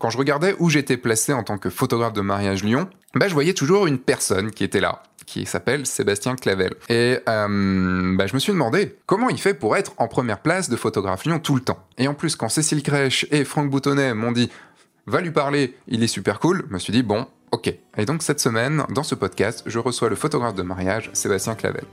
quand je regardais où j'étais placé en tant que photographe de mariage Lyon, bah, je voyais toujours une personne qui était là, qui s'appelle Sébastien Clavel. Et euh, bah, je me suis demandé comment il fait pour être en première place de photographe Lyon tout le temps. Et en plus, quand Cécile Crèche et Franck Boutonnet m'ont dit va lui parler, il est super cool, je me suis dit bon, ok. Et donc cette semaine, dans ce podcast, je reçois le photographe de mariage Sébastien Clavel.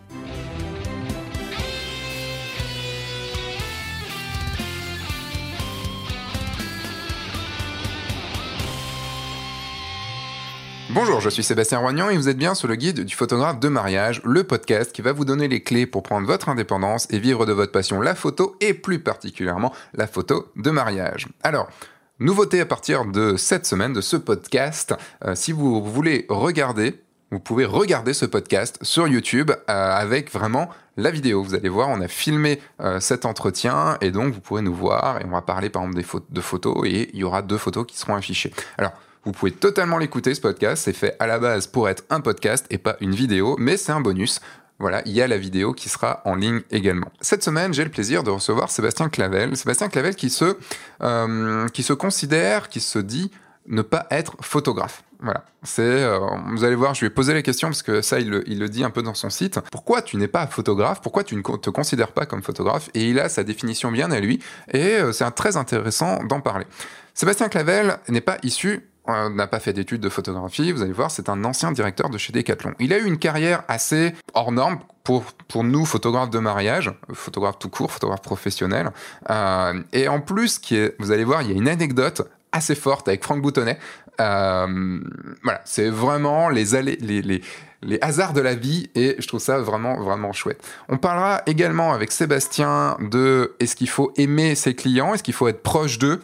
Bonjour, je suis Sébastien Roignan et vous êtes bien sur le guide du photographe de mariage, le podcast qui va vous donner les clés pour prendre votre indépendance et vivre de votre passion la photo et plus particulièrement la photo de mariage. Alors, nouveauté à partir de cette semaine de ce podcast, euh, si vous voulez regarder vous pouvez regarder ce podcast sur YouTube euh, avec vraiment la vidéo. Vous allez voir, on a filmé euh, cet entretien et donc vous pourrez nous voir et on va parler par exemple des de photos et il y aura deux photos qui seront affichées. Alors, vous pouvez totalement l'écouter, ce podcast. C'est fait à la base pour être un podcast et pas une vidéo, mais c'est un bonus. Voilà, il y a la vidéo qui sera en ligne également. Cette semaine, j'ai le plaisir de recevoir Sébastien Clavel. Sébastien Clavel qui se, euh, qui se considère, qui se dit ne pas être photographe. Voilà, c'est. Euh, vous allez voir, je lui ai posé la question parce que ça, il le, dit un peu dans son site. Pourquoi tu n'es pas photographe? Pourquoi tu ne te considères pas comme photographe? Et il a sa définition bien à lui, et euh, c'est très intéressant d'en parler. Sébastien Clavel n'est pas issu n'a pas fait d'études de photographie, vous allez voir, c'est un ancien directeur de chez Decathlon. Il a eu une carrière assez hors norme pour, pour nous, photographes de mariage, photographe tout court, photographe professionnel. Euh, et en plus, qui est, vous allez voir, il y a une anecdote assez forte avec Franck Boutonnet. Euh, voilà, c'est vraiment les, allées, les, les, les hasards de la vie et je trouve ça vraiment vraiment chouette. On parlera également avec Sébastien de est-ce qu'il faut aimer ses clients, est-ce qu'il faut être proche d'eux?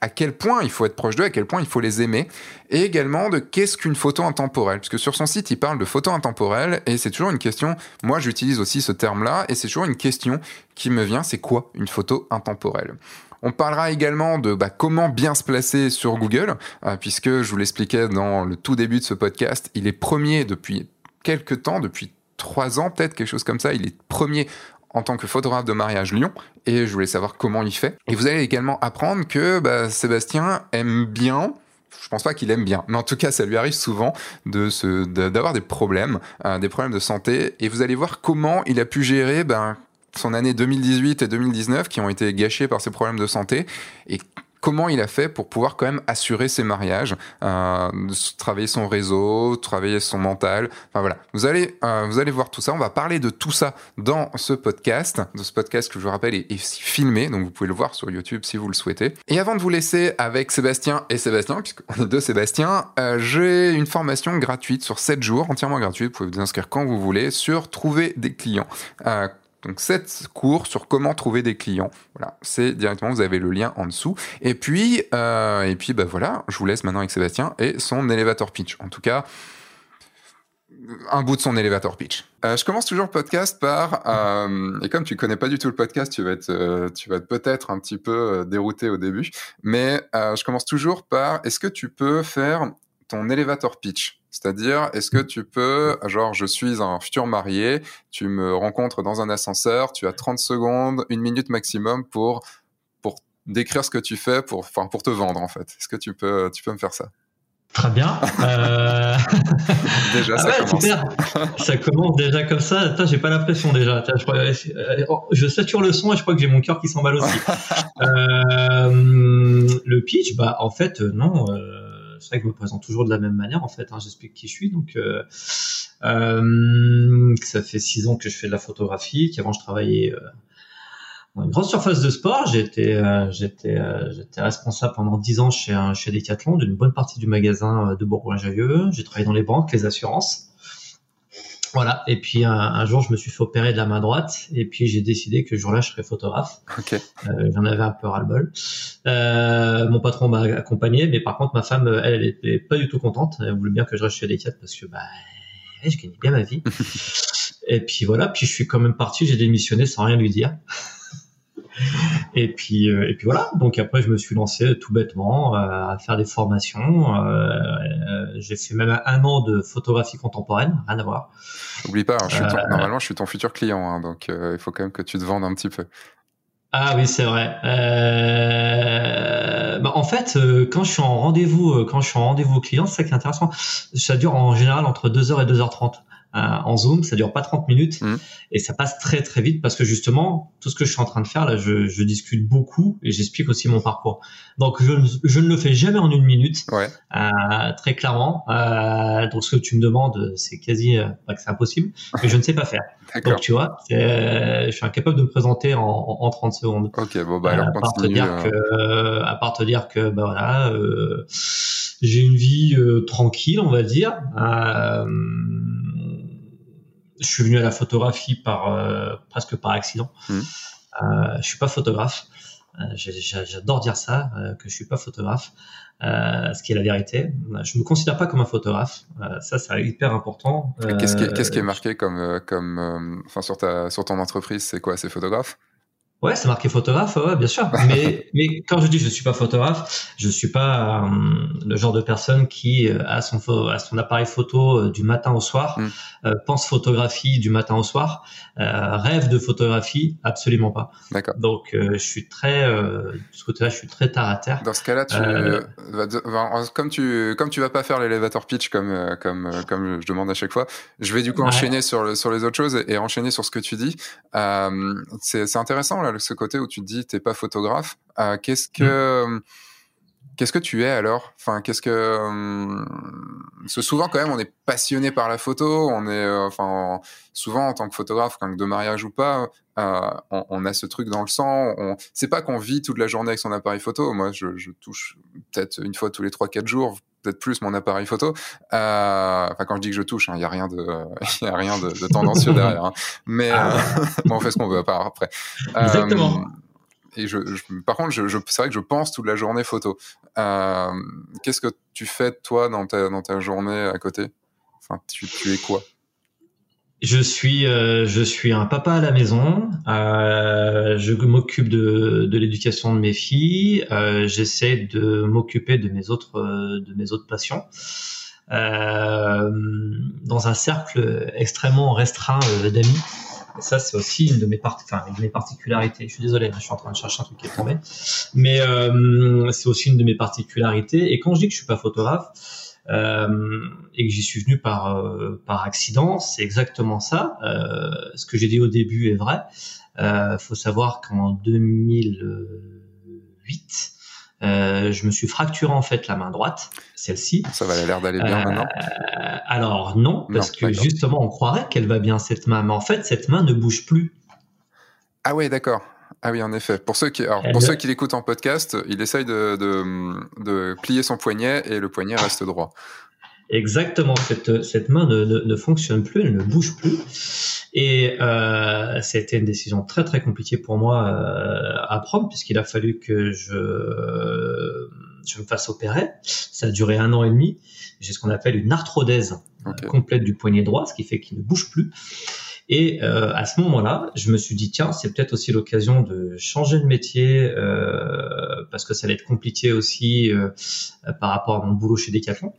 À quel point il faut être proche d'eux, à quel point il faut les aimer, et également de qu'est-ce qu'une photo intemporelle, puisque sur son site il parle de photo intemporelle, et c'est toujours une question, moi j'utilise aussi ce terme-là, et c'est toujours une question qui me vient, c'est quoi une photo intemporelle? On parlera également de bah, comment bien se placer sur Google, euh, puisque je vous l'expliquais dans le tout début de ce podcast, il est premier depuis quelques temps, depuis trois ans peut-être, quelque chose comme ça, il est premier en tant que photographe de mariage Lyon et je voulais savoir comment il fait. Et vous allez également apprendre que bah, Sébastien aime bien je pense pas qu'il aime bien, mais en tout cas, ça lui arrive souvent de d'avoir des problèmes, euh, des problèmes de santé. Et vous allez voir comment il a pu gérer ben, son année 2018 et 2019 qui ont été gâchés par ses problèmes de santé et comment il a fait pour pouvoir quand même assurer ses mariages, euh, travailler son réseau, travailler son mental. Enfin voilà, vous allez, euh, vous allez voir tout ça. On va parler de tout ça dans ce podcast, de ce podcast que je vous rappelle est, filmé, donc vous pouvez le voir sur YouTube si vous le souhaitez. Et avant de vous laisser avec Sébastien et Sébastien, puisqu'on est deux Sébastien, euh, j'ai une formation gratuite sur 7 jours, entièrement gratuite. Vous pouvez vous inscrire quand vous voulez sur trouver des clients. Donc 7 cours sur comment trouver des clients. Voilà, c'est directement, vous avez le lien en dessous. Et puis, euh, et puis bah voilà, je vous laisse maintenant avec Sébastien et son elevator pitch. En tout cas, un bout de son elevator pitch. Euh, je commence toujours le podcast par, euh, et comme tu connais pas du tout le podcast, tu vas être, peut-être un petit peu dérouté au début, mais je commence toujours par, est-ce que tu peux faire ton elevator pitch? C'est-à-dire, est-ce que tu peux, genre, je suis un futur marié, tu me rencontres dans un ascenseur, tu as 30 secondes, une minute maximum pour, pour décrire ce que tu fais, pour, enfin, pour te vendre, en fait. Est-ce que tu peux, tu peux me faire ça? Très bien. Euh... déjà, ah ça ouais, commence. ça commence déjà comme ça. J'ai pas l'impression déjà. je, oh, je, sature le son et je crois que j'ai mon cœur qui s'emballe aussi. euh, le pitch, bah en fait, non. Euh c'est vrai que je me présente toujours de la même manière en fait. Hein, J'explique qui je suis. Donc, euh, euh, ça fait six ans que je fais de la photographie. Qu'avant je travaillais euh, dans une grande surface de sport. J'étais j'étais responsable pendant dix ans chez chez Decathlon d'une bonne partie du magasin de Bourgoin-Jallieu. J'ai travaillé dans les banques, les assurances. Voilà. Et puis un, un, jour, je me suis fait opérer de la main droite, et puis j'ai décidé que ce jour-là, je serais photographe. Okay. Euh, J'en avais un peu ras-le-bol. Euh, mon patron m'a accompagné, mais par contre, ma femme, elle, elle était pas du tout contente. Elle voulait bien que je reste chez Decathlon parce que bah, je gagnais bien ma vie. et puis voilà. Puis je suis quand même parti. J'ai démissionné sans rien lui dire. Et puis, euh, et puis voilà. Donc après, je me suis lancé tout bêtement euh, à faire des formations. Euh, j'ai fait même un an de photographie contemporaine, rien à voir. Oublie pas, hein, je ton, normalement, je suis ton futur client, hein, donc il faut quand même que tu te vendes un petit peu. Ah oui, c'est vrai. Euh... Bah, en fait, euh, quand je suis en rendez-vous, euh, quand je suis en rendez-vous client, c'est ça qui est intéressant. Ça dure en général entre 2h et 2h30. Euh, en Zoom, ça dure pas 30 minutes Mhm. et ça passe très très vite parce que justement, tout ce que je suis en train de faire là, je, je discute beaucoup et j'explique aussi mon parcours. Donc je, ne- je ne le fais jamais en une minute, Ouais. euh, très clairement. Euh, donc ce que tu me demandes, c'est quasi euh, pas que c'est impossible, mais je ne sais pas faire. Donc tu vois, euh, je suis incapable de me présenter en, en, en 30 secondes. Ok, bon, bah alors à part te continue. dire euh, que, euh, à part te dire que, bah voilà, euh, j'ai une vie euh, tranquille, on va dire. Euh, je suis venu à la photographie par euh, presque par accident. Mhm. Euh, je suis pas photographe. Euh, J'adore dire ça, euh, que je suis pas photographe, ce qui est la vérité. Je me considère pas comme un photographe. Ça, c'est hyper important. Qu'est-ce qui, qui est marqué comme, comme, enfin sur ta, sur ton entreprise, c'est quoi, c'est photographe? Ouais, c'est marqué photographe, ouais, bien sûr. Mais, mais quand je dis je suis pas photographe, je suis pas euh, le genre de personne qui euh, a son a son appareil photo euh, du matin au soir, Mm. pense photographie du matin au soir, rêve de photographie, absolument pas. D'accord. Donc je suis très de ce côté-là, je suis très terre à terre. Dans ce cas-là, tu, vas de- va- comme tu, comme tu vas pas faire l'elevator pitch comme, comme, comme je demande à chaque fois, je vais du coup Ouais. enchaîner sur, le, sur les autres choses et, et enchaîner sur ce que tu dis. C'est c'est intéressant là, ce côté où tu te dis t'es pas photographe. Euh, qu'est-ce que Qu'est-ce que tu es alors? Enfin, qu'est-ce que euh, parce que souvent quand même on est passionné par la photo, on est euh, enfin souvent en tant que photographe, quand de mariage ou pas, euh, on, on a ce truc dans le sang. On... C'est pas qu'on vit toute la journée avec son appareil photo. Moi, je, je touche peut-être une fois tous les 3-4 jours, peut-être plus mon appareil photo. Euh, Enfin, quand je dis que je touche, il y a rien de, il a rien de, de tendancieux derrière. hein. Mais Ah. euh, bon, on fait ce qu'on veut à part après. Exactement. Euh, et je, je- par contre, je, je- c'est vrai que je pense toute la journée photo. Qu'est-ce que tu fais toi dans ta, dans ta journée à côté? Enfin, tu, tu es quoi? Je suis, euh, je suis un papa à la maison. Euh, je m'occupe de, de l'éducation de mes filles. Euh, J'essaie de m'occuper de mes autres, euh, de mes autres passions. Euh, dans un cercle extrêmement restreint euh, d'amis. Ça, c'est aussi une de mes, part- enfin, une de mes particularités. Je suis désolé, je suis en train de chercher un truc qui est tombé. Mais c'est aussi une de mes particularités. Et quand je dis que je suis pas photographe, euh, et que j'y suis venu par euh, par accident, c'est exactement ça. Euh, ce que j'ai dit au début est vrai. Euh, faut savoir qu'en 2008, euh, je me suis fracturé en fait la main droite, celle-ci. Ça va, l'air d'aller bien Euh, maintenant. alors non, parce Non, que justement on croirait qu'elle va bien cette main, mais en fait cette main ne bouge plus. Ah ouais, d'accord. Ah oui, en effet. Pour ceux qui, alors, pour ceux qui l'écoutent en podcast, il essaye de, de, de plier son poignet et le poignet reste droit. Exactement, cette, cette main ne, ne, ne fonctionne plus, elle ne bouge plus. Et euh, c'était une décision très très compliquée pour moi euh, à prendre puisqu'il a fallu que je, je me fasse opérer. Ça a duré un an et demi. J'ai ce qu'on appelle une arthrodèse euh, complète du poignet droit, ce qui fait qu'il ne bouge plus. Et euh, à ce moment-là, je me suis dit tiens, c'est peut-être aussi l'occasion de changer de métier euh, parce que ça allait être compliqué aussi euh, par rapport à mon boulot chez Decathlon.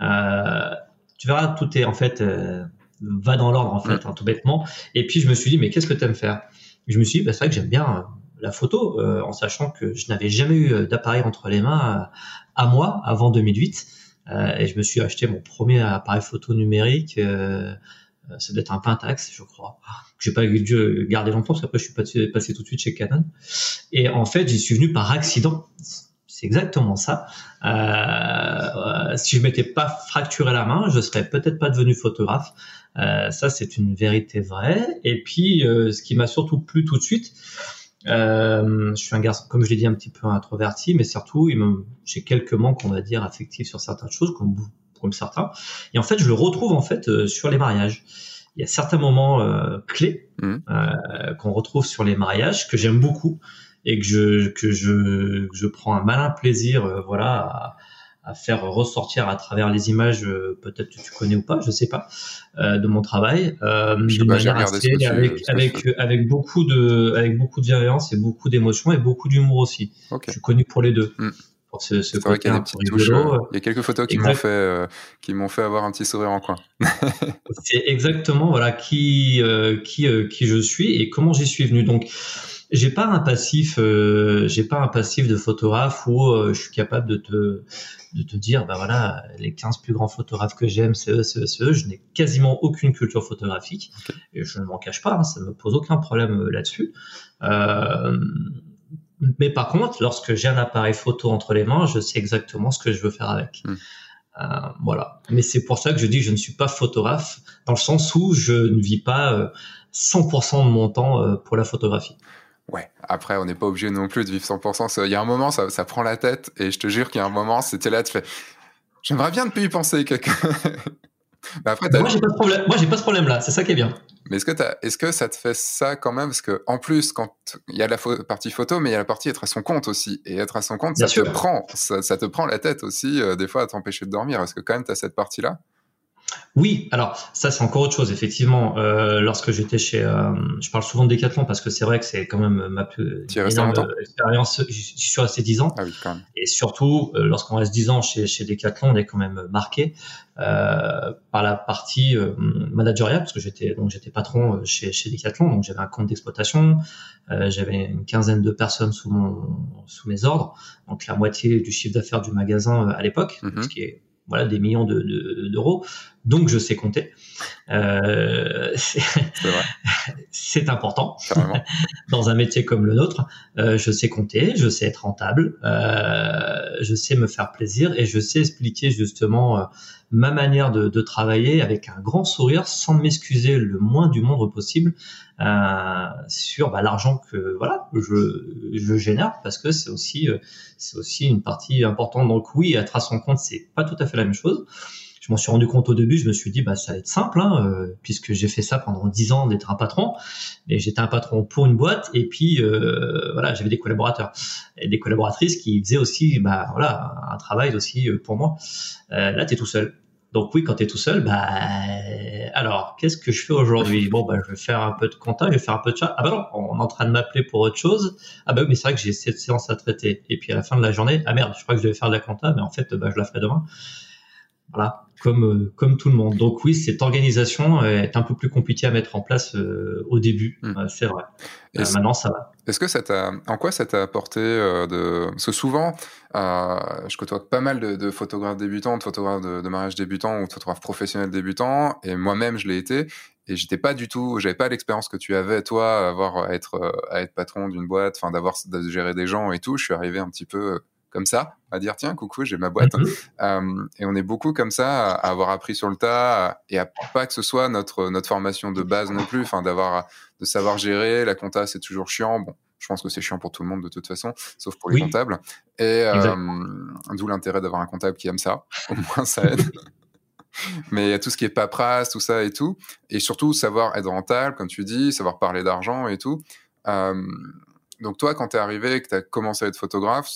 Euh, tu verras, tout est en fait euh, va dans l'ordre en fait, hein, tout bêtement. Et puis je me suis dit mais qu'est-ce que tu aimes faire? Et Je me suis dit bah, c'est vrai que j'aime bien euh, la photo, euh, en sachant que je n'avais jamais eu d'appareil entre les mains euh, à moi avant 2008. Euh, et je me suis acheté mon premier appareil photo numérique. Euh, euh, ça doit un Pentax, je crois. J'ai pas dû garder longtemps parce qu'après je suis passé, tout de suite chez Canon. Et en fait, j'y suis venu par accident. C'est exactement ça. Euh, si je m'étais pas fracturé la main, je serais peut-être pas devenu photographe. Euh, ça, c'est une vérité vraie. Et puis, euh, ce qui m'a surtout plu tout de suite, euh, je suis un garçon, comme je l'ai dit, un petit peu introverti, mais surtout, j'ai quelques manques, on va dire, affectifs sur certaines choses, comme certains. Et en fait, je le retrouve en fait euh, sur les mariages. Il y a certains moments euh, clés Mhm. euh, qu'on retrouve sur les mariages que j'aime beaucoup et que je que je que je prends un malin plaisir, voilà. À, à faire ressortir à travers les images, euh, peut-être que tu connais ou pas, je sais pas, euh, de mon travail, euh, pas, j'ai manière assez, tu- avec avec beaucoup de avec beaucoup de bienveillance et beaucoup d'émotion et beaucoup d'humour aussi. Ok. Je suis connu pour les deux. Mm. Pour ce, ce C'est vrai qu'il y a des petites touches. euh, Il y a quelques photos qui m'ont fait, euh, qui m'ont fait avoir un petit sourire en coin. C'est exactement voilà qui euh, qui qui je suis et comment j'y suis venu. Donc j'ai pas un passif, j'ai pas un passif de photographe où je suis capable de te de te dire, bah voilà, les 15 plus grands photographes que j'aime, c'est eux, c'est eux, c'est eux. Je n'ai quasiment aucune culture photographique et je ne m'en cache pas, hein, ça ne me pose aucun problème là-dessus. Euh, mais par contre, lorsque j'ai un appareil photo entre les mains, je sais exactement ce que je veux faire avec. Hmm. Euh, voilà. Mais c'est pour ça que je dis que je ne suis pas photographe, dans le sens où je ne vis pas 100% de mon temps pour la photographie. Ouais, après, on n'est pas obligé non plus de vivre 100%. Il y a un moment, ça, ça prend la tête, et je te jure qu'il y a un moment, c'était là, tu fais, j'aimerais bien ne plus y penser, après, moi, j'ai pas problème. Pas ce problème-là. C'est ça qui est bien. Mais est-ce que, est-ce que ça te fait ça quand même? Parce que en plus, quand il y a la partie photo, mais il y a la partie être à son compte aussi. Et être à son compte, ça te prend, ça, te prend la tête aussi, euh, des fois, à t'empêcher de dormir. Est-ce que quand même, tu as cette partie-là? Oui, alors ça c'est encore autre chose. Effectivement, euh, lorsque j'étais chez, euh, je parle souvent de Decathlon parce que c'est vrai que c'est quand même ma plus énorme expérience. Je suis resté 10 ans. Ah oui, quand même. Et surtout, euh, lorsqu'on reste 10 ans chez, chez Decathlon, on est quand même marqué euh, par la partie euh, managériale parce que j'étais donc j'étais patron chez, chez Decathlon, donc j'avais un compte d'exploitation, j'avais une quinzaine de personnes sous mon sous mes ordres, donc la moitié du chiffre d'affaires du magasin à l'époque, mm-hmm. ce qui est voilà des millions d'euros. Donc je sais compter. Euh, c'est important dans un métier comme le nôtre. Euh, je sais compter, je sais être rentable, euh, je sais me faire plaisir et je sais expliquer justement ma manière de, de, travailler avec un grand sourire sans m'excuser le moins du monde possible sur bah, l'argent que voilà je, je génère parce que c'est aussi c'est aussi une partie importante donc oui être à son compte c'est pas tout à fait la même chose je m'en suis rendu compte au début, je me suis dit bah ça va être simple hein, euh, puisque j'ai fait ça pendant dix ans d'être un patron et j'étais un patron pour une boîte et puis euh, voilà j'avais des collaborateurs et des collaboratrices qui faisaient aussi bah voilà un travail aussi euh, pour moi. Là tu es tout seul. Donc oui, quand tu es tout seul, bah alors qu'est-ce que je fais aujourd'hui? Bon bah je vais faire un peu de compta, je vais faire un peu de chat. Ah bah non, on est en train de m'appeler pour autre chose. Ah bah oui, mais c'est vrai que j'ai cette séance à traiter. Et puis à la fin de la journée, ah merde, je crois que je devais faire de la compta, mais en fait bah je la ferai demain. Voilà, comme euh, comme tout le monde. Donc oui, cette organisation est un peu plus compliquée à mettre en place euh, au début, hmm. c'est vrai. Et euh, maintenant, ça va. Est-ce que ça t'a, en quoi ça t'a apporté de, parce que souvent, je côtoie pas mal de, photographes débutants, de photographes de, mariage débutants ou de photographes professionnels débutants, et moi-même je l'ai été, et j'étais pas du tout, j'avais pas l'expérience que tu avais toi, à avoir à être à être patron d'une boîte, enfin d'avoir de gérer des gens et tout. Je suis arrivé un petit peu comme ça, à dire tiens, coucou, j'ai ma boîte. Mhm. Euh, et on est beaucoup comme ça à, avoir appris sur le tas et à pas que ce soit notre notre formation de base non plus, enfin d'avoir de savoir gérer. La compta, c'est toujours chiant. Bon, je pense que c'est chiant pour tout le monde de toute façon, sauf pour les comptables. Et euh, d'où l'intérêt d'avoir un comptable qui aime ça. Au moins, ça aide. Mais il y a tout ce qui est paperasse, tout ça et tout. Et surtout, savoir être rentable, comme tu dis, savoir parler d'argent et tout. Euh, donc toi, quand tu es arrivé, que tu as commencé à être photographe,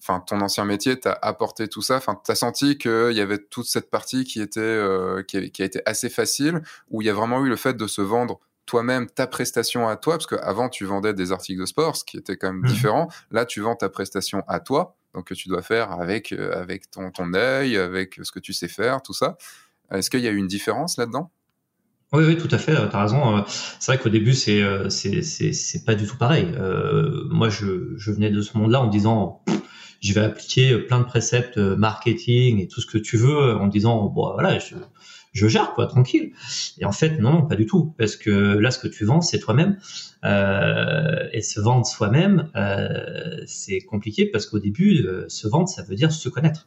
enfin, ton ancien métier t'a apporté tout ça? Enfin, t'as senti qu'il y avait toute cette partie qui était, euh, qui, a, été assez facile, où il y a vraiment eu le fait de se vendre toi-même ta prestation à toi, parce qu'avant tu vendais des articles de sport, ce qui était quand même mmh différent. Là, tu vends ta prestation à toi, donc que tu dois faire avec euh, avec ton ton œil, avec ce que tu sais faire, tout ça. Est-ce qu'il y a eu une différence là-dedans? Oui, oui, tout à fait. Tu as raison. Euh, c'est vrai qu'au début, c'est euh, c'est pas du tout pareil. Euh, moi, je, je venais de ce monde-là en disant, je vais appliquer plein de préceptes marketing et tout ce que tu veux, en disant, bon, voilà, je, je gère quoi, tranquille. Et en fait, non, pas du tout, parce que là, ce que tu vends, c'est toi-même. Euh, et se vendre soi-même, euh, c'est compliqué parce qu'au début, se vendre, ça veut dire se connaître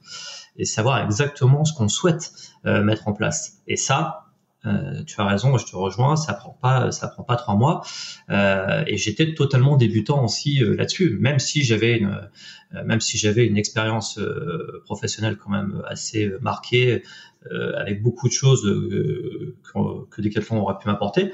et savoir exactement ce qu'on souhaite mettre en place. Et ça, euh, tu as raison, je te rejoins. Ça prend pas, ça prend pas trois mois. Euh, et j'étais totalement débutant aussi euh, là-dessus, même si j'avais une, même si j'avais une expérience professionnelle quand même assez marquée, avec beaucoup de choses que, que Decathlon aurait pu m'apporter.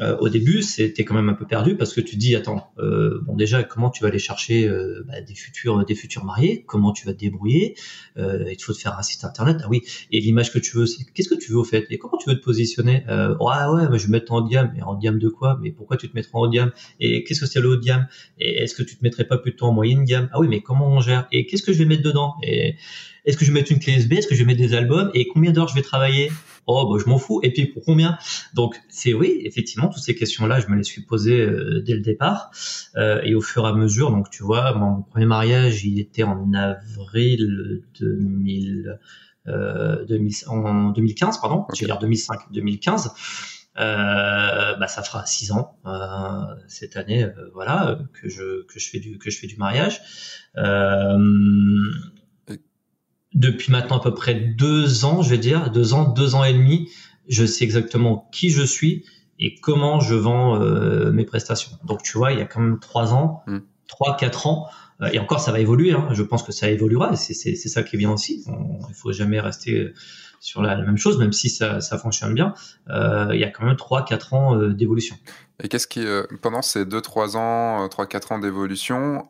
Euh, au début, c'était quand même un peu perdu parce que tu dis, attends, euh, bon déjà, comment tu vas aller chercher euh, bah, des futurs, des futurs mariés? Comment tu vas te débrouiller? Il faut te faire un site internet. Ah oui. Et l'image que tu veux, c'est qu'est-ce que tu veux au fait? Et comment tu veux te positionner? Ouais, ouais, mais je vais mettre en haut de gamme. Et en haut de gamme de quoi? Mais pourquoi tu te mettrais en haut de gamme? Et qu'est-ce que c'est le haut de gamme? Et est-ce que tu te mettrais pas plutôt en moyenne gamme? Ah oui, mais comment on gère? Et qu'est-ce que je vais mettre dedans? Et est-ce que je vais mettre une clé USB Est-ce que je vais mettre des albums? Et combien d'heures je vais travailler? Oh, bah, je m'en fous. Et puis pour combien? Donc c'est oui, effectivement, Toutes ces questions-là, je me les suis posées dès le départ. et au fur et à mesure, donc tu vois, mon premier mariage, il était en avril 2000, en 2015, pardon, je veux dire 2005, 2015. Euh, bah, ça fera six ans euh, cette année, euh, voilà, que je que je fais du que je fais du mariage. Depuis maintenant à peu près deux ans, je vais dire deux ans, deux ans et demi, je sais exactement qui je suis et comment je vends mes prestations. Donc tu vois, il y a quand même trois ans, mm. trois quatre ans. Et encore, ça va évoluer. Hein. Je pense que ça évoluera. C'est ça qui est bien aussi. il faut jamais rester sur la, même chose, même si ça, fonctionne bien, euh, il y a quand même 3-4 ans euh, d'évolution. Et qu'est-ce qui, euh, pendant ces 2-3 ans, 3-4 ans d'évolution,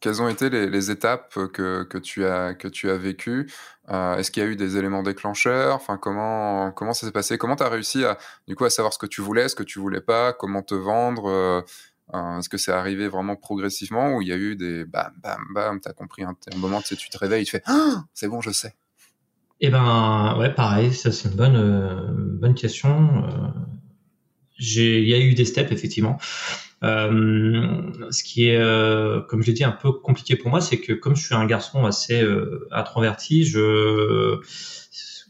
quelles ont été les, étapes que, que, tu as, que tu as vécues? Est-ce qu'il y a eu des éléments déclencheurs? Enfin, comment, comment ça s'est passé? Comment tu as réussi à, du coup, à savoir ce que tu voulais, ce que tu voulais pas? Comment te vendre? Est-ce que c'est arrivé vraiment progressivement ou il y a eu des bam, bam, bam, tu as compris un, moment, tu, sais, tu te réveilles, tu fais ah, c'est bon, je sais. Eh ben, ouais, pareil, ça c'est une bonne, euh, bonne question. Euh, il y a eu des steps effectivement. Euh, ce qui est, euh, comme je l'ai dit, un peu compliqué pour moi, c'est que comme je suis un garçon assez euh, introverti, je,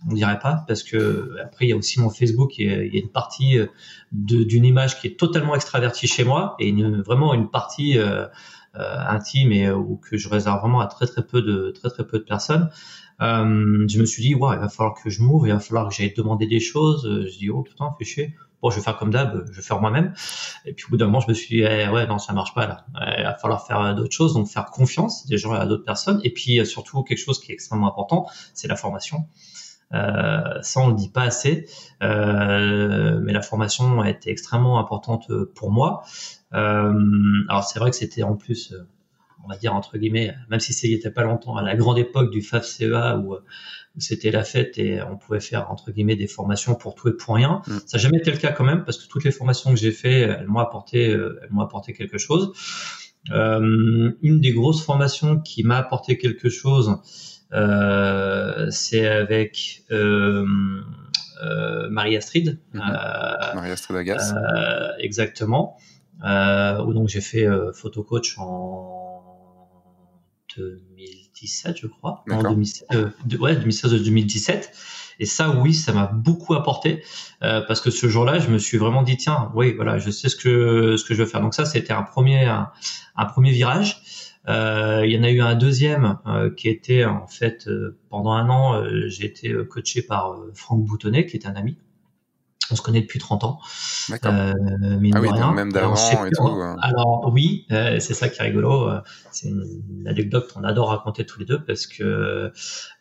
on dirait pas, parce que après il y a aussi mon Facebook, il y a, une partie d'une image qui est totalement extravertie chez moi et une, vraiment une partie intime et ou que je réserve vraiment à très très peu de très très peu de personnes. Euh, je me suis dit, ouais, il va falloir que je m'ouvre, il va falloir que j'aille demander des choses. Je dis, oh putain, fais chier. Bon, je vais faire comme d'hab, je vais faire moi-même. Et puis au bout d'un moment, je me suis dit, eh, ouais, non, ça marche pas là. Il va falloir faire d'autres choses, donc faire confiance des gens à d'autres personnes. Et puis surtout, quelque chose qui est extrêmement important, c'est la formation. Euh, ça, on le dit pas assez, euh, mais la formation a été extrêmement importante pour moi. Euh, alors c'est vrai que c'était en plus on va dire entre guillemets, même si c'était pas longtemps, à la grande époque du FAF CEA où, c'était la fête et on pouvait faire entre guillemets des formations pour tout et pour rien. Mm. Ça n'a jamais été le cas quand même parce que toutes les formations que j'ai fait, elles m'ont apporté, euh, elles m'ont apporté quelque chose. Euh, une des grosses formations qui m'a apporté quelque chose, euh, c'est avec euh, euh, Marie-Astrid. Mm-hmm. Marie-Astrid Agas. exactement. où donc j'ai fait photo coach en 2017, je crois. En 2016, euh, ouais, 2017. Et ça, oui, ça m'a beaucoup apporté euh, parce que ce jour-là, je me suis vraiment dit tiens, oui, voilà, je sais ce que ce que je veux faire. Donc ça, c'était un premier un, premier virage. Euh, il y en a eu un deuxième qui était en fait pendant un an, j'ai été coaché par Franck Boutonnet, qui est un ami on se connaît depuis 30 ans. D'accord. Euh, ah oui, même d'avant et tout. Hein. Alors oui, euh, c'est ça qui est rigolo. Euh, c'est une anecdote qu'on adore raconter tous les deux parce que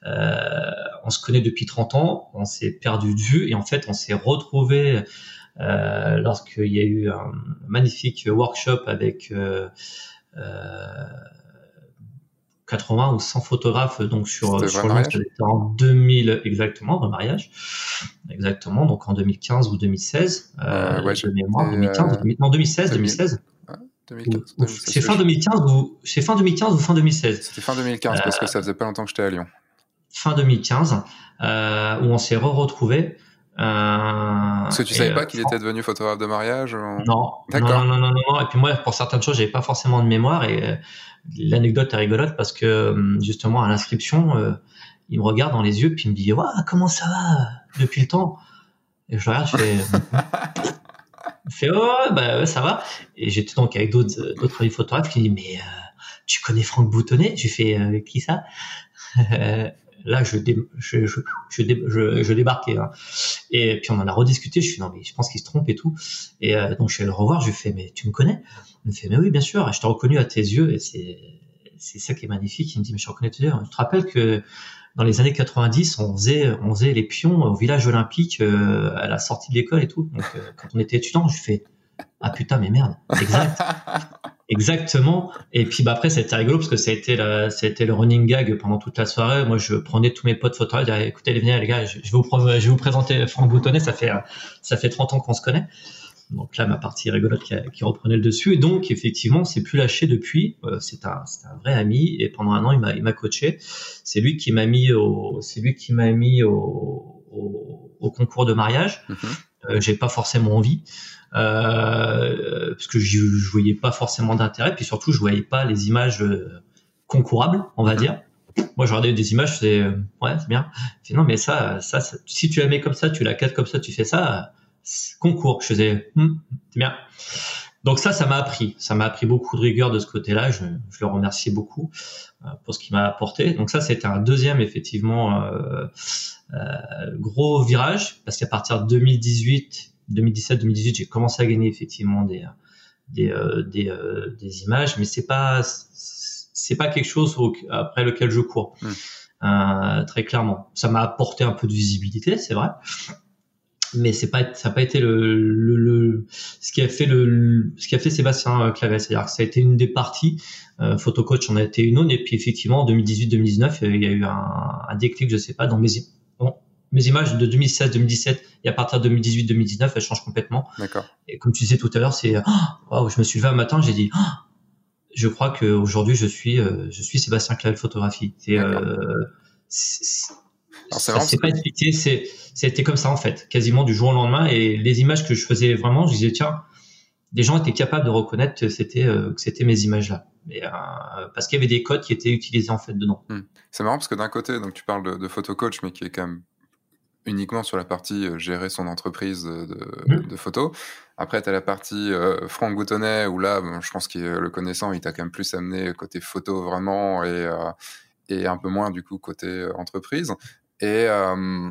euh, on se connaît depuis 30 ans, on s'est perdu de vue et en fait on s'est retrouvé euh, lorsqu'il y a eu un magnifique workshop avec 80 ou 100 photographes donc sur, sur en 2000 exactement de mariage exactement donc en 2015 ou 2016 euh, ouais, de mémoire 2015 euh, non 2016 2016 c'est fin 2015 ou c'est fin 2015 ou fin 2016 c'était fin 2015 parce que euh, ça faisait pas longtemps que j'étais à Lyon fin 2015 euh, où on s'est re retrouvés euh, Parce que tu savais pas qu'il était devenu photographe de mariage Non. D'accord. Non, non, non, non, Et puis moi, pour certaines choses, j'avais pas forcément de mémoire et l'anecdote est rigolote parce que justement à l'inscription, euh, il me regarde dans les yeux puis il me dit ouais, comment ça va depuis le temps? Et je regarde, je fais, je fais oh bah ça va. Et j'étais donc avec d'autres d'autres photographes qui me disent mais euh, tu connais Franck Boutonnet? J'ai fait euh, qui ça? Là, je, je, je, je, je débarquais. Hein. Et puis on en a rediscuté. Je suis non mais je pense qu'il se trompe et tout. Et donc je suis allé le revoir. Je lui fais mais tu me connais? Il me fait, mais oui, bien sûr, je t'ai reconnu à tes yeux, et c'est, c'est ça qui est magnifique. Il me dit, mais je reconnais tes yeux. Tu te rappelles que dans les années 90, on faisait, on faisait les pions au village olympique euh, à la sortie de l'école et tout. Donc, euh, quand on était étudiant, je fais, ah putain, mais merde, exact. Exactement. Et puis bah après c'était rigolo parce que ça a été la, ça a été le running gag pendant toute la soirée. Moi je prenais tous mes potes photographes, je disais, écoutez venez les gars, je, vais vous je vais vous présenter Franck Boutonnet, ça fait ça fait 30 ans qu'on se connaît. Donc là, ma partie rigolote qui, reprenait le dessus. Et donc, effectivement, c'est plus lâché depuis. Euh, c'est un, un, vrai ami. Et pendant un an, il m'a, il m'a coaché. C'est lui qui m'a mis au, c'est lui qui m'a mis au, au, concours de mariage. Mhm. euh, j'ai pas forcément envie euh, parce que je, je voyais pas forcément d'intérêt, puis surtout je voyais pas les images euh, concourables, on va dire. Moi, je regardais des images, c'est ouais, c'est bien. Je non, mais ça, ça, si tu la mets comme ça, tu la cadres comme ça, tu fais ça, concours. Je faisais, hm, c'est bien. Donc ça, ça m'a appris. Ça m'a appris beaucoup de rigueur de ce côté-là. Je, je, le remercie beaucoup euh, pour ce qu'il m'a apporté. Donc ça, c'était un deuxième, effectivement, euh, euh, gros virage, parce qu'à partir de 2018, 2017, 2018, j'ai commencé à gagner effectivement des des, euh, des, euh, des, images, mais c'est pas c'est pas quelque chose après lequel je cours. Mmh. très clairement, ça m'a apporté un peu de visibilité, c'est vrai. Mais c'est pas ça n'a pas été le, le, le, ce qui a fait le ce qui a fait Sébastien Clavel c'est-à-dire que ça a été une des parties. Euh, photocoach en a été une autre. Et puis effectivement en 2018-2019 il y a eu un, un, déclic je sais pas dans mes bon, mes images de 2016-2017 et à partir de 2018-2019 elles changent complètement d'accord et comme tu disais tout à l'heure c'est oh, je me suis levé un matin j'ai dit oh, je crois que aujourd'hui je suis euh, je suis Sébastien Clavel photographie c'est euh, ça s'est pas expliqué, c'est, c'était comme ça en fait, quasiment du jour au lendemain. Et les images que je faisais vraiment, je disais tiens, les gens étaient capables de reconnaître que c'était euh, que c'était mes images là, euh, parce qu'il y avait des codes qui étaient utilisés en fait dedans. Hmm. C'est marrant parce que d'un côté, donc tu parles de, de photo coach, mais qui est quand même uniquement sur la partie euh, gérer son entreprise de, de, hmm. photos. Après, tu as la partie euh, Franck Goutonnet, où là, bon, je pense que le connaissant, il t'a quand même plus amené côté photo vraiment et, euh, et un peu moins du coup côté entreprise et euh,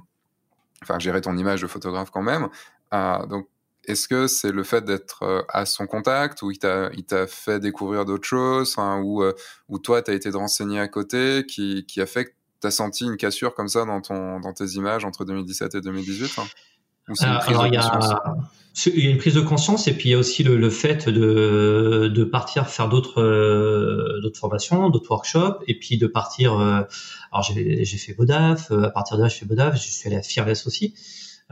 enfin gérer ton image de photographe quand même. Euh, donc est-ce que c'est le fait d'être euh, à son contact ou il t'a, fait découvrir d'autres choses hein, ou, ou toi, tu as été de renseigner à côté qui, qui a fait que tu as senti une cassure comme ça dans, ton, dans tes images entre 2017 et 2018 hein? Alors, il y, a, il y a une prise de conscience et puis il y a aussi le, le fait de, de partir faire d'autres euh, d'autres formations, d'autres workshops et puis de partir. Euh, alors j'ai fait Bodaf, euh, à partir de là je fais Bodaf, je suis allé à Fearless aussi.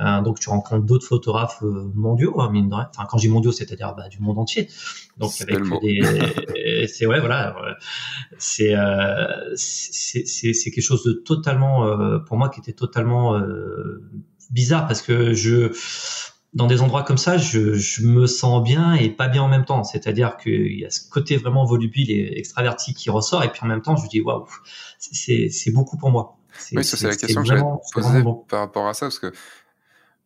Euh, donc tu rencontres d'autres photographes mondiaux, hein, mine de rien. Enfin quand je dis mondiaux, c'est-à-dire bah, du monde entier. Donc avec des, c'est ouais voilà, c'est c'est quelque chose de totalement pour moi qui était totalement bizarre parce que je dans des endroits comme ça, je, je, me sens bien et pas bien en même temps. C'est-à-dire qu'il y a ce côté vraiment volubile et extraverti qui ressort, et puis en même temps, je dis waouh, c'est beaucoup pour moi. Oui, c'est la question que j'allais poser par rapport à ça, parce que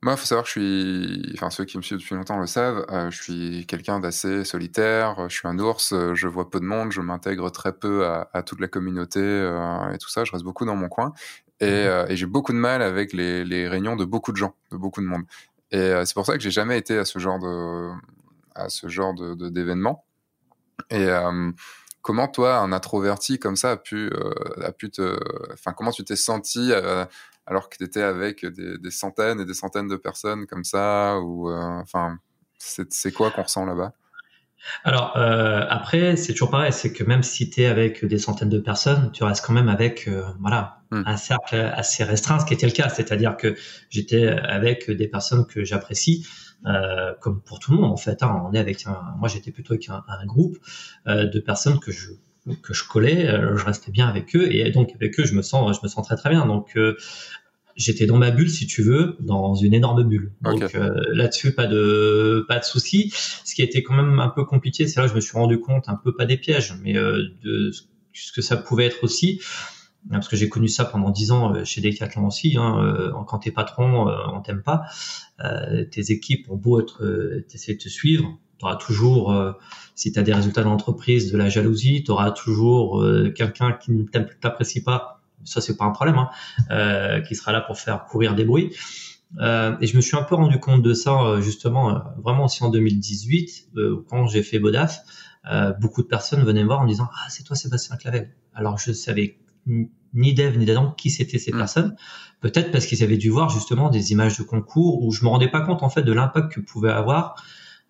moi, il faut savoir que je suis, enfin ceux qui me suivent depuis longtemps le savent, euh, je suis quelqu'un d'assez solitaire, je suis un ours, je vois peu de monde, je m'intègre très peu à, à, toute la communauté euh, et tout ça, je reste beaucoup dans mon coin. Et, euh, et j'ai beaucoup de mal avec les, les, réunions de beaucoup de gens, de beaucoup de monde. Et euh, c'est pour ça que j'ai jamais été à ce genre de, à ce genre de, d'événement. Et euh, comment toi, un introverti comme ça, a pu, euh, a pu te, enfin, comment tu t'es senti euh, alors que tu étais avec des, des, centaines et des centaines de personnes comme ça, ou enfin, c'est quoi qu'on ressent là-bas? Alors euh, après, c'est toujours pareil, c'est que même si tu es avec des centaines de personnes, tu restes quand même avec euh, voilà hmm. un cercle assez restreint, ce qui était le cas, c'est-à-dire que j'étais avec des personnes que j'apprécie, euh, comme pour tout le monde en fait. Hein, on est avec un, moi j'étais plutôt avec un, un groupe euh, de personnes que je que je collais, euh, je restais bien avec eux et donc avec eux je me sens je me sens très très bien. Donc euh, j'étais dans ma bulle, si tu veux, dans une énorme bulle. Donc euh, là-dessus, pas de pas de souci. Ce qui a été quand même un peu compliqué, c'est là que je me suis rendu compte, un peu pas des pièges, mais euh, de ce que ça pouvait être aussi, parce que j'ai connu ça pendant dix ans euh, chez Decathlon aussi. Hein, quand t'es patron, on t'aime pas. tes équipes ont beau être, essayer de te suivre, tu auras toujours, si tu as des résultats d'entreprise, de la jalousie, tu auras toujours quelqu'un qui ne t'apprécie pas ça c'est pas un problème, hein, euh, qui sera là pour faire courir des bruits. Euh, et je me suis un peu rendu compte de ça euh, justement euh, vraiment aussi en 2018 euh, quand j'ai fait Bodaf. beaucoup de personnes venaient me voir en me disant ah c'est toi Sébastien Clavel. Alors je savais ni d'Eve ni d'Adam qui c'était ces mm. personnes. Peut-être parce qu'ils avaient dû voir justement des images de concours où je me rendais pas compte en fait de l'impact que pouvaient avoir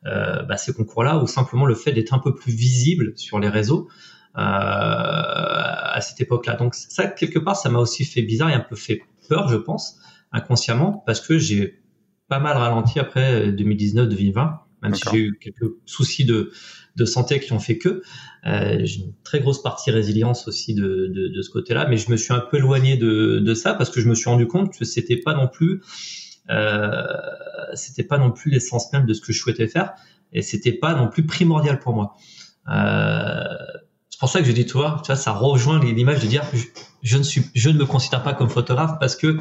bah, ces concours-là ou simplement le fait d'être un peu plus visible sur les réseaux. Euh, à cette époque-là. Donc ça, quelque part, ça m'a aussi fait bizarre et un peu fait peur, je pense, inconsciemment, parce que j'ai pas mal ralenti après 2019-2020, même si j'ai eu quelques soucis de, de santé qui ont fait que. Euh, j'ai une très grosse partie résilience aussi de, de, de ce côté-là, mais je me suis un peu éloigné de, de ça parce que je me suis rendu compte que c'était pas non plus euh, c'était pas non plus l'essence même de ce que je souhaitais faire et c'était pas non plus primordial pour moi. Euh, c'est pour ça que je dis, toi, tu vois, ça rejoint l'image de dire, je, ne suis, je ne me considère pas comme photographe parce que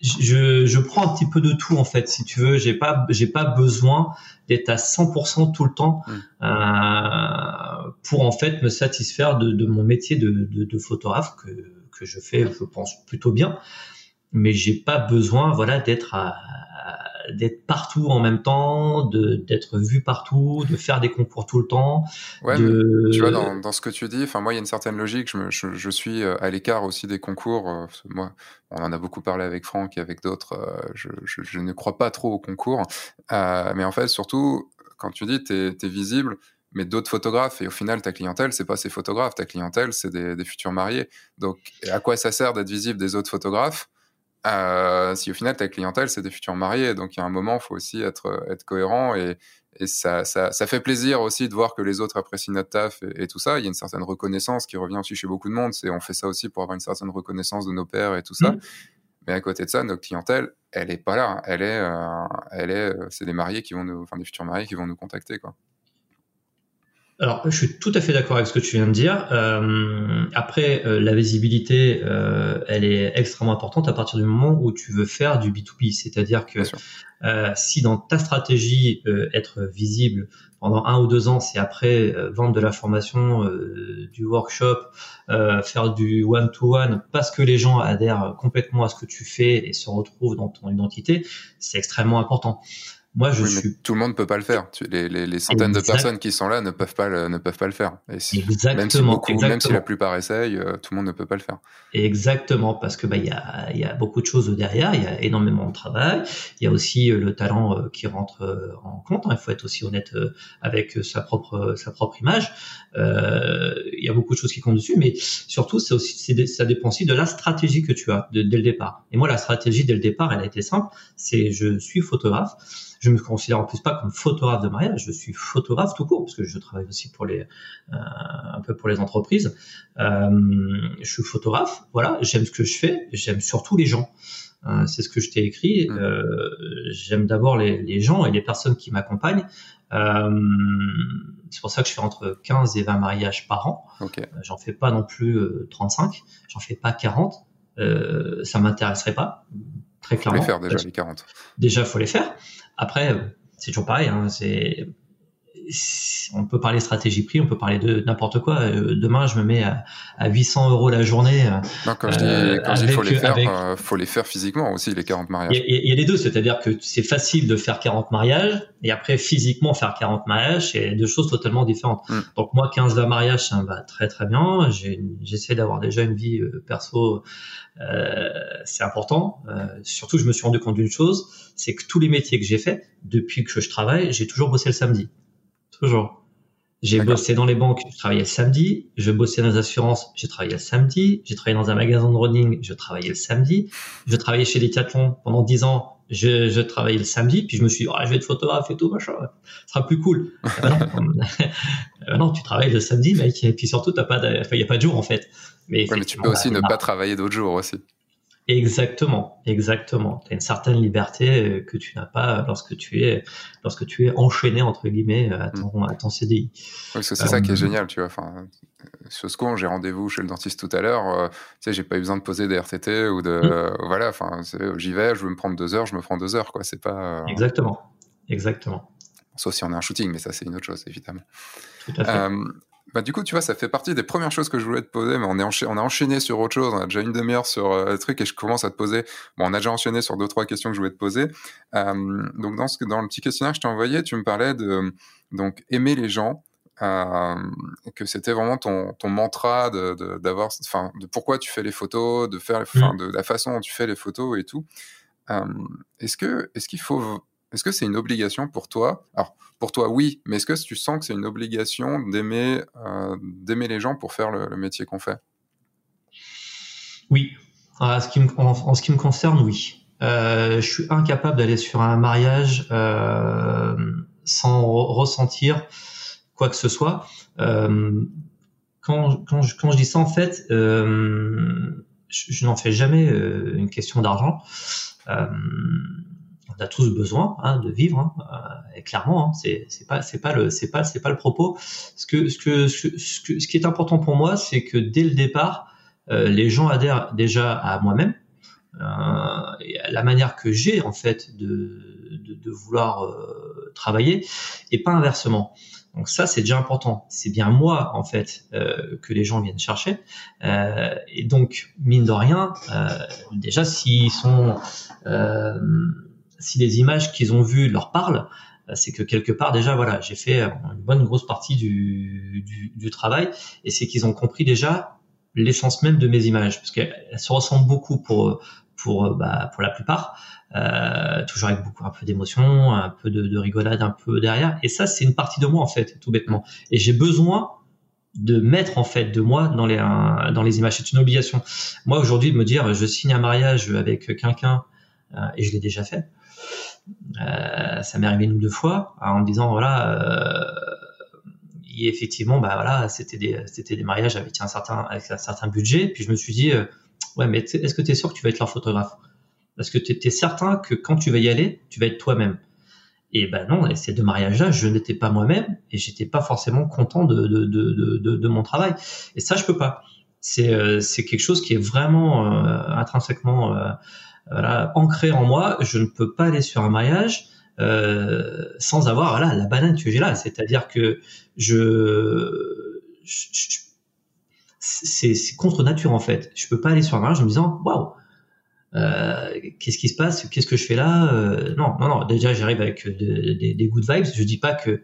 je, je prends un petit peu de tout en fait, si tu veux. J'ai pas, j'ai pas besoin d'être à 100% tout le temps mmh. euh, pour en fait me satisfaire de, de mon métier de, de, de, photographe que, que je fais, je pense plutôt bien. Mais j'ai pas besoin, voilà, d'être à, d'être partout en même temps, de d'être vu partout, de faire des concours tout le temps. Ouais, tu vois, dans, dans, ce que tu dis, enfin moi, il y a une certaine logique. Je, me, je, je suis euh, à l'écart aussi des concours. Euh, moi, on en a beaucoup parlé avec Franck et avec d'autres. Euh, je, je, ne crois pas trop aux concours, euh, mais en fait, surtout quand tu dis tu es, visible, mais d'autres photographes. Et au final, ta clientèle, c'est pas ces photographes. Ta clientèle, c'est des, des, futurs mariés. Donc, à quoi ça sert d'être visible des autres photographes? Euh, si au final ta clientèle c'est des futurs mariés, donc il y a un moment, il faut aussi être, être cohérent et, et ça, ça, ça, fait plaisir aussi de voir que les autres apprécient notre taf et, tout ça. Il y a une certaine reconnaissance qui revient aussi chez beaucoup de monde. C'est on fait ça aussi pour avoir une certaine reconnaissance de nos pères et tout ça. Mmh. Mais à côté de ça, notre clientèle, elle est pas là. Elle est, euh, elle est, euh, c'est des mariés qui vont nous, enfin des futurs mariés qui vont nous contacter quoi. Alors, je suis tout à fait d'accord avec ce que tu viens de dire. Euh, après, euh, la visibilité, euh, elle est extrêmement importante à partir du moment où tu veux faire du B2B. C'est-à-dire que euh, si dans ta stratégie, euh, être visible pendant un ou deux ans, c'est après vendre de la formation, du workshop, faire du one-to-one, parce que les gens adhèrent complètement à ce que tu fais et se retrouvent dans ton identité, c'est extrêmement important. Moi, je suis. tout le monde ne peut pas le faire. Les, les, les centaines de personnes qui sont là ne peuvent pas le, ne peuvent pas le faire. Et exactement. Même si, beaucoup, même si la plupart essayent, euh, tout le monde ne peut pas le faire. Exactement, parce que bah il y a, y a beaucoup de choses derrière. Il y a énormément de travail. Il y a aussi euh, le talent euh, qui rentre en compte. Hein. Il faut être aussi honnête avec sa propre sa propre image. il y a beaucoup de choses qui comptent dessus, mais surtout, c'est aussi ça dépend aussi de la stratégie que tu as dès le départ. Et moi, la stratégie dès le départ, elle a été simple. C'est je suis photographe je me considère en plus pas comme photographe de mariage, je suis photographe tout court parce que je travaille aussi pour les euh, un peu pour les entreprises. Euh, je suis photographe, voilà, j'aime ce que je fais, j'aime surtout les gens. Euh, c'est ce que je t'ai écrit. Mmh. Euh, j'aime d'abord les, les, gens et les personnes qui m'accompagnent. Euh, c'est pour ça que je fais entre 15 et 20 mariages par an. Okay. Euh, j'en fais pas non plus 35, j'en fais pas 40. ça m'intéresserait pas très clairement. Faut les faire déjà les 40. Déjà, faut les faire. Après, c'est toujours pareil. Hein, c'est on peut parler stratégie prix, on peut parler de n'importe quoi. Euh, demain, je me mets à, à 800 euros la journée. Non, quand je dis, euh, faut les faire, euh, faut les faire physiquement aussi, les 40 mariages. Il y, a les deux, c'est-à-dire que c'est facile de faire 40 mariages et après physiquement faire 40 mariages, c'est deux choses totalement différentes. Mm. Donc moi, 15-20 mariages, ça me va très très bien. J'essaie d'avoir déjà une vie perso, euh, c'est important. surtout, je me suis rendu compte d'une chose, c'est que tous les métiers que j'ai fait depuis que je travaille, j'ai toujours bossé le samedi. Toujours. J'ai bossé dans les banques, je travaillais le samedi. Je bossais dans les assurances, j'ai travaillé le samedi. J'ai travaillé dans un magasin de running, je travaillais le samedi. Je travaillais chez Decathlon pendant 10 ans, je, je travaillais le samedi. Puis je me suis dit, oh, je vais être photographe et tout, machin. Ce sera plus cool. Ah non. non, tu travailles le samedi, mec. Et puis surtout, il n'y a pas de jour, en fait. Mais, mais tu peux aussi bah, ne pas travailler d'autres jours aussi. Exactement, exactement. Tu as une certaine liberté euh, que tu n'as pas lorsque tu es lorsque tu es enchaîné entre guillemets à ton, mm. à ton CDI. Oui, c'est ça qui est euh, génial, tu vois. Enfin, chose con, j'ai rendez-vous chez le dentiste tout à l'heure. Euh, tu sais, j'ai pas eu besoin de poser des RTT ou de mm. voilà. Enfin, j'y vais, je veux me prendre deux heures, je me prends deux heures, quoi. C'est pas. Exactement, exactement. Sauf si on a un shooting, mais ça c'est une autre chose évidemment. Tout à fait. Bah, du coup, tu vois, ça fait partie des premières choses que je voulais te poser, mais on, est on a enchaîné sur autre chose. On a déjà une demi-heure sur euh, le truc et je commence à te poser. Bon, on a déjà enchaîné sur deux, trois questions que je voulais te poser. Euh, donc, dans, ce, dans le petit questionnaire que je t'ai envoyé, tu me parlais de donc aimer les gens. Euh, que c'était vraiment ton, ton mantra de, d'avoir, enfin, de, pourquoi tu fais les photos, de faire, enfin, mmh. de, la façon dont tu fais les photos et tout. Est-ce que, est-ce qu'il faut est-ce que c'est une obligation pour toi? Alors, pour toi, oui, mais est-ce que tu sens que c'est une obligation d'aimer, euh, les gens pour faire le, métier qu'on fait? Oui. En ce, qui me, en, ce qui me concerne, oui. Euh, je suis incapable d'aller sur un mariage euh, sans ressentir quoi que ce soit. quand, quand, je, dis ça, en fait, je n'en fais jamais une question d'argent on a tous besoin hein, de vivre, hein, euh, et clairement, hein, c'est c'est pas c'est pas le c'est pas c'est pas le propos. Ce que ce que ce, que, ce qui est important pour moi, c'est que dès le départ, euh, les gens adhèrent déjà à moi-même, euh, et à la manière que j'ai en fait de de, de vouloir euh, travailler, et pas inversement. Donc ça, c'est déjà important. C'est bien moi, en fait, euh, que les gens viennent chercher. Euh, et donc, mine de rien, déjà, s'ils sont euh, si les images qu'ils ont vues leur parlent, euh, c'est que quelque part déjà voilà j'ai fait une bonne grosse partie du, du, travail et c'est qu'ils ont compris déjà l'essence même de mes images parce qu'elles se ressemblent beaucoup pour pour bah, pour la plupart euh, toujours avec beaucoup un peu d'émotion un peu de, de, rigolade un peu derrière et ça c'est une partie de moi en fait tout bêtement. Et j'ai besoin de mettre en fait de moi dans les dans les images. C'est une obligation. Moi aujourd'hui de me dire je signe un mariage avec quelqu'un euh, et je l'ai déjà fait euh, ça m'est arrivé une ou deux fois en me disant voilà euh, effectivement bah voilà c'était des c'était des mariages avec un certain avec un certain budget. Puis je me suis dit euh, ouais mais est-ce que tu es sûr que tu vas être leur photographe? Parce que tu es certain que quand tu vas y aller tu vas être toi-même. Et ben non ces deux mariages là je n'étais pas moi-même et j'étais pas forcément content de de, de, de, mon travail. Et ça je peux pas. C'est c'est quelque chose qui est vraiment intrinsèquement voilà, ancré en moi, je ne peux pas aller sur un mariage euh, sans avoir la banane que j'ai là. C'est-à-dire que je, c'est contre nature en fait. Je peux pas aller sur un mariage en me disant waouh. Euh, qu'est-ce qui se passe? Qu'est-ce que je fais là? Euh, Non, non, non. Déjà, j'arrive avec de, de, des good vibes. Je dis pas que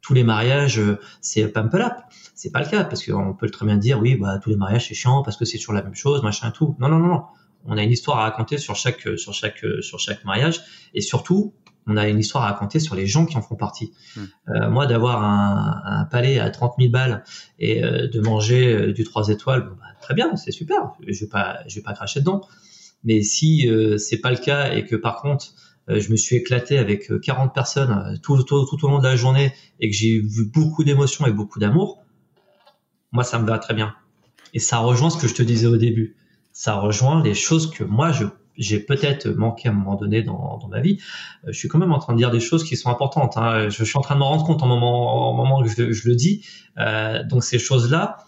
tous les mariages c'est pump up. C'est pas le cas parce qu'on peut très bien dire oui, bah tous les mariages c'est chiant parce que c'est toujours la même chose, machin tout. Non, non, non, non on a une histoire à raconter sur chaque sur chaque sur chaque mariage et surtout on a une histoire à raconter sur les gens qui en font partie. Mmh. Euh, moi, d'avoir un, un, palais à 30 000 balles et euh, de manger euh, du 3 étoiles, bah, très bien, c'est super. Je vais pas, je vais pas cracher dedans. Mais si euh, c'est pas le cas et que par contre euh, je me suis éclaté avec 40 personnes tout, tout, tout au long de la journée et que j'ai vu beaucoup d'émotions et beaucoup d'amour, moi ça me va très bien. Et ça rejoint ce que je te disais au début ça rejoint les choses que moi j'ai peut-être manqué à un moment donné dans, ma vie. Euh, je suis quand même en train de dire des choses qui sont importantes. Hein. Je, suis en train de me rendre compte en moment, en moment que je, le dis. Euh, donc ces choses-là,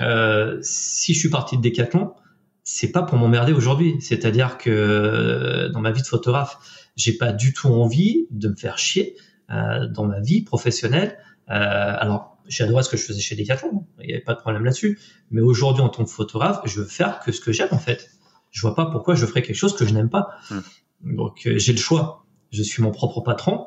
euh, si je suis parti de Decathlon, c'est pas pour m'emmerder aujourd'hui. C'est-à-dire que dans ma vie de photographe, j'ai pas du tout envie de me faire chier dans ma vie professionnelle. alors adoré ce que je faisais chez Decathlon, il n'y avait pas de problème là-dessus. Mais aujourd'hui, en tant que photographe, je veux faire que ce que j'aime en fait. Je vois pas pourquoi je ferais quelque chose que je n'aime pas. Mmh. Donc euh, j'ai le choix. Je suis mon propre patron.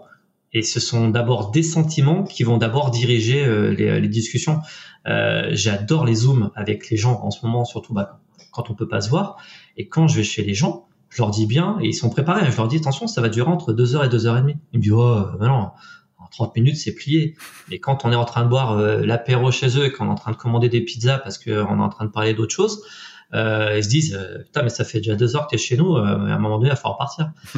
Et ce sont d'abord des sentiments qui vont d'abord diriger euh, les, les, discussions. Euh, J'adore les zooms avec les gens en ce moment, surtout bah, quand on peut pas se voir. Et quand je vais chez les gens, je leur dis bien, et ils sont préparés. Je leur dis attention, ça va durer entre 2 heures et 2 heures et demie. Ils me disent oh, ben non, 30 minutes, c'est plié. Mais quand on est en train de boire euh, l'apéro chez eux et qu'on est en train de commander des pizzas parce qu'on est en train de parler d'autre chose, euh, ils se disent euh, Putain, mais ça fait déjà deux heures que tu es chez nous, euh, à un moment donné, il va falloir partir.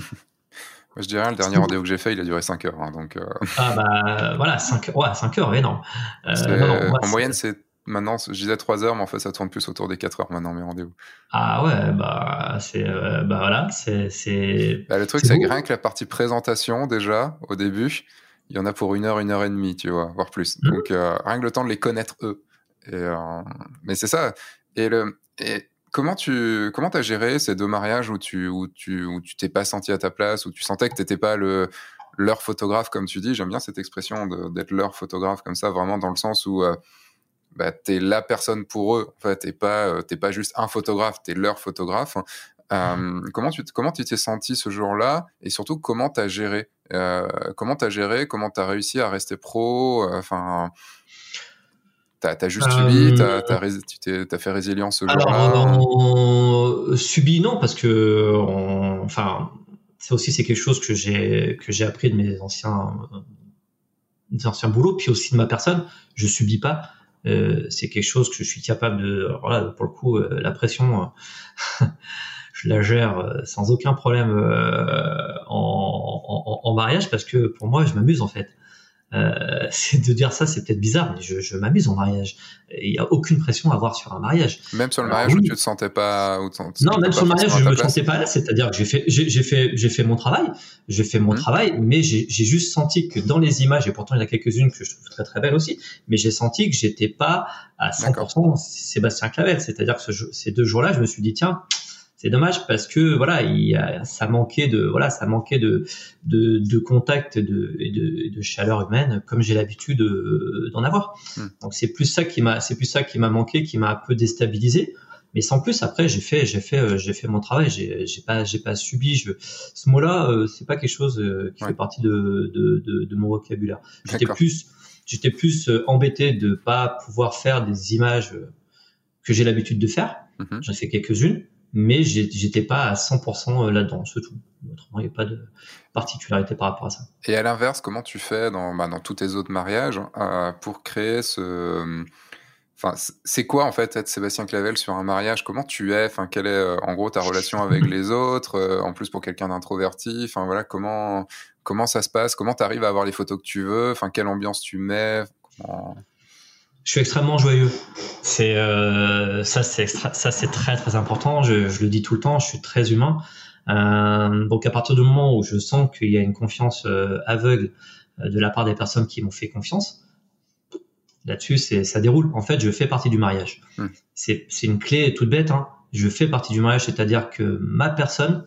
Moi, je dirais, le dernier rendez-vous que j'ai fait, il a duré 5 heures. Hein, donc, Ah, bah voilà, 5, ouais, 5 heures, énorme. Non, non, en moyenne, c'est maintenant, je disais 3 heures, mais en fait, ça tourne plus autour des 4 heures maintenant, mes rendez-vous. Ah ouais, bah, c'est, euh, bah voilà, c'est, c'est. Bah, le truc, c'est que rien que la partie présentation, déjà, au début, il y en a pour une heure, une heure et demie, tu vois, voire plus. Mmh. Donc, euh, rien que le temps de les connaître eux. Et, euh, mais c'est ça. Et, le, et comment tu comment as géré ces deux mariages où tu où tu où tu t'es pas senti à ta place, où tu sentais que tu n'étais pas le leur photographe, comme tu dis? J'aime bien cette expression d'être leur photographe comme ça, vraiment dans le sens où euh, bah, tu es la personne pour eux. En fait, tu n'es pas, euh, pas juste un photographe, tu es leur photographe. Euh, comment tu comment tu t'es senti ce jour-là et surtout comment tu as géré euh, comment tu as géré comment tu as réussi à rester pro enfin T'as as juste subi, euh... t'as as, fait résilience ce jour-là on... Subi non, parce que on... enfin, c'est aussi c'est quelque chose que j'ai que j'ai appris de mes anciens des anciens boulots, puis aussi de ma personne. Je subis pas. Euh, c'est quelque chose que je suis capable de. Voilà, pour le coup, euh, la pression, je la gère euh, sans aucun problème euh, en, en, en, mariage parce que pour moi, je m'amuse en fait. euh, c'est de dire ça, c'est peut-être bizarre, mais je, je m'amuse en mariage. Il n'y a aucune pression à avoir sur un mariage. Même sur le mariage où tu te sentais pas. Où non, même sur le mariage, je me sentais pas là. C'est-à-dire que j'ai fait, j'ai fait, j'ai fait mon travail, j'ai fait mon mmh. travail, mais j'ai juste senti que dans les images, et pourtant il y en a quelques-unes que je trouve très très belles aussi, mais j'ai senti que j'étais pas à 100% Sébastien Clavel. C'est-à-dire que ce, ces deux jours-là, je me suis dit tiens c'est dommage parce que voilà, il ça manquait de voilà, ça manquait de de, de contact et de, de, de chaleur humaine comme j'ai l'habitude euh, d'en avoir. Hmm. Donc c'est plus ça qui m'a c'est plus ça qui m'a manqué, qui m'a un peu déstabilisé. Mais sans plus, après j'ai fait j'ai fait euh, j'ai fait mon travail. J'ai j'ai pas j'ai pas subi. Je, ce mot-là, euh, c'est pas quelque chose qui fait partie de, de, de, de mon vocabulaire. J'étais plus j'étais plus embêté de pas pouvoir faire des images que j'ai l'habitude de faire. Mm-hmm. J'en ai fait quelques-unes mais j'étais pas à 100% euh, là-dedans, c'est tout. Autrement, il n'y a pas de particularité par rapport à ça. Et à l'inverse, comment tu fais dans, bah, dans tous tes autres mariages euh, pour créer ce. Enfin, c'est quoi en fait être Sébastien Clavel sur un mariage? Comment tu es? Enfin, quelle est euh, en gros ta relation avec les autres En plus pour quelqu'un d'introverti? Enfin voilà, comment comment ça se passe? Comment tu arrives à avoir les photos que tu veux? Enfin, quelle ambiance tu mets? Je suis extrêmement joyeux. C'est euh, ça, c'est ça, c'est très très important. Je, je, le dis tout le temps. Je suis très humain. Euh, donc à partir du moment où je sens qu'il y a une confiance euh, aveugle de la part des personnes qui m'ont fait confiance, là-dessus, c'est ça déroule. En fait, je fais partie du mariage. C'est c'est une clé toute bête. Hein. Je fais partie du mariage, c'est-à-dire que ma personne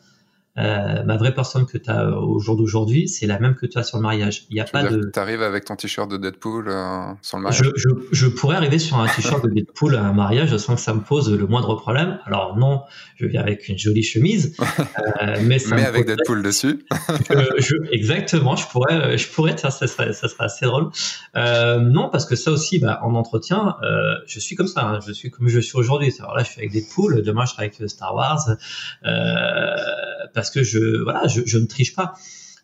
euh, ma vraie personne que tu as au jour d'aujourd'hui, c'est la même que tu as sur le mariage. Il y a pas de. Tu arrives avec ton t-shirt de Deadpool euh, sur le mariage? Je, je, je, pourrais arriver sur un t-shirt de Deadpool à un mariage sans que ça me pose le moindre problème. Alors non, je viens avec une jolie chemise, euh, mais, ça mais avec Deadpool dessus. je, exactement, je pourrais, je pourrais, ça, ça, serait, ça serait assez drôle. Euh, non, parce que ça aussi, bah, en entretien, euh, je suis comme ça. Hein, je suis comme je suis aujourd'hui. Alors là, je suis avec Deadpool. Demain, je serai avec Star Wars. Euh, parce que je voilà, je, je, ne triche pas.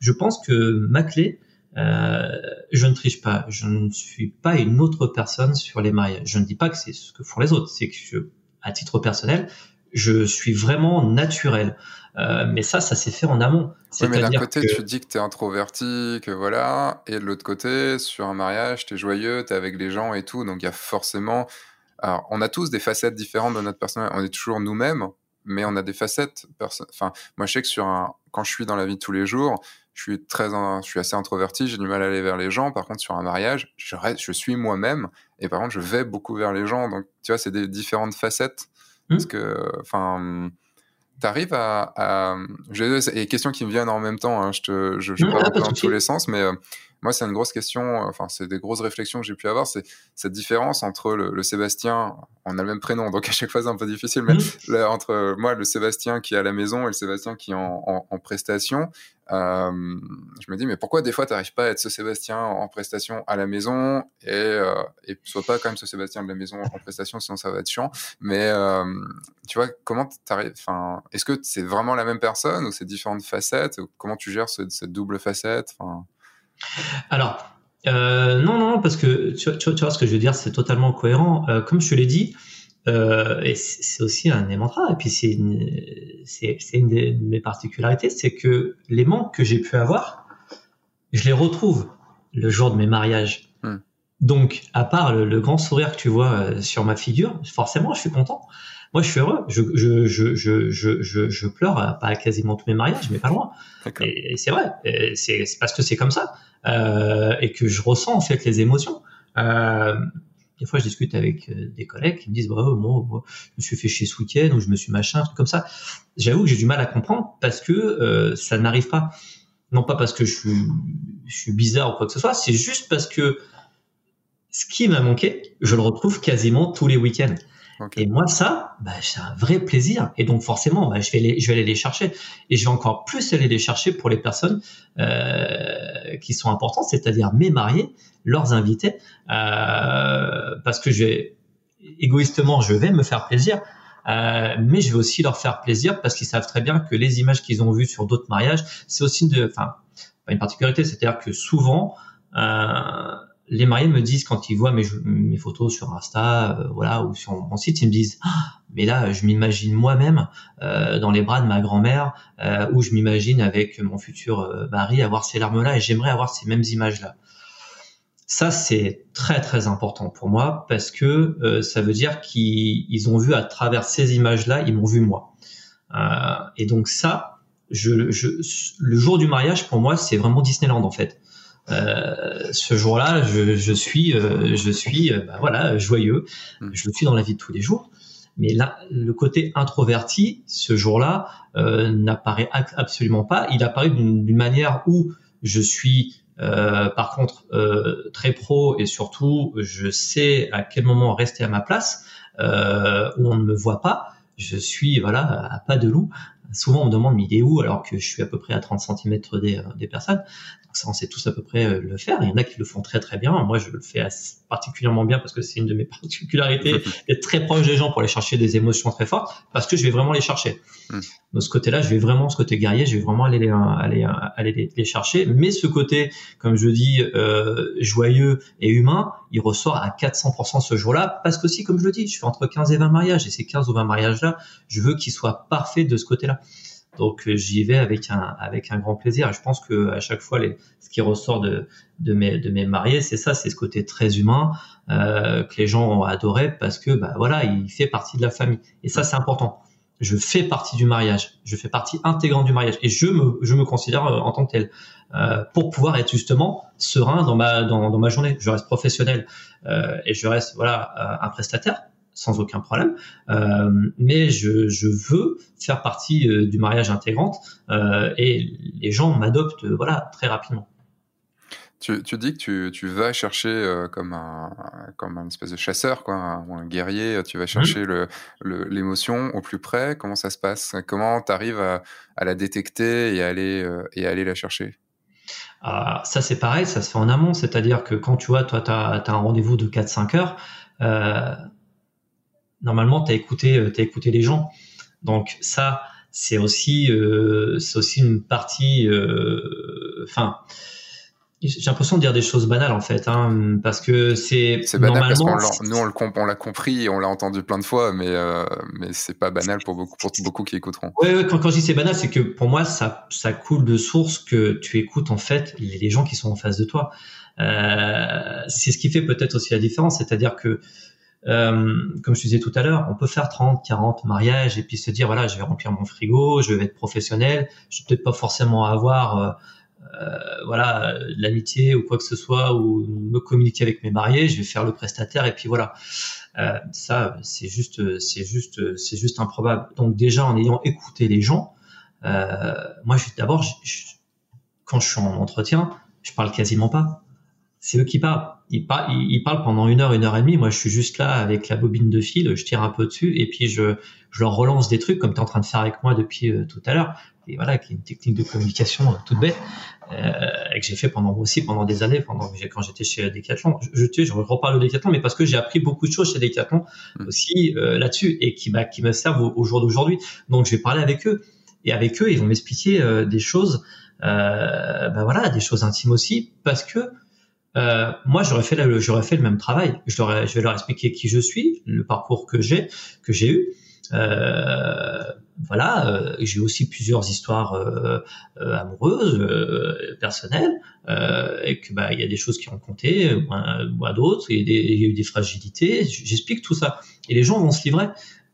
Je pense que ma clé, euh, je ne triche pas. Je ne suis pas une autre personne sur les mariages. Je ne dis pas que c'est ce que font les autres. C'est que je, à titre personnel, je suis vraiment naturel. Euh, mais ça, ça s'est fait en amont. Oui, mais d'un côté, tu dis que tu es introverti, que voilà, et de l'autre côté, sur un mariage, tu es joyeux, tu es avec les gens et tout, donc il y a forcément... Alors, on a tous des facettes différentes de notre personnalité, on est toujours nous-mêmes, mais on a des facettes. Enfin, moi, je sais que sur un, quand je suis dans la vie de tous les jours, je suis très, je suis assez introverti, j'ai du mal à aller vers les gens. Par contre, sur un mariage, je reste, je suis moi-même, et par contre, je vais beaucoup vers les gens. Donc, tu vois, c'est des différentes facettes. Mmh. Parce que, enfin, t'arrives à, à, des questions qui me viennent en même temps. Hein, je te, je, je mmh, parle dans tous les sens, mais euh, moi, c'est une grosse question, enfin, c'est des grosses réflexions que j'ai pu avoir, c'est cette différence entre le, Sébastien, on a le même prénom, donc à chaque fois c'est un peu difficile, mais mmh. entre moi, le Sébastien qui est à la maison et le Sébastien qui est en, en, prestation, euh, je me dis, mais pourquoi des fois tu n'arrives pas à être ce Sébastien en prestation à la maison et, euh, et soit pas quand même ce Sébastien de la maison en prestation, sinon ça va être chiant. Mais euh, tu vois, comment t'arrives, enfin, est-ce que c'est vraiment la même personne ou c'est différentes facettes Comment tu gères cette double facette enfin... Alors, euh, non, non, parce que tu, tu, vois ce que je veux dire, c'est totalement cohérent. Euh, comme je te l'ai dit, euh, et c'est aussi un des mantras, et puis c'est une, c'est, une de mes particularités, c'est que les manques que j'ai pu avoir, je les retrouve le jour de mes mariages. Hmm. Donc, à part le, grand sourire que tu vois euh, sur ma figure, forcément, je suis content. Moi, je suis heureux. Je, je, je, je, je, je pleure pas à quasiment tous mes mariages, mais pas loin. Et, c'est vrai. C'est parce que c'est comme ça euh, et que je ressens en fait les émotions. Euh, des fois, je discute avec euh, des collègues qui me disent, bah, moi, je me suis fait chier ce week-end ou je me suis machin, comme ça. J'avoue que j'ai du mal à comprendre parce que euh, ça n'arrive pas. Non pas parce que je suis, je suis bizarre ou quoi que ce soit, c'est juste parce que ce qui m'a manqué, je le retrouve quasiment tous les week-ends. Et moi, ça, bah, c'est un vrai plaisir. Et donc, forcément, bah, je, vais les, je vais aller les chercher. Et je vais encore plus aller les chercher pour les personnes euh, qui sont importantes, c'est-à-dire mes mariés, leurs invités, euh, parce que je vais, égoïstement, je vais me faire plaisir. Euh, mais je vais aussi leur faire plaisir parce qu'ils savent très bien que les images qu'ils ont vues sur d'autres mariages, c'est aussi de, enfin, une particularité, c'est-à-dire que souvent, euh, les mariés me disent quand ils voient mes, photos sur Insta, euh, voilà, ou sur mon site, ils me disent ah, mais là, je m'imagine moi-même euh, dans les bras de ma grand-mère, euh, ou je m'imagine avec mon futur mari avoir ces larmes-là, et j'aimerais avoir ces mêmes images-là. Ça, c'est très très important pour moi parce que euh, ça veut dire qu'ils ont vu à travers ces images-là, ils m'ont vu moi. Euh, et donc ça, je, je, le jour du mariage, pour moi, c'est vraiment Disneyland en fait. Euh, ce jour-là, je, je, suis, euh, je suis, euh, bah, voilà, joyeux. Hmm. Je le suis dans la vie de tous les jours. Mais là, le côté introverti, ce jour-là, euh, n'apparaît absolument pas. Il apparaît d'une manière où je suis euh, par contre, euh, très pro et surtout, je sais à quel moment rester à ma place euh, où on ne me voit pas. Je suis voilà à pas de loup. Souvent, on me demande mais il est où alors que je suis à peu près à 30 cm des, des personnes? Ça, on sait tous à peu près euh, le faire. Il y en a qui le font très très bien. Moi, je le fais particulièrement bien parce que c'est une de mes particularités d'être très proche des gens pour aller chercher des émotions très fortes parce que je vais vraiment les chercher. Hmm. De ce côté-là, je vais vraiment, ce côté guerrier, je vais vraiment aller les, aller, aller les, chercher. Mais ce côté, comme je dis, euh, joyeux et humain, il ressort à 400% ce jour-là parce que aussi, comme je le dis, je fais entre 15 et 20 mariages et ces 15 ou 20 mariages-là, je veux qu'ils soient parfaits de ce côté-là. Donc euh, j'y vais avec un avec un grand plaisir. je pense que à chaque fois, les, ce qui ressort de de mes de mariés, c'est ça, c'est ce côté très humain euh, que les gens ont adoré parce que bah voilà, il fait partie de la famille. Et ça, c'est important. Je fais partie du mariage. Je fais partie intégrante du mariage et je me je me considère euh, en tant que tel. Pour pouvoir être justement serein dans ma dans, dans ma journée. Je reste professionnel et je reste voilà un prestataire sans aucun problème. Euh, mais je, je, veux faire partie euh, du mariage intégrante euh, et les gens m'adoptent voilà très rapidement. Tu, tu, dis que tu, tu vas chercher comme un comme un espèce de chasseur quoi, un, un guerrier. Tu vas chercher mmh. le l'émotion au plus près. Comment ça se passe? Comment tu arrives à, à, la détecter et à aller et à aller la chercher? Ah, ça c'est pareil, ça se fait en amont, c'est-à-dire que quand tu vois, toi, tu as, as, un rendez-vous de 4-5 heures, normalement, tu as écouté, euh, as écouté les gens. Donc ça, c'est aussi, euh, c'est aussi une partie. Euh, enfin, j'ai l'impression de dire des choses banales en fait, hein, parce que c'est. C'est banal parce qu'on nous on l'a compris et on l'a entendu plein de fois, mais euh, mais c'est pas banal pour beaucoup pour beaucoup qui écouteront. Oui, ouais, quand, quand je dis c'est banal, c'est que pour moi ça ça coule de source que tu écoutes en fait les, gens qui sont en face de toi. C'est ce qui fait peut-être aussi la différence, c'est-à-dire que euh, comme je disais tout à l'heure, on peut faire 30, 40 mariages et puis se dire voilà, je vais remplir mon frigo, je vais être professionnel, je vais peut-être pas forcément avoir euh, euh, voilà l'amitié ou quoi que ce soit ou me communiquer avec mes mariés, je vais faire le prestataire et puis voilà. Ça, c'est juste, c'est juste, c'est juste improbable. Donc déjà en ayant écouté les gens, moi, d'abord, quand je suis en entretien, je parle quasiment pas c'est eux qui parlent. Ils, parlent. pendant une heure, une heure et demie. Moi, je suis juste là avec la bobine de fil, je tire un peu dessus et puis je, je leur relance des trucs comme tu es en train de faire avec moi depuis euh, tout à l'heure. Et voilà, qui est une technique de communication euh, toute bête euh, et que j'ai fait pendant aussi pendant des années, pendant quand j'étais chez Decathlon. Je, je, je reparle de Decathlon, mais parce que j'ai appris beaucoup de choses chez Decathlon mmh. aussi euh, là-dessus et qui, bah, qui me servent au, jour d'aujourd'hui. Donc, je vais parler avec eux et avec eux, ils vont m'expliquer des choses, bah voilà, des choses intimes aussi, parce que euh, moi, j'aurais fait, fait le même travail. Je, leur, je vais leur expliquer qui je suis, le parcours que j'ai, que j'ai eu. Euh, voilà, euh, j'ai aussi plusieurs histoires euh, euh amoureuses, euh, personnelles, et que bah il y a des choses qui ont compté, ou à, d'autres, il y a eu des fragilités. J'explique tout ça, et les gens vont se livrer.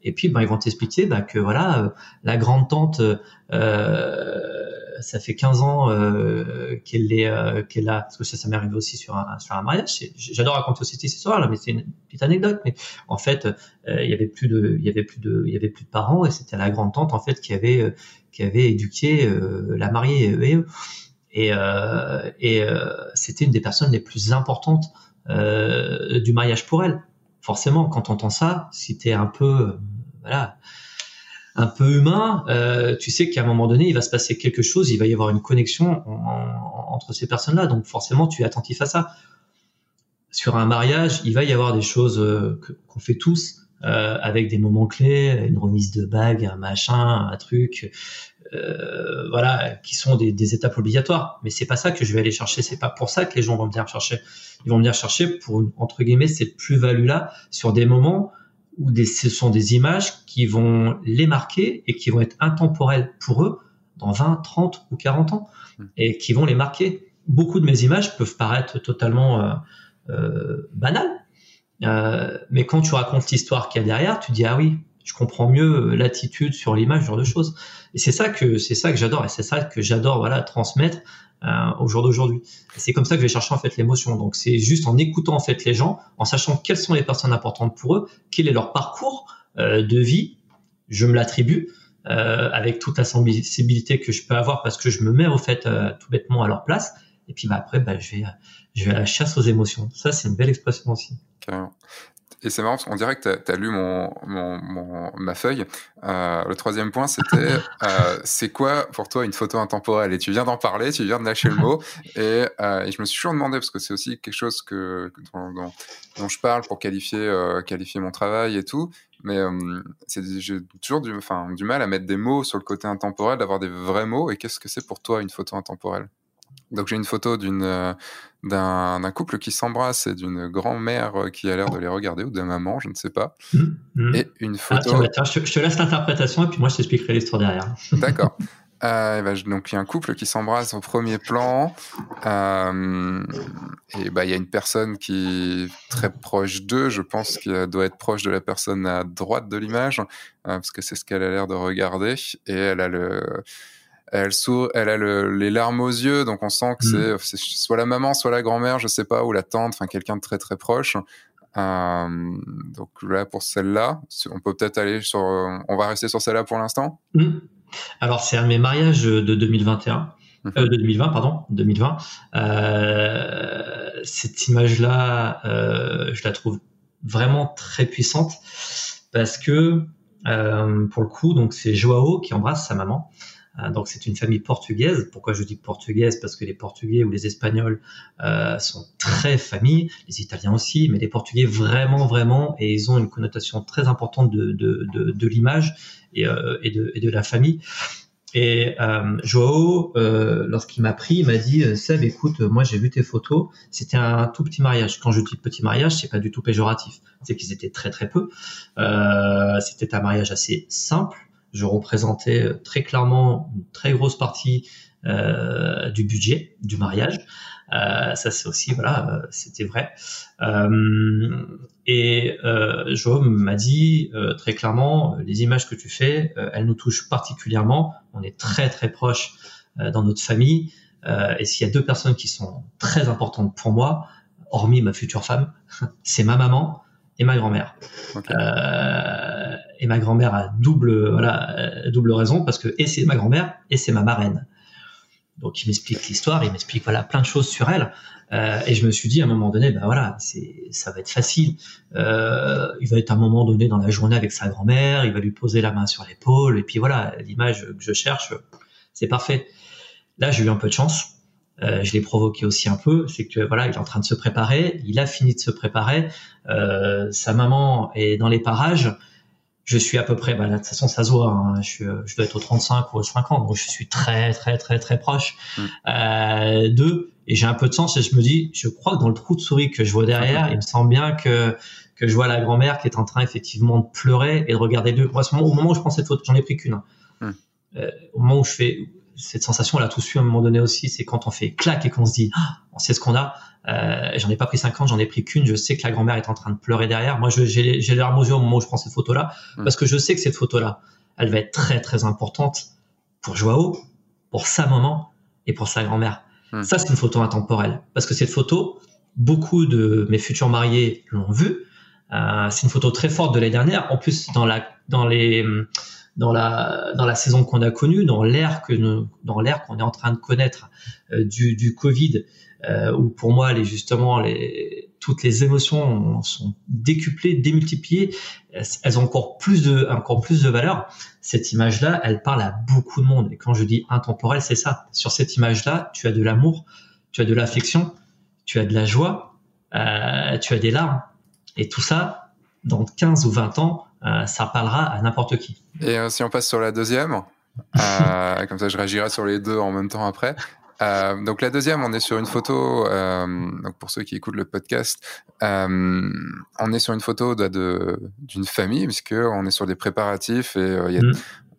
Et puis, bah, ils vont t'expliquer bah, que voilà, la grande tante ça fait 15 ans euh, qu'elle est euh, qu'elle a parce que ça ça m'est arrivé aussi sur un sur un mariage. J'adore raconter aussi cette histoire là mais c'est une petite anecdote. Mais en fait euh, il y avait plus de il y avait plus de il y avait plus de parents et c'était la grande tante en fait qui avait qui avait éduqué la mariée et et, et c'était une des personnes les plus importantes du mariage pour elle. Forcément quand on entend ça si t'es un peu voilà un peu humain, euh, tu sais qu'à un moment donné, il va se passer quelque chose, il va y avoir une connexion entre ces personnes-là. Donc forcément, tu es attentif à ça. Sur un mariage, il va y avoir des choses euh, qu'on fait tous, euh, avec des moments clés, une remise de bague, un machin, un truc, euh, voilà, qui sont des, des, étapes obligatoires. Mais c'est pas ça que je vais aller chercher. C'est pas pour ça que les gens vont venir chercher. Ils vont venir chercher pour entre guillemets cette plus-value là sur des moments ou des, ce sont des images qui vont les marquer et qui vont être intemporelles pour eux dans 20, 30 ou 40 ans hmm. et qui vont les marquer. Beaucoup de mes images peuvent paraître totalement, euh, banal. mais quand tu racontes l'histoire qu'il y a derrière, tu dis ah oui, je comprends mieux l'attitude sur l'image, ce genre de choses. Et c'est ça que c'est ça que j'adore et c'est ça que j'adore voilà transmettre euh, au jour d'aujourd'hui. C'est comme ça que je vais chercher en fait l'émotion. Donc c'est juste en écoutant en fait les gens, en sachant quelles sont les personnes importantes pour eux, quel est leur parcours euh, de vie, je me l'attribue. Euh, avec toute la sensibilité que je peux avoir parce que je me mets au fait euh, tout bêtement à leur place et puis bah après bah, je vais je vais à la chasse aux émotions ça c'est une belle expression aussi. Et c'est marrant parce qu'on dirait que tu as, lu mon, mon, ma feuille. Euh, le troisième point, c'était euh, c'est quoi pour toi une photo intemporelle? Et tu viens d'en parler, tu viens de lâcher le mot. Et, euh, et je me suis toujours demandé, parce que c'est aussi quelque chose que, dont, dont, je parle pour qualifier, qualifier mon travail et tout. Mais j'ai toujours du, du mal à mettre des mots sur le côté intemporel, d'avoir des vrais mots. Et qu'est-ce que c'est pour toi une photo intemporelle? Donc j'ai une photo d'une euh, d'un couple qui s'embrasse et d'une grand-mère euh, qui a l'air de les regarder ou de maman, je ne sais pas. Mmh, mmh. Et une ah, photo. je, te laisse l'interprétation et puis moi je t'expliquerai l'histoire derrière. D'accord. Euh, ben, donc il y a un couple qui s'embrasse au premier plan euh, et bah il y a une personne qui est très proche d'eux. Je pense qu'elle doit être proche de la personne à droite de l'image parce que c'est ce qu'elle a l'air de regarder et elle a le elle elle a les larmes aux yeux, donc on sent que mm. c'est soit la maman, soit la grand-mère, je sais pas, ou la tante, enfin quelqu'un de très très proche. Euh, donc là pour celle-là, on peut peut-être aller sur, on va rester sur celle-là pour l'instant. Mm. Alors c'est un de mes mariages de 2021. Mm-hmm. Euh, de 2020, pardon, 2020. Euh, cette image-là, je la trouve vraiment très puissante parce que, pour le coup, donc c'est Joao qui embrasse sa maman. Euh, donc c'est une famille portugaise. Pourquoi je dis portugaise? Parce que les Portugais ou les Espagnols euh, sont très familles, les Italiens aussi, mais les Portugais vraiment, vraiment, et ils ont une connotation très importante de, de, de, de l'image et, euh, et, de, et de la famille. Et euh, Joao, euh, lorsqu'il m'a pris, il m'a dit euh, Seb, écoute, moi j'ai vu tes photos. C'était un tout petit mariage. Quand je dis petit mariage, c'est pas du tout péjoratif. C'est qu'ils étaient très très peu. Euh, C'était un mariage assez simple je représentais euh, très clairement une très grosse partie euh, du budget du mariage. Euh, ça c'est aussi voilà, euh, c'était vrai. Et euh, Joe m'a dit très clairement, les images que tu fais, elles nous touchent particulièrement. On est très très proches dans notre famille. et s'il y a deux personnes qui sont très importantes pour moi, hormis ma future femme, c'est ma maman et ma grand-mère. Euh, et ma grand-mère a double, voilà, double raison parce que et c'est ma grand-mère et c'est ma marraine. Donc il m'explique l'histoire, il m'explique voilà plein de choses sur elle. Euh, et je me suis dit à un moment donné, ben voilà, c'est, ça va être facile. Euh, il va être à un moment donné dans la journée avec sa grand-mère, il va lui poser la main sur l'épaule, et puis voilà, l'image que je cherche, c'est parfait. Là, j'ai eu un peu de chance. Euh, je l'ai provoqué aussi un peu, c'est que voilà, il est en train de se préparer, il a fini de se préparer, euh, sa maman est dans les parages, je suis à peu près, bah, de toute façon ça se voit, hein, je, je, dois être au 35 ou au 50, donc je suis très très très très proche mm. euh, d'eux, et j'ai un peu de sens et je me dis, je crois que dans le trou de souris que je vois derrière, il me semble bien que que je vois la grand-mère qui est en train effectivement de pleurer et de regarder deux. Moi, au moment où je prends cette photo, j'en ai pris qu'une. Hein. Mm. Euh, au moment où je fais, cette sensation, elle a tous eu à un moment donné aussi, c'est quand on fait clac et qu'on se dit, ah, on sait ce qu'on a. Euh, j'en ai pas pris 50, j'en ai pris qu'une. Je sais que la grand-mère est en train de pleurer derrière. Moi, j'ai les larmes aux yeux au moment où je prends cette photo-là, mm. parce que je sais que cette photo-là, elle va être très très importante pour Joao, pour sa maman et pour sa grand-mère. Mm. Ça, c'est une photo intemporelle, parce que cette photo, beaucoup de mes futurs mariés l'ont vue. Euh, c'est une photo très forte de l'année dernière. En plus, dans la dans les dans la dans la saison qu'on a connue, dans l'ère que nous, dans l'ère qu'on est en train de connaître euh, du, du Covid, euh, où pour moi les justement les toutes les émotions sont décuplées, démultipliées, elles ont encore plus de encore plus de valeur. Cette image-là, elle parle à beaucoup de monde. Et quand je dis intemporel, c'est ça. Sur cette image-là, tu as de l'amour, tu as de l'affection, tu as de la joie, euh, tu as des larmes. Et tout ça, dans 15 ou 20 ans, euh, ça parlera à n'importe qui. Et euh, si on passe sur la deuxième, euh, comme ça je réagirai sur les deux en même temps après. Donc la deuxième, on est sur une photo. donc pour ceux qui écoutent le podcast, on est sur une photo d'une famille puisque on est sur des préparatifs et mm.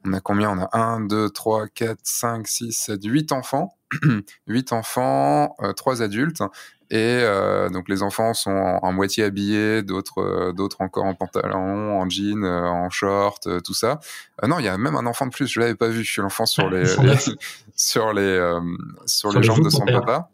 on a combien? On a 1, 2, 3, 4, 5, 6, 7, 8 enfants huit enfants, trois adultes. Et donc les enfants sont en, moitié habillés, d'autres d'autres encore en pantalon, en jean, en short, tout ça. non, il y a même un enfant de plus. Je l'avais pas vu. L'enfant sur les, sur les sur, les jambes de son papa.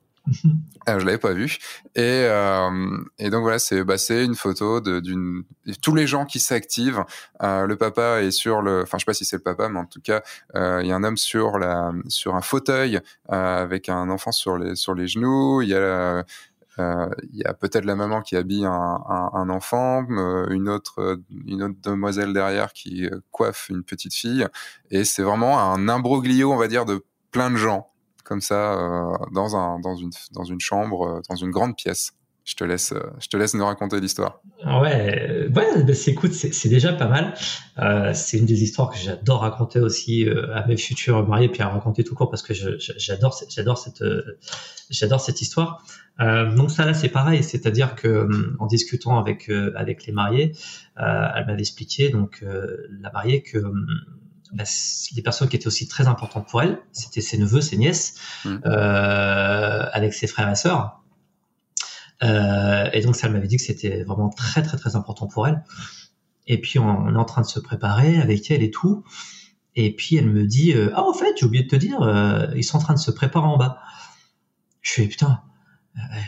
Ah, je l'avais pas vu. Et, euh, donc voilà, c'est bah, une photo d'une tous les gens qui s'activent. Euh, le papa est sur le, enfin je sais pas si c'est le papa, mais en tout cas euh, il y a un homme sur un fauteuil avec un enfant sur les genoux. Il y a peut-être la maman qui habille un, enfant, une autre demoiselle derrière qui coiffe une petite fille. Et c'est vraiment un imbroglio, on va dire, de plein de gens comme ça euh, dans, un, dans, une, dans une chambre, euh, dans une grande pièce. Je te laisse, euh, je te laisse nous raconter l'histoire. Ouais, ouais bah, écoute, c'est, déjà pas mal. c'est une des histoires que j'adore raconter aussi à mes futurs mariés, puis à raconter tout court parce que j'adore, cette, cette histoire. donc ça là, c'est pareil, c'est-à-dire que en discutant avec avec les mariés, elle m'avait expliqué donc la mariée que bah, des personnes qui étaient aussi très importantes pour elle. C'était ses neveux, ses nièces, mmh. euh, avec ses frères et sœurs. Euh, et donc ça, elle m'avait dit que c'était vraiment très très très important pour elle. Et puis on, est en train de se préparer avec elle et tout. Et puis elle me dit euh, ah en fait j'ai oublié de te dire euh, ils sont en train de se préparer en bas. Je fais putain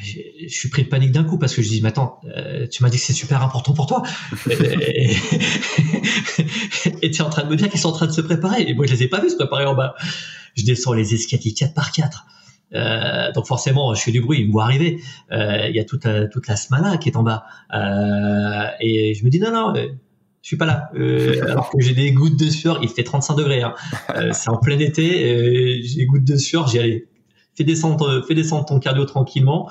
je suis pris de panique d'un coup parce que je dis mais attends euh, tu m'as dit que c'est super important pour toi. Et tu es en train de me dire qu'ils sont en train de se préparer. Et moi je les ai pas vus se préparer en bas. Je descends les escaliers 4 par 4 euh, donc forcément je fais du bruit ils me voient arriver. Euh, il y a toute la, toute la smala qui est en bas. Euh, et je me dis non non je suis pas là. Alors que j'ai des gouttes de sueur. Il fait 35 degrés hein. c'est en plein été j'ai des gouttes de sueur j'y allais fais descendre, fais descendre ton cardio tranquillement.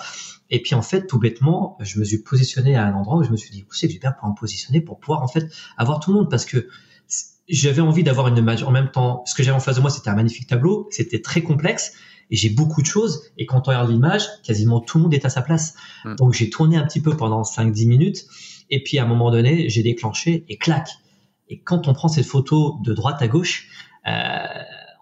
Et puis en fait, tout bêtement, je me suis positionné à un endroit où je me suis dit, où c'est que j'ai bien pour me positionner pour pouvoir en fait avoir tout le monde parce que j'avais envie d'avoir une image en même temps. Ce que j'avais en face de moi, c'était un magnifique tableau, c'était très complexe et j'ai beaucoup de choses. Et quand on regarde l'image, quasiment tout le monde est à sa place. Hmm. Donc j'ai tourné un petit peu pendant 5-10 minutes et puis à un moment donné, j'ai déclenché et clac. Et quand on prend cette photo de droite à gauche, euh,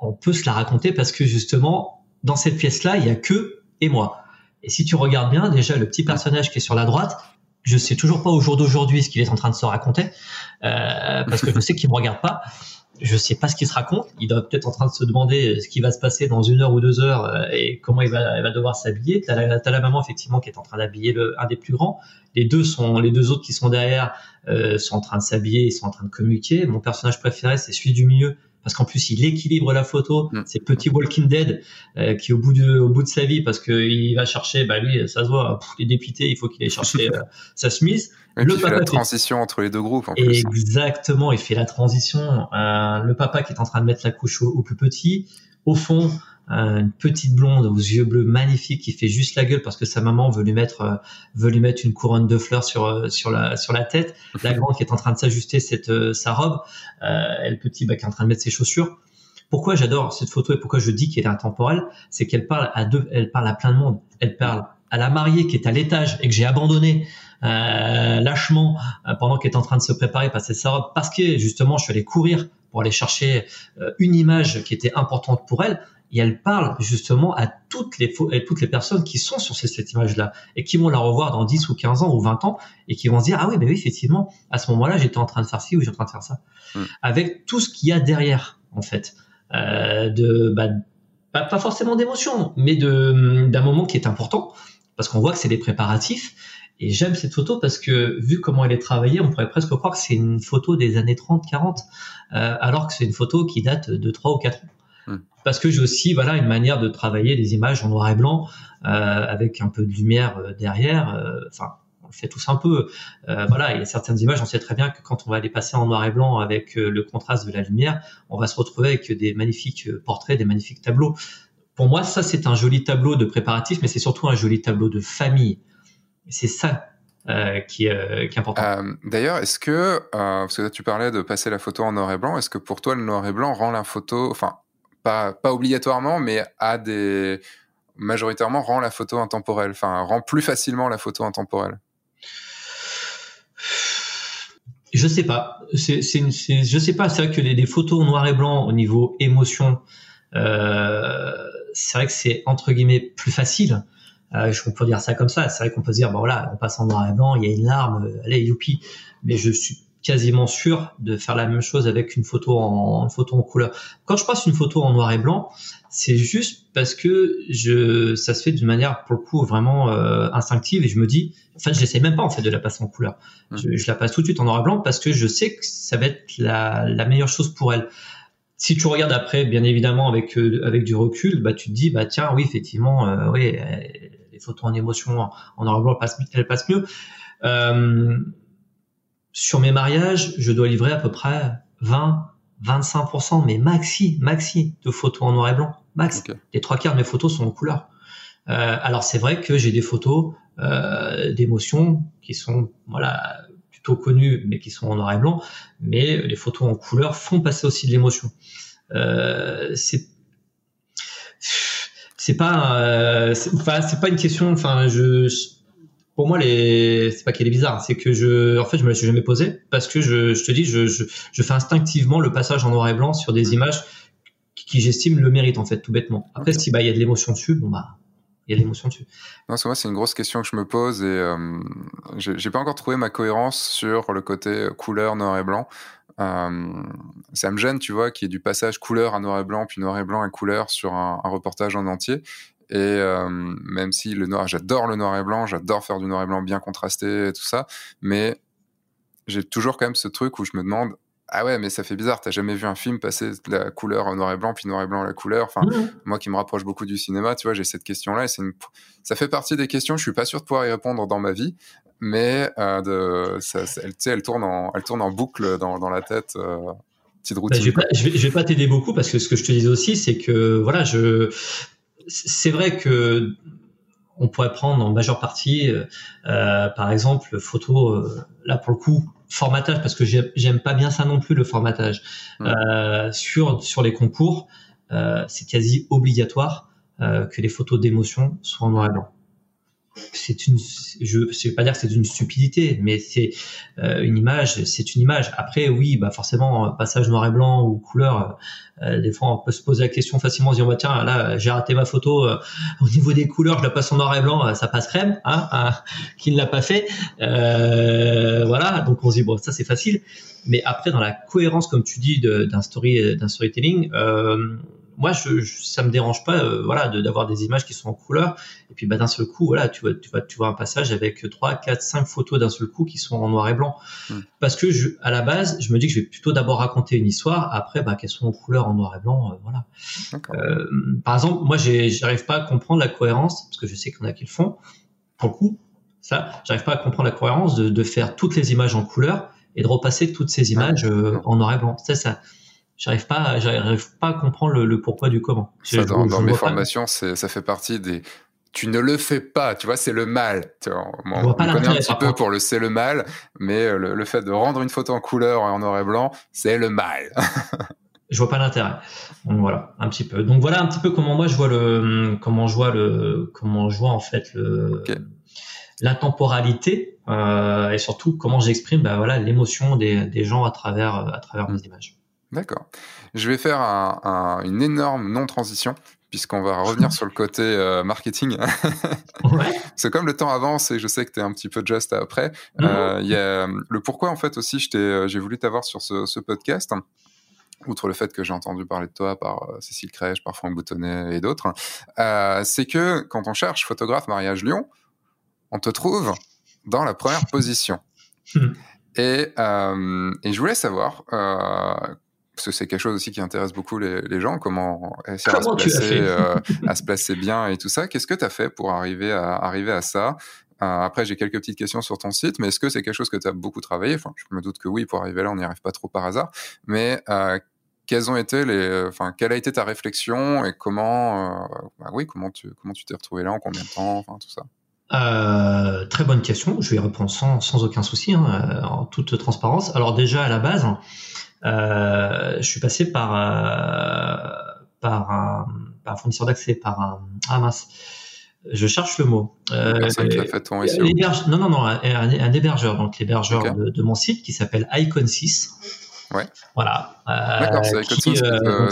on peut se la raconter parce que justement, dans cette pièce-là, il y a que et moi. Et si tu regardes bien, déjà le petit personnage qui est sur la droite, je sais toujours pas au jour d'aujourd'hui ce qu'il est en train de se raconter, euh, parce que je sais qu'il me regarde pas. Je sais pas ce qu'il se raconte. Il doit peut-être en train de se demander ce qui va se passer dans une heure ou deux heures euh, et comment il va, il va devoir s'habiller. T'as la, la maman effectivement qui est en train d'habiller le, un des plus grands. Les deux sont, les deux autres qui sont derrière euh, sont en train de s'habiller, ils sont en train de communiquer. Mon personnage préféré c'est celui du milieu parce qu'en plus il équilibre la photo. Mm. C'est petit Walking Dead euh, qui au bout de au bout de sa vie parce que il va chercher, bah lui ça se voit, pff, il est dépité, il faut qu'il aille chercher euh, sa chemise. le papa fait la transition entre les deux groupes. En plus. Exactement, il fait la transition. Euh, le papa qui est en train de mettre la couche au plus petit. Au fond, une petite blonde aux yeux bleus magnifique qui fait juste la gueule parce que sa maman veut lui mettre euh, veut lui mettre une couronne de fleurs sur euh, sur la sur la tête. La grande qui est en train de s'ajuster cette euh, sa robe et le petit bah, qui est en train de mettre ses chaussures. Pourquoi j'adore cette photo et pourquoi je dis qu'elle est intemporelle c'est qu'elle parle à deux elle parle à plein de monde. Elle parle à la mariée qui est à l'étage et que j'ai abandonné euh, lâchement pendant qu'elle est en train de se préparer passer sa robe parce que justement je suis allé courir pour aller chercher une image qui était importante pour elle et elle parle justement à toutes les, à toutes les personnes qui sont sur cette, image-là et qui vont la revoir dans 10 ou 15 ans ou 20 ans et qui vont se dire ah oui mais oui effectivement à ce moment-là j'étais en train de faire ci ou j'étais en train de faire ça mm. avec tout ce qu'il y a derrière en fait euh, de bah, pas, forcément d'émotion mais de d'un moment qui est important parce qu'on voit que c'est des préparatifs et j'aime cette photo parce que vu comment elle est travaillée, on pourrait presque croire que c'est une photo des années 30, 40, euh, alors que c'est une photo qui date de 3 ou 4 ans. Hmm. Parce que j'ai aussi voilà une manière de travailler les images en noir et blanc euh, avec un peu de lumière euh, derrière. Euh, enfin, on le fait tous un peu. voilà, il y a certaines images, on sait très bien que quand on va les passer en noir et blanc avec le contraste de la lumière, on va se retrouver avec des magnifiques portraits, des magnifiques tableaux. Pour moi, ça c'est un joli tableau de préparatif, mais c'est surtout un joli tableau de famille. C'est ça qui, est important. D'ailleurs, est-ce que, parce que tu parlais de passer la photo en noir et blanc, est-ce que pour toi le noir et blanc rend la photo, enfin pas, obligatoirement, mais a des majoritairement rend la photo intemporelle, enfin rend plus facilement la photo intemporelle. Je sais pas. C'est, je sais pas. C'est vrai que les, photos noir et blanc au niveau émotion, Euh, c'est vrai que c'est entre guillemets plus facile. Euh, on peut dire ça comme ça. C'est vrai qu'on peut se dire, bon voilà, on passe en noir et blanc, il y a une larme, euh, allez, youpi. Mais je suis quasiment sûr de faire la même chose avec une photo en, une photo en couleur. Quand je passe une photo en noir et blanc, c'est juste parce que je, ça se fait d'une manière pour le coup vraiment euh, instinctive et je me dis, enfin, je n'essaie même pas en fait de la passer en couleur. Mmh. Je, je, la passe tout de suite en noir et blanc parce que je sais que ça va être la, la meilleure chose pour elle si tu regardes après, bien évidemment, avec euh, avec du recul, bah tu te dis bah tiens oui effectivement euh, oui les photos en émotion en, noir et blanc elles passent, mieux. Euh, sur mes mariages, je dois livrer à peu près 20 25%, mais maxi, maxi de photos en noir et blanc. Max. Les trois quarts de mes photos sont en couleur. Euh, alors c'est vrai que j'ai des photos euh, d'émotions qui sont voilà plutôt connues, mais qui sont en noir et blanc. Mais les photos en couleur font passer aussi de l'émotion. Euh, c'est c'est pas euh, c'est pas une question. Enfin je pour moi, les... c'est pas qu'elle est bizarre, c'est que je, en fait, je me la suis jamais posée parce que je, je te dis, je, je, je, fais instinctivement le passage en noir et blanc sur des images qui, j'estime le mérite en fait, tout bêtement. Après, si bah il y a de l'émotion dessus, bon bah il y a de l'émotion dessus. Non, c'est moi, c'est une grosse question que je me pose et euh, j'ai pas encore trouvé ma cohérence sur le côté couleur noir et blanc. Euh, ça me gêne, tu vois, qu'il y ait du passage couleur à noir et blanc, puis noir et blanc et couleur sur un, un reportage en entier. Et euh, même si le noir, j'adore le noir et blanc, j'adore faire du noir et blanc bien contrasté et tout ça, mais j'ai toujours quand même ce truc où je me demande ah ouais, mais ça fait bizarre, t'as jamais vu un film passer de la couleur noir et blanc, puis noir et blanc la couleur? Enfin, moi qui me rapproche beaucoup du cinéma, tu vois, j'ai cette question-là, et c'est une... ça fait partie des questions. Je suis pas sûr de pouvoir y répondre dans ma vie, mais euh, de, ça, elle, elle tourne en, elle tourne en boucle dans, dans la tête. Euh, petite bah, routine. je, vais pas, je, vais, je vais pas t'aider beaucoup parce que ce que je te disais aussi, c'est que voilà, je c'est vrai que on pourrait prendre en majeure partie, euh, euh, par exemple, photo, euh, là pour le coup, formatage, parce que j'aime pas bien ça non plus, le formatage. sur, sur les concours, c'est quasi obligatoire que les photos d'émotion soient en noir et blanc c'est une, je ne vais pas dire que c'est une stupidité, mais c'est euh, une image, c'est une image. Après, oui, bah forcément, passage noir et blanc ou couleur, euh, des fois on peut se poser la question facilement, en disant bah tiens là j'ai raté ma photo euh, au niveau des couleurs, je la passe en noir et blanc, ça passe crème, hein, hein qui ne l'a pas fait, voilà. Donc on se dit bon ça c'est facile, mais après dans la cohérence comme tu dis d'un story, d'un storytelling moi, je, je, ça me dérange pas, euh, voilà, d'avoir des images qui sont en couleur. Et puis, bah, d'un seul coup, voilà, tu vois, tu vois, tu vois un passage avec trois, quatre, cinq photos d'un seul coup qui sont en noir et blanc. Hmm. Parce que, je, à la base, je me dis que je vais plutôt d'abord raconter une histoire. Après, bah, qu'elles sont en couleur, en noir et blanc, euh, voilà. Euh, par exemple, moi, j'arrive pas à comprendre la cohérence parce que je sais qu'il y en a qui le font. Pour le coup, ça, j'arrive pas à comprendre la cohérence de, de, faire toutes les images en couleur et de repasser toutes ces images euh, en noir et blanc. Ça, ça j'arrive pas, j'arrive pas à comprendre le, pourquoi du comment. Ça, dans, dans mes formations, ça fait partie des. Tu ne le fais pas, tu vois, c'est le mal. Tu vois, on, on connaît un petit peu pour le c'est le mal, mais euh, le, le, fait de rendre une photo en couleur en noir et blanc, c'est le mal. je vois pas l'intérêt. Donc voilà, un petit peu. Donc voilà un petit peu comment moi je vois le, comment je vois le, comment je vois en fait le, l'intemporalité euh, et surtout comment j'exprime, bah voilà, l'émotion des, des gens à travers, à travers mes images. D'accord. Je vais faire un, une énorme non-transition puisqu'on va revenir sur le côté euh, marketing. ouais. C'est comme le temps avance et je sais que tu es un petit peu just après. Euh, y a le pourquoi en fait aussi euh, j'ai voulu t'avoir sur ce, ce, podcast. Outre le fait que j'ai entendu parler de toi par Cécile Crèche, par Franck Boutonnet et d'autres, c'est que quand on cherche photographe mariage Lyon, on te trouve dans la première position. Hmm. Et, et, je voulais savoir parce que c'est quelque chose aussi qui intéresse beaucoup les, les gens, comment réussir à, se placer, euh, à se placer bien et tout ça. Qu'est-ce que tu as fait pour arriver à, arriver à ça? Euh, Après, j'ai quelques petites questions sur ton site, mais est-ce que c'est quelque chose que tu as beaucoup travaillé? Enfin, Je me doute que oui, pour arriver là, on n'y arrive pas trop par hasard. Mais euh, quelles ont été les, enfin, quelle a été ta réflexion et comment, euh, bah oui, comment tu comment tu t'es retrouvé là, en combien de temps, enfin, tout ça euh, très bonne question. Je vais répondre sans, sans aucun souci, hein, en toute transparence. Alors déjà à la base, je suis passé par euh, par un, par un fournisseur d'accès, par un ah mince, je cherche le mot. Euh, fait ton non non non un, un, hébergeur, donc l'hébergeur de, de, mon site qui s'appelle Icon 6. Ouais. Voilà. D'accord, c'est Icon 6.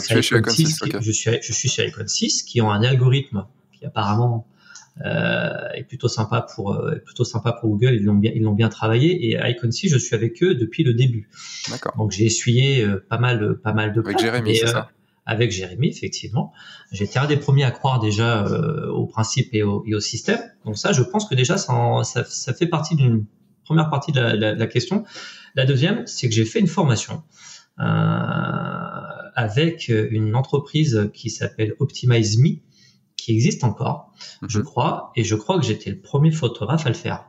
tu es chez Icon 6. je, suis, je suis chez Icon 6, qui ont un algorithme qui apparemment euh, est plutôt sympa pour euh, plutôt sympa pour Google. Ils l'ont bien ils l'ont bien travaillé et Icon 6, je suis avec eux depuis le début. D'accord. Donc j'ai essuyé euh, pas mal pas mal de avec Jérémy, c'est ça. Avec Jérémy, effectivement. J'étais un des premiers à croire déjà au principe et au, et au, système. Donc ça, je pense que déjà, ça, ça, ça fait partie d'une première partie de la, la, la, question. La deuxième, c'est que j'ai fait une formation euh, avec une entreprise qui s'appelle Optimize Me, qui existe encore, je mhm. crois, et je crois que j'étais le premier photographe à le faire.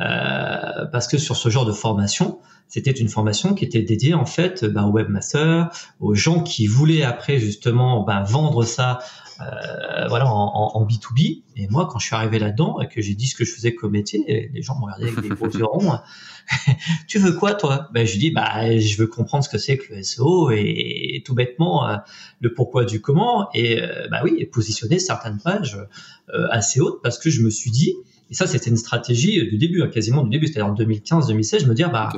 Euh, parce que sur ce genre de formation, c'était une formation qui était dédiée en fait bah, aux webmasters, aux gens qui voulaient après justement bah, vendre ça euh, voilà en, en, B2B. Et moi, quand je suis arrivé là-dedans et que j'ai dit ce que je faisais comme métier, les gens m'ont regardé avec des gros yeux ronds. tu veux quoi, toi? Ben, Je dis, bah, je veux comprendre ce que c'est que le SEO et, tout bêtement euh, le pourquoi du comment. Et euh, bah oui, et positionner certaines pages euh, assez hautes parce que je me suis dit, et ça, c'était une stratégie du début, hein, quasiment du début, c'est-à-dire en 2015-2016, je me dis, bah,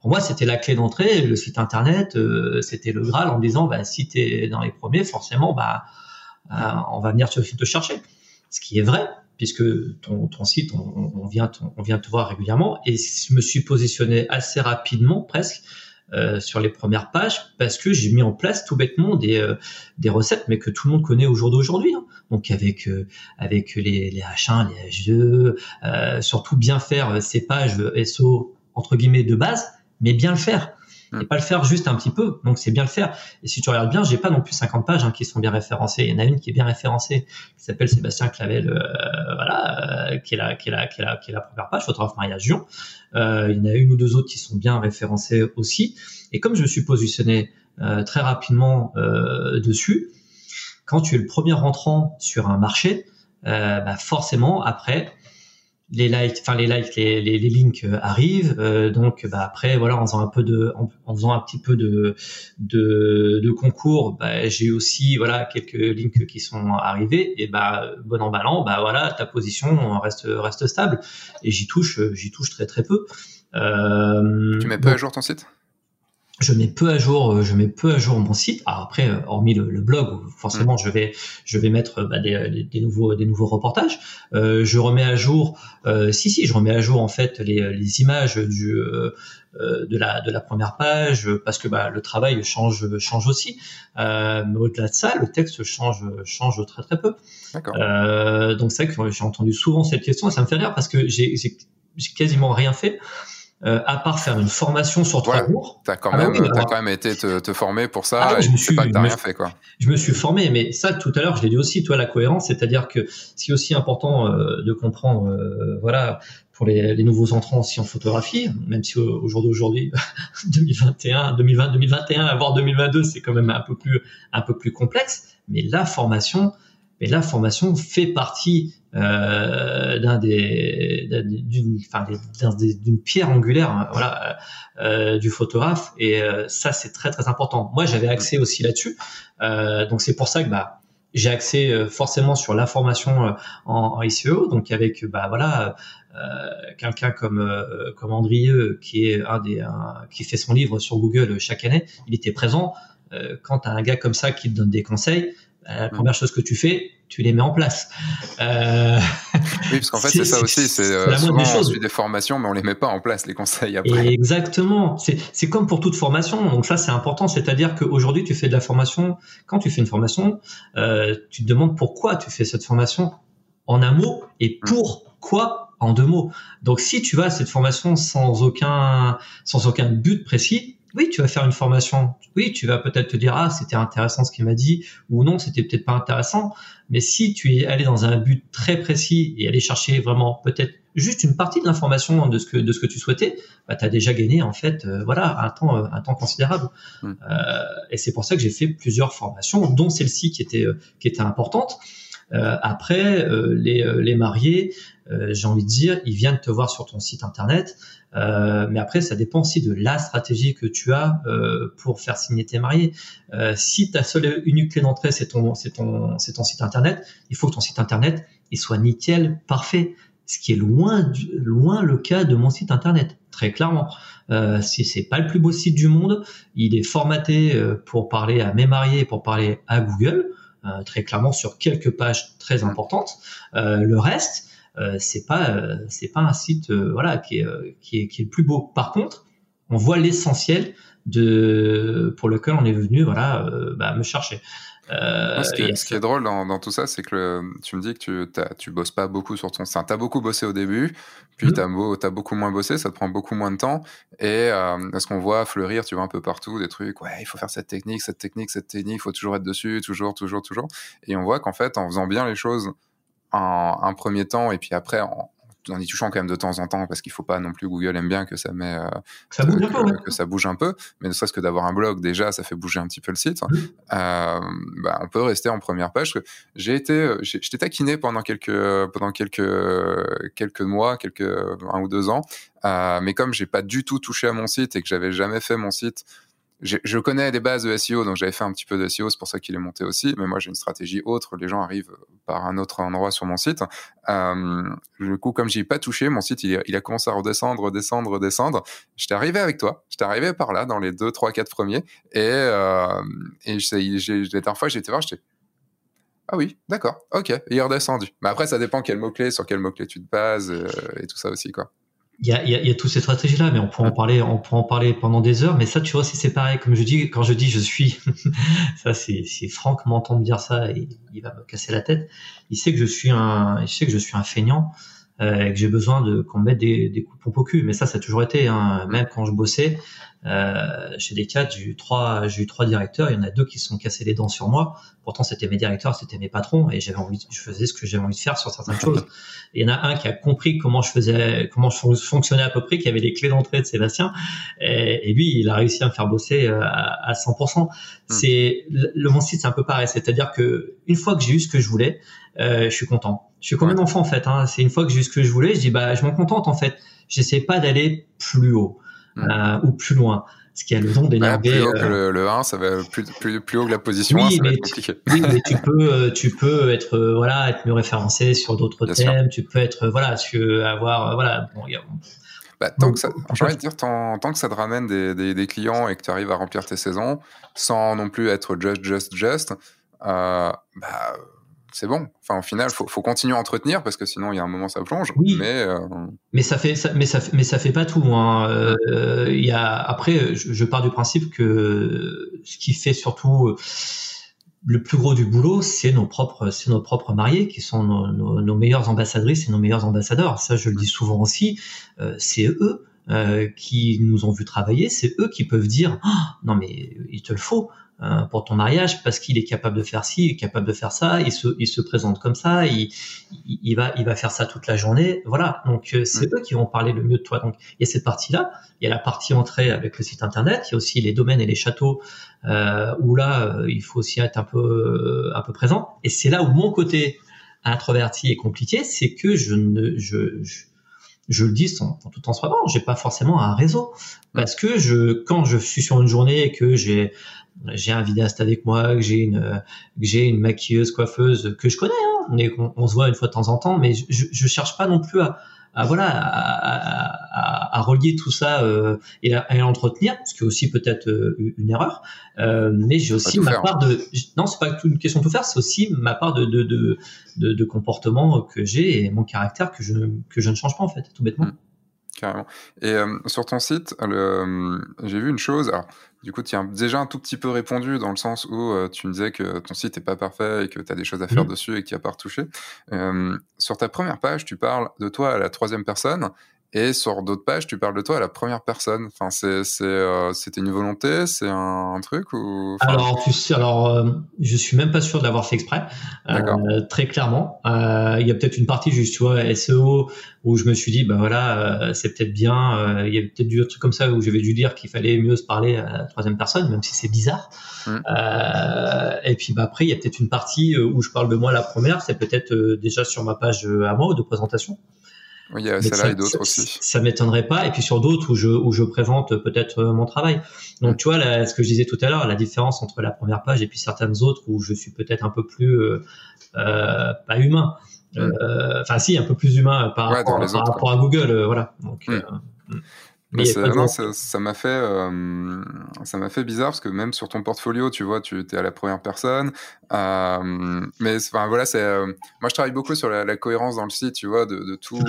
pour moi, c'était la clé d'entrée, le site internet, c'était le Graal en disant, bah, si tu es dans les premiers, forcément, bah, on va venir te, te chercher. Ce qui est vrai, puisque ton, ton site, on, on, vient, on vient te voir régulièrement, et je me suis positionné assez rapidement, presque, euh, sur les premières pages, parce que j'ai mis en place tout bêtement des, euh, des recettes, mais que tout le monde connaît au jour d'aujourd'hui. Hein. Donc avec euh, avec les, les H1, les H2, euh, surtout bien faire ces pages SO entre guillemets de base, mais bien le faire et pas le faire juste un petit peu. Donc c'est bien le faire. Et si tu regardes bien, j'ai pas non plus 50 pages hein, qui sont bien référencées. Il y en a une qui est bien référencée, qui s'appelle Sébastien Clavel, euh, voilà, euh, qui est la qui est qui est qui est la première page, photographe mariage Gion. Euh, il y en a une ou deux autres qui sont bien référencées aussi. Et comme je me suis positionné euh, très rapidement euh, dessus, quand tu es le premier rentrant sur un marché, bah forcément après les likes, enfin les likes, les, les, les links euh, arrivent. Euh, donc bah, après voilà, en faisant un peu de, en, faisant un petit peu de de, de concours, bah, j'ai aussi voilà quelques links qui sont arrivés et bah bon emballant, bah voilà ta position reste reste stable et j'y touche j'y touche très très peu. Euh, tu mets pas à jour ton site? Je mets peu à jour, euh, je mets peu à jour mon site. Alors après, euh, hormis le, blog, forcément, je vais, je vais mettre bah, des, des, nouveaux, des nouveaux reportages. Euh, je remets à jour, euh, si si, je remets à jour en fait les, les images du euh, de la de la première page parce que bah, le travail change change aussi. Euh, mais au-delà de ça, le texte change change très très peu. donc c'est vrai que j'ai entendu souvent cette question et ça me fait rire parce que j'ai quasiment rien fait. Euh, à part faire une formation sur trois jours. T'as quand, ah même, as quand même été te, te, former pour ça. Ah, je me suis, pas que rien fait, quoi. Je me suis formé, mais ça, tout à l'heure, je l'ai dit aussi, toi, la cohérence, c'est-à-dire que ce qui est aussi important euh, de comprendre, euh, voilà, pour les, les, nouveaux entrants aussi en photographie, même si au, jour d'aujourd'hui, 2021, 2020, 2021, voire 2022, c'est quand même un peu plus, un peu plus complexe. Mais la formation, mais la formation fait partie euh, d'un des d'une enfin d'une pierre angulaire hein, voilà euh, du photographe. Et euh, ça c'est très très important. Moi j'avais accès aussi là-dessus. Euh, donc c'est pour ça que bah j'ai accès euh, forcément sur la formation en, en ICO donc avec bah voilà quelqu'un comme comme Andrieux qui est un des qui fait son livre sur Google chaque année il était présent. Quand as un gars comme ça qui te donne des conseils la première chose que tu fais, tu les mets en place. Euh... Oui, parce qu'en fait, c'est ça aussi. C'est euh, souvent des on suit des formations, mais on les met pas en place, les conseils après. exactement. C'est comme pour toute formation. Donc ça, c'est important. C'est-à-dire qu'aujourd'hui, tu fais de la formation. Quand tu fais une formation, euh, tu te demandes pourquoi tu fais cette formation en un mot et mm. pour quoi en deux mots. Donc si tu vas à cette formation sans aucun, sans aucun but précis, oui, tu vas faire une formation. Oui, tu vas peut-être te dire ah c'était intéressant ce qu'il m'a dit ou non c'était peut-être pas intéressant. Mais si tu es allé dans un but très précis et aller chercher vraiment peut-être juste une partie de l'information de ce que de ce que tu souhaitais, bah, tu as déjà gagné en fait euh, voilà un temps euh, un temps considérable. Mmh. Euh, et c'est pour ça que j'ai fait plusieurs formations, dont celle-ci qui était euh, qui était importante. Euh, après, euh, les, euh, les, mariés, j'ai envie de dire, ils viennent te voir sur ton site internet, mais après, ça dépend aussi de la stratégie que tu as pour faire signer tes mariés. si ta seule unique clé d'entrée, c'est ton, c'est ton, c'est ton site internet, il faut que ton site internet il soit nickel, parfait ce qui est loin, loin le cas de mon site internet. très clairement. Euh, si c'est pas le plus beau site du monde, il est formaté euh, pour parler à mes mariés, pour parler à Google, euh, très clairement sur quelques pages très importantes. Euh, le reste, c'est pas c'est pas un site voilà qui est, qui est qui est le plus beau. Par contre, on voit l'essentiel de pour lequel on est venu voilà bah, me chercher. Euh, ce, qui est, drôle dans, tout ça, c'est que tu me dis que tu, tu bosses pas beaucoup sur ton site. Tu as beaucoup bossé au début, puis tu as, beaucoup moins bossé, ça te prend beaucoup moins de temps. Et euh, ce qu'on voit fleurir, tu vois, un peu partout, des trucs, ouais, il faut faire cette technique, cette technique, cette technique, il faut toujours être dessus, toujours, toujours, toujours. Et on voit qu'en fait, en faisant bien les choses un premier temps, et puis après, en, en y touchant quand même de temps en temps parce qu'il faut pas non plus Google aime bien que ça met euh, ça bouge que, un peu, que, ça bouge un peu mais ne serait-ce que d'avoir un blog déjà ça fait bouger un petit peu le site. Euh, bah, on peut rester en première page j'ai été euh, j'étais taquiné pendant quelques pendant quelques quelques mois quelques un ou deux ans mais comme j'ai pas du tout touché à mon site et que j'avais jamais fait mon site je connais les bases de SEO, donc j'avais fait un petit peu de SEO, c'est pour ça qu'il est monté aussi. Mais moi, j'ai une stratégie autre. Les gens arrivent par un autre endroit sur mon site. Euh, du coup, comme j'ai pas touché, mon site, il, a commencé à redescendre, redescendre, redescendre. J'étais arrivé avec toi. J'étais arrivé par là, dans les deux, trois, quatre premiers. Et, euh, et la dernière fois, j'étais voir, j'étais ah oui, d'accord, ok, il est redescendu. Mais après, ça dépend quel mot-clé, sur quel mot-clé tu te bases euh, et tout ça aussi, quoi il y a, y, a, y a toutes ces stratégies-là, mais on peut en parler, on peut en parler pendant des heures. Mais ça, tu vois, c'est pareil. Comme je dis, quand je dis je suis, ça, c'est Franck m'entend me dire ça et il va me casser la tête. Il sait que je suis un, il sait que je suis un feignant et que j'ai besoin de qu'on me mette des, des coups de pompe au cul. Mais ça, ça a toujours été. Hein. Même quand je bossais, euh, chez Decat, j'ai eu trois, j'ai eu trois directeurs. Il y en a deux qui se sont cassés les dents sur moi. Pourtant, c'était mes directeurs, c'était mes patrons, et j'avais envie, je faisais ce que j'avais envie de faire sur certaines choses. Et il y en a un qui a compris comment je faisais, comment je fonctionnais à peu près, qui avait les clés d'entrée de Sébastien, et, lui, il a réussi à me faire bosser euh, à, 100%. Hmm. C'est le mon site, c'est un peu pareil. C'est-à-dire que une fois que j'ai eu ce que je voulais, euh, je suis content. Je suis comme un enfant en fait. Hein. C'est une fois que j'ai eu ce que je voulais, je dis bah je m'en contente en fait. J'essaie pas d'aller plus haut. Euh, ou plus loin. Ce qui a le don d'énerver. plus haut que euh, le, 1, ça va plus, plus, plus haut que la position 1, ça va être compliqué. Oui, mais tu peux, euh, tu peux être, voilà, être mieux référencé sur d'autres thèmes. Tu peux être, voilà, tu avoir, voilà, bon, y a, bah, tant que ça, envie de dire, tant, tant, que ça te ramène des, des, des, clients et que tu arrives à remplir tes saisons, sans non plus être just, just, just, euh, bah, c'est bon. Enfin, au final, faut, faut continuer à entretenir parce que sinon, il y a un moment, ça plonge. Oui. Mais, euh, mais ça fait, ça, mais ça, mais ça fait pas tout. Hein. Euh, y a, après, je, pars du principe que ce qui fait surtout euh, le plus gros du boulot, c'est nos propres, c'est nos propres mariés qui sont nos, nos, nos, meilleures ambassadrices et nos meilleurs ambassadeurs. Ça, je le dis souvent aussi. Euh, c'est eux. Qui nous ont vu travailler, c'est eux qui peuvent dire ah, non mais il te le faut, euh, pour ton mariage parce qu'il est capable de faire ci, il est capable de faire ça, il se, il se présente comme ça, il, il, va, il va faire ça toute la journée. Voilà, donc euh, c'est eux qui vont parler le mieux de toi. Donc il y a cette partie-là, il y a la partie entrée avec le site internet, il y a aussi les domaines et les châteaux euh, où là il faut aussi être un peu, un peu présent. Et c'est là où mon côté introverti est compliqué, c'est que je ne, je, je je le dis en, en tout transparence, j'ai pas forcément un réseau parce que je quand je suis sur une journée et que j'ai j'ai un vidéaste avec moi, que j'ai une, que j'ai une maquilleuse, coiffeuse que je connais, hein, on, on, se voit une fois de temps en temps, mais je, je cherche pas non plus à, à voilà, à, à, à, relier tout ça euh, et, à, l'entretenir, ce qui est aussi peut-être euh, une erreur. Euh, mais j'ai aussi ma part de, non, c'est pas une question de tout faire, c'est aussi ma part de de, de, de, de comportement que j'ai et mon caractère que je que je ne change pas en fait, tout bêtement. Carrément. Et euh, sur ton site, j'ai vu une chose. Alors, du coup, tu as déjà un tout petit peu répondu dans le sens où euh, tu me disais que ton site n'est pas parfait et que tu as des choses à faire mmh. dessus et que tu n'as pas retouché. Euh, sur ta première page, tu parles de toi à la troisième personne et sur d'autres pages, tu parles de toi à la première personne. Enfin, euh, c'était une volonté, c'est un, truc ou Alors, tu sais, alors, euh, je suis même pas sûr de l'avoir fait exprès. Euh, très clairement, il y a peut-être une partie juste, tu vois, SEO où je me suis dit, bah voilà, c'est peut-être bien. Il y a peut-être du truc comme ça où j'avais dû dire qu'il fallait mieux se parler à la troisième personne, même si c'est bizarre. Mmh. et puis, bah après, il y a peut-être une partie où je parle de moi la première. C'est peut-être déjà sur ma page à moi de présentation. Oui, il y a celle-là et d'autres aussi. Ça m'étonnerait pas. Et puis sur d'autres où je, où je présente peut-être euh, mon travail. Donc tu vois, là, ce que je disais tout à l'heure, la différence entre la première page et puis certaines autres où je suis peut-être un peu plus euh, euh pas humain. Euh, enfin si, un peu plus humain par, rapport, par rapport, à Google, voilà. Donc, mm. Mais non, ça m'a fait, euh, ça m'a fait bizarre parce que même sur ton portfolio, tu vois, tu es à la première personne. Euh, mais enfin voilà, c'est, euh, moi je travaille beaucoup sur la, cohérence dans le site, tu vois, de, de tout,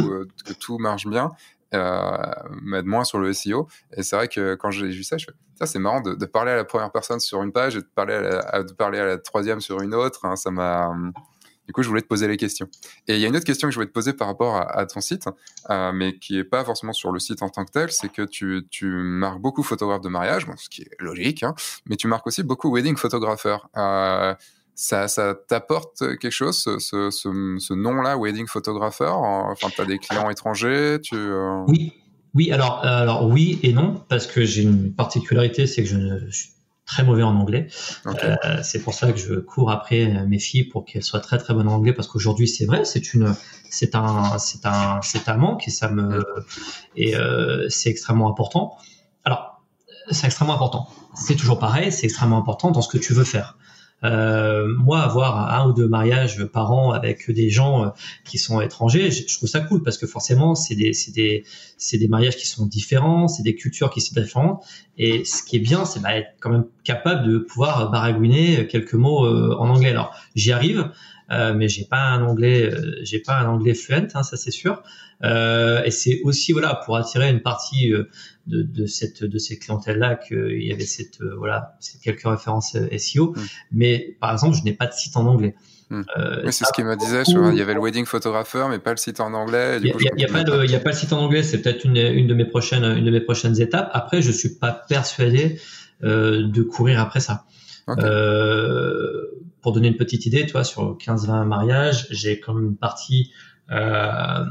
que tout marche bien. mais moins sur le SEO. Et c'est vrai que quand j'ai vu ça, je fais, ça c'est marrant de, de, parler à la première personne sur une page et de parler à la, de parler à la troisième sur une autre. Hein, ça m'a du coup, je voulais te poser les questions. Et il y a une autre question que je voulais te poser par rapport à, ton site, euh, mais qui est pas forcément sur le site en tant que tel, c'est que tu, tu marques beaucoup photographe de mariage, ce qui est logique, hein, mais tu marques aussi beaucoup wedding photographeur. Euh, ça, ça t'apporte quelque chose, ce, ce, nom-là, wedding photographeur Enfin, tu as des clients étrangers euh Oui, oui, alors, alors oui et non, parce que j'ai une particularité, c'est que je ne suis très mauvais en anglais. Euh, c'est pour ça que je cours après mes filles pour qu'elles soient très très bonnes en anglais parce qu'aujourd'hui c'est vrai, c'est une, c'est un, c'est un, c'est un manque et ça me, et euh, c'est extrêmement important. Alors, c'est extrêmement important. C'est toujours pareil, c'est extrêmement important dans ce que tu veux faire. Euh, moi, avoir un ou deux mariages par an avec des gens euh, qui sont étrangers, je, trouve ça cool parce que forcément, c'est des, c'est des, c'est des mariages qui sont différents, c'est des cultures qui sont différentes. Et ce qui est bien, c'est bah, être quand même capable de pouvoir baragouiner quelques mots euh, en anglais. Alors, j'y arrive. Euh, mais j'ai pas un anglais, j'ai pas un anglais fluent, hein, ça c'est sûr. Euh, et c'est aussi voilà pour attirer une partie de, de cette de ces clientèles là qu'il y avait cette euh, voilà ces quelques références euh, SEO mm. mais par exemple je n'ai pas de site en anglais mm. euh, oui, c'est ce qu'il me disait. il y avait le wedding photographer, mais pas le site en anglais. Il n'y a, pas le, a pas le site en anglais. C'est peut-être une, une de mes prochaines, une de mes prochaines étapes. Après, je suis pas persuadé euh, de courir après ça. Euh, pour donner une petite idée, toi, sur 15-20 mariages, j'ai quand même une partie euh,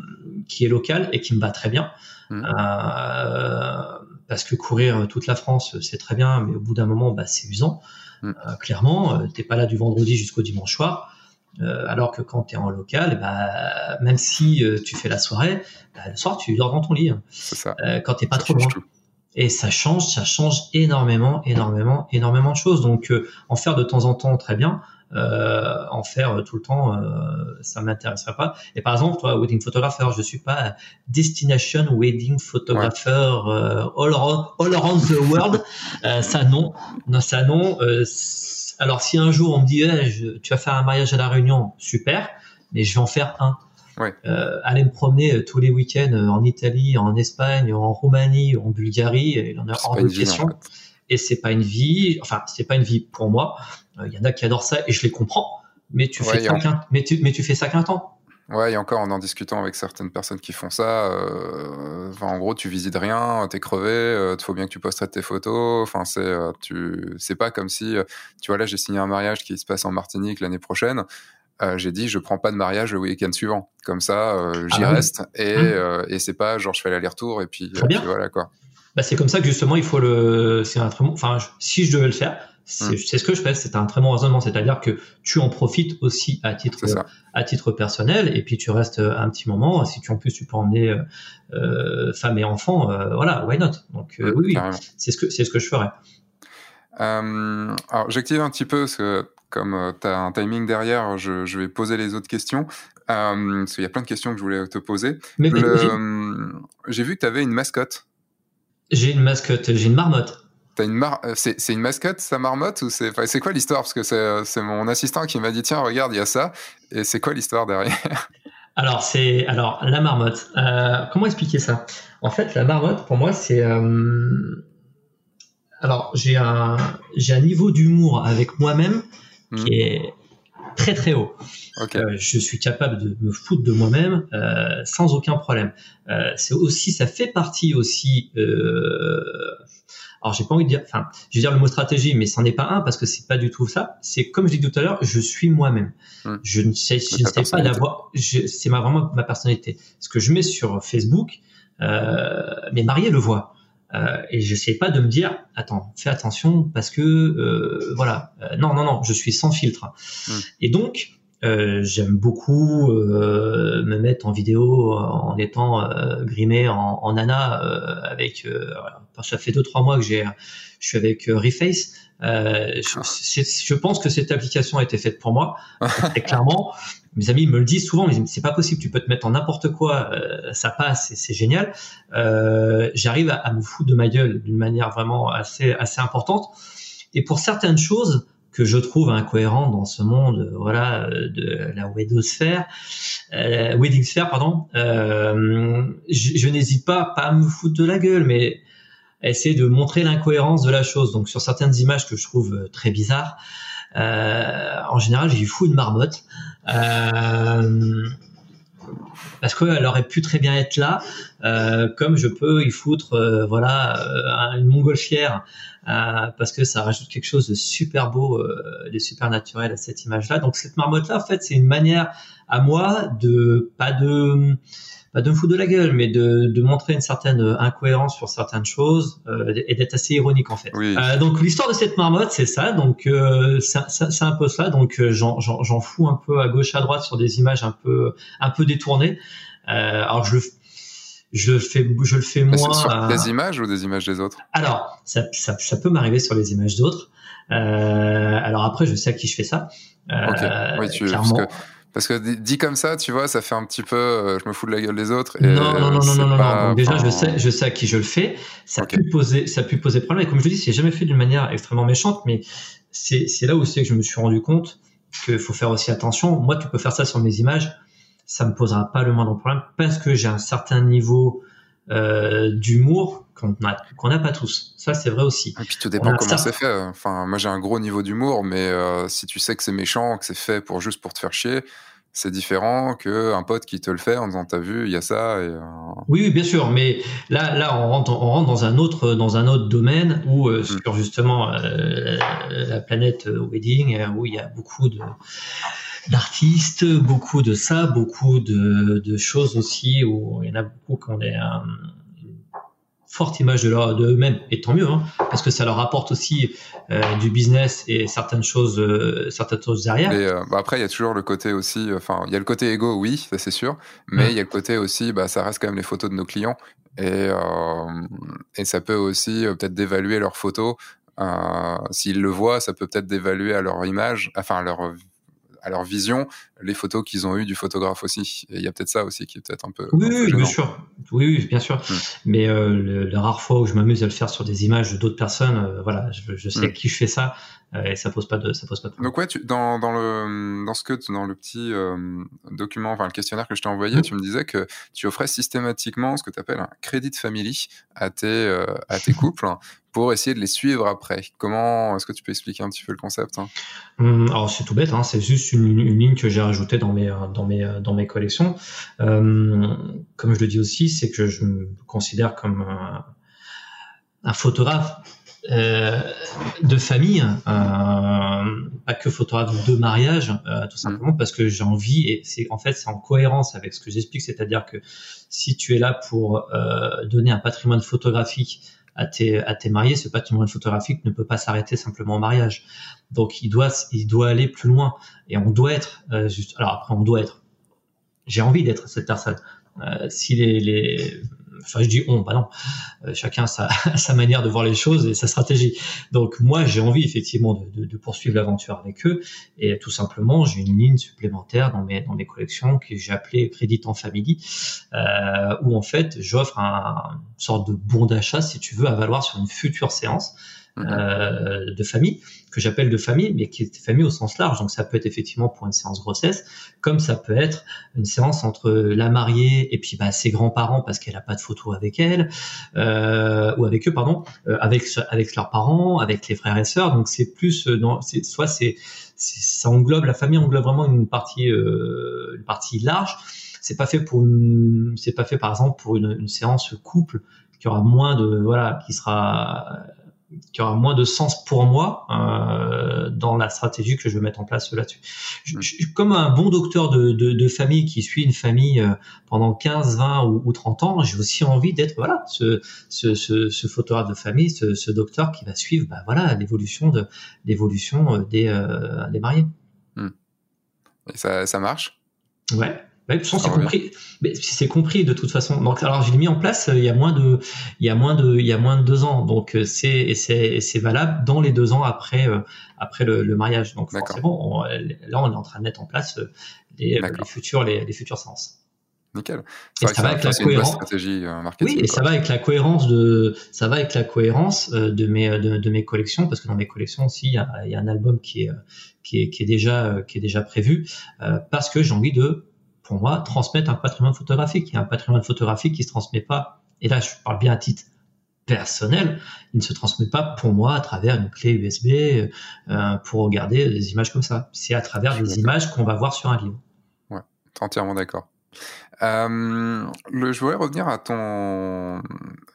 qui est locale et qui me va très bien. Mm. Euh, parce que courir toute la France, c'est très bien, mais au bout d'un moment, bah, c'est usant. Mm. Euh, clairement, euh, t'es pas là du vendredi jusqu'au dimanche soir. alors que quand tu es en local, bah, même si tu fais la soirée, bah, le soir tu dors dans ton lit. Hein. Ça. quand t'es pas trop loin. Et ça change, ça change énormément, énormément, énormément de choses. Donc en faire de temps en temps, très bien. Euh, en faire tout le temps, euh, ça m'intéresserait pas. Et par exemple, toi, wedding photographer, je suis pas destination wedding photographer euh, all, around, all around the world. ça non, non ça non. alors si un jour on me dit, eh, tu vas faire un mariage à la Réunion, super, mais je vais en faire un. Ouais. Euh, aller me promener tous les week-ends en Italie, en Espagne, en Roumanie, en Bulgarie, il en a hors de question. Et c'est pas une vie, enfin c'est pas une vie pour moi. Il y en a qui adorent ça et je les comprends. Mais tu fais ça qu'un, mais tu, mais tu fais ça qu'un temps. Ouais, et encore en en discutant avec certaines personnes qui font ça, euh, en gros, tu visites rien, t'es crevé, il euh, faut bien que tu postes tes photos. Enfin, c'est, euh, tu, c'est pas comme si, tu vois, là, j'ai signé un mariage qui se passe en Martinique l'année prochaine. j'ai dit, je prends pas de mariage le week-end suivant. Comme ça, j'y ah reste et, mmh. et c'est pas genre je fais l'aller-retour et puis, puis voilà quoi. Bah, c'est comme ça que justement il faut le. C'est un très bon. Enfin, si je devais le faire, c'est mm. ce que je fais. C'est un très bon raisonnement, c'est-à-dire que tu en profites aussi à titre à titre personnel, et puis tu restes un petit moment. Si tu en plus tu peux emmener euh, euh femme et enfant, euh, voilà, why not? Donc euh, oui, oui c'est ce que c'est ce que je ferais. alors j'active un petit peu parce que comme tu as un timing derrière, je, je, vais poser les autres questions. parce qu'il y a plein de questions que je voulais te poser. J'ai vu que tu avais une mascotte. J'ai une mascotte, j'ai une marmotte. As une mar... Euh, c'est, une mascotte, sa marmotte ou c'est, c'est quoi l'histoire? Parce que c'est, c'est mon assistant qui m'a dit tiens regarde il y a ça et c'est quoi l'histoire derrière? Alors c'est alors la marmotte. Euh, comment expliquer ça? En fait la marmotte pour moi c'est euh, alors j'ai un j'ai un niveau d'humour avec moi-même qui hmm. est très très haut. Euh, je suis capable de me foutre de moi-même euh, sans aucun problème. Euh, c'est aussi, ça fait partie aussi. alors j'ai pas envie de dire, enfin, je veux dire le mot stratégie, mais c'en est pas un parce que c'est pas du tout ça. C'est comme je dis tout à l'heure, je suis moi-même. Je ne sais, je ne sais pas d'avoir. C'est ma, vraiment ma personnalité. Ce que je mets sur Facebook, mes mariés le voient. Euh, et je sais pas de me dire, attends, fais attention parce que euh, voilà, euh, non, non, non, je suis sans filtre. Hmm. Et donc, Euh, j'aime beaucoup euh, me mettre en vidéo en étant euh, grimé en, en Nana avec. ça fait deux trois mois que j'ai, je suis avec Reface. Je, je, pense que cette application a été faite pour moi. Et clairement, mes amis me le disent souvent, mais c'est pas possible, tu peux te mettre en n'importe quoi, ça passe, c'est génial. Euh, J'arrive à, à, me foutre de ma gueule d'une manière vraiment assez assez importante. Et pour certaines choses, que je trouve incohérent dans ce monde voilà de la weddosphère euh, wedding sphere pardon euh, je, je n'hésite pas pas à me foutre de la gueule mais essayer de montrer l'incohérence de la chose donc sur certaines images que je trouve très bizarres euh, en général j'y fous une marmotte euh, parce qu'elle aurait pu très bien être là, euh, comme je peux y foutre euh, voilà euh, une montgolfière parce que ça rajoute quelque chose de super beau, de super naturel à cette image-là. Donc cette marmotte-là, en fait, c'est une manière à moi de pas de pas de me foutre de la gueule, mais de, de montrer une certaine incohérence sur certaines choses euh, et d'être assez ironique en fait. Euh, donc l'histoire de cette marmotte, c'est ça. Donc euh, c'est un peu ça. Donc euh, j'en fous un peu à gauche à droite sur des images un peu un peu détournées. Euh, alors je le je le fais je le fais moins. Sur des images ou des images des autres? Alors ça, ça, ça peut m'arriver sur les images d'autres. alors après je sais à qui je fais ça. ok. Oui, tu, clairement. Parce que parce que dit comme ça, tu vois, ça fait un petit peu, euh, je me fous de la gueule des autres. Et non, non, non, non, non, non, Donc déjà, je sais, je sais à qui je le fais. Ça a pu poser, ça a pu poser problème. Et comme je dis, c'est jamais fait d'une manière extrêmement méchante, mais c'est, c'est là où c'est que je me suis rendu compte qu'il faut faire aussi attention. Moi, tu peux faire ça sur mes images, ça me posera pas le moindre problème parce que j'ai un certain niveau euh, d'humour qu'on n'a qu'on pas tous. Ça, c'est vrai aussi. Et puis tout dépend comment c'est fait. Enfin, moi, j'ai un gros niveau d'humour, mais euh, si tu sais que c'est méchant, que c'est fait pour juste pour te faire chier, c'est différent que un pote qui te le fait en disant t'as vu, il y a ça. Et, euh... oui, oui, bien sûr, mais là, là, on rentre, on rentre dans un autre, dans un autre domaine où euh, mm. sur justement euh, la planète wedding, où il y a beaucoup de d'artistes, beaucoup de ça, beaucoup de, de, choses aussi où il y en a beaucoup qui ont des, une forte image de, leur, de eux-mêmes, et tant mieux, hein, parce que ça leur apporte aussi euh, du business et certaines choses, euh, certaines choses derrière. Et, euh, bah après, il y a toujours le côté aussi, enfin, il y a le côté égo, oui, ça c'est sûr, mais il y a le côté aussi, bah, ça reste quand même les photos de nos clients, et, et ça peut aussi peut-être dévaluer leurs photos. S'ils le voient, ça peut peut-être dévaluer à leur image, enfin à leur à leur vision les photos qu'ils ont eues du photographe aussi. Et il y a peut-être ça aussi qui est peut-être un peu. Oui, oui bien sûr. Oui, oui, bien sûr. Hmm. Mais euh, la rare fois où je m'amuse à le faire sur des images d'autres personnes, euh, voilà, je, je sais à hmm. qui je fais ça euh, et ça pose pas de ça pose pas de problème. Donc ouais, tu, dans, dans le dans ce que dans le petit document, enfin le questionnaire que je t'ai envoyé, hmm. tu me disais que tu offrais systématiquement ce que tu appelles un crédit de family à tes à tes couples pour essayer de les suivre après. Comment est-ce que tu peux expliquer un petit peu le concept hein? Hum, Alors c'est tout bête, hein, c'est juste une, ligne que j'ai rajoutée dans mes dans mes dans mes collections. Euh, comme je le dis aussi, c'est que je me considère comme un, un photographe euh, de famille, euh, pas que photographe de mariage, euh, tout simplement parce que j'ai envie et c'est en fait c'est en cohérence avec ce que j'explique, c'est-à-dire que si tu es là pour donner un patrimoine photographique à tes, à tes mariés, ce patrimoine photographique ne peut pas s'arrêter simplement au mariage. Donc il doit, il doit aller plus loin. Et on doit être, euh, juste, alors après on doit être, j'ai envie d'être cette personne. Euh, si les, les, enfin je dis on, bah non, euh, chacun sa, sa manière de voir les choses et sa stratégie. Donc moi j'ai envie effectivement de, de, de poursuivre l'aventure avec eux et tout simplement j'ai une ligne supplémentaire dans mes dans mes collections que j'ai appelée Crédit en Family euh, où en fait j'offre un, une sorte de bon d'achat si tu veux à valoir sur une future séance. Euh, de famille, que j'appelle de famille, mais qui est famille au sens large. Donc ça peut être effectivement pour une séance grossesse, comme ça peut être une séance entre la mariée et puis bah, ses grands-parents parce qu'elle a pas de photo avec elle, euh, ou avec eux, pardon, euh, avec avec leurs parents, avec les frères et sœurs. Donc c'est plus, non, c'est soit c'est ça englobe la famille englobe vraiment une partie une partie large c'est pas fait pour c'est pas fait par exemple pour une, une, séance couple qui aura moins de voilà qui sera qui aura moins de sens pour moi euh, dans la stratégie que je vais mettre en place là-dessus. Comme un bon docteur de, de, de, famille qui suit une famille euh, pendant 15, 20 ou, ou 30 ans, j'ai aussi envie d'être voilà ce, ce, ce, ce, photographe de famille, ce, ce, docteur qui va suivre bah, voilà l'évolution de l'évolution euh, des, euh, des mariés. Hmm. Et ça, ça marche? Ouais. Ouais, je pense c'est compris. Mais c'est compris de toute façon. Donc, alors j'ai mis en place il y a moins de, il y a moins de, il y a moins de deux ans. Donc c'est et c'est c'est valable dans les deux ans après après le, le mariage. Donc forcément, là on est en train de mettre en place les, les futurs les, les futures séances. Nickel. Et ça va avec la cohérence. oui, et ça va avec la cohérence de, ça va avec la cohérence de mes de, de, mes collections parce que dans mes collections aussi il y a, il y a un album qui est qui est, qui est déjà qui est déjà prévu euh, parce que j'ai envie de pour moi transmettre un patrimoine photographique. Il y a un patrimoine photographique qui se transmet pas. Et là, je parle bien à titre personnel, il ne se transmet pas pour moi à travers une clé USB euh, pour regarder des images comme ça. C'est à travers des images qu'on va voir sur un livre. Ouais, entièrement d'accord. Euh, le, je voudrais revenir à ton,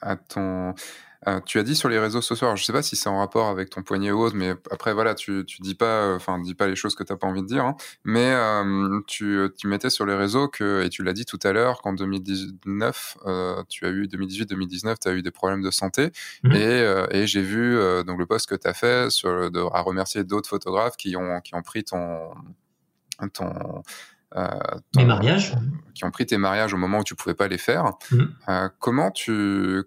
à ton, euh, tu as dit sur les réseaux sociaux, alors je sais pas si c'est en rapport avec ton poignet autre, mais après voilà, tu, tu dis pas, enfin dis pas les choses que t'as pas envie de dire, hein, mais euh, tu, tu mettais sur les réseaux que, et tu l'as dit tout à l'heure, qu'en 2019, euh, tu as eu 2018-2019, tu as eu des problèmes de santé, mmh. et, et j'ai vu donc le post que tu as fait sur de, à remercier d'autres photographes qui ont qui ont pris ton ton euh, ton, mariages qui ont pris tes mariages au moment où tu pouvais pas les faire. Mmh. Euh, comment tu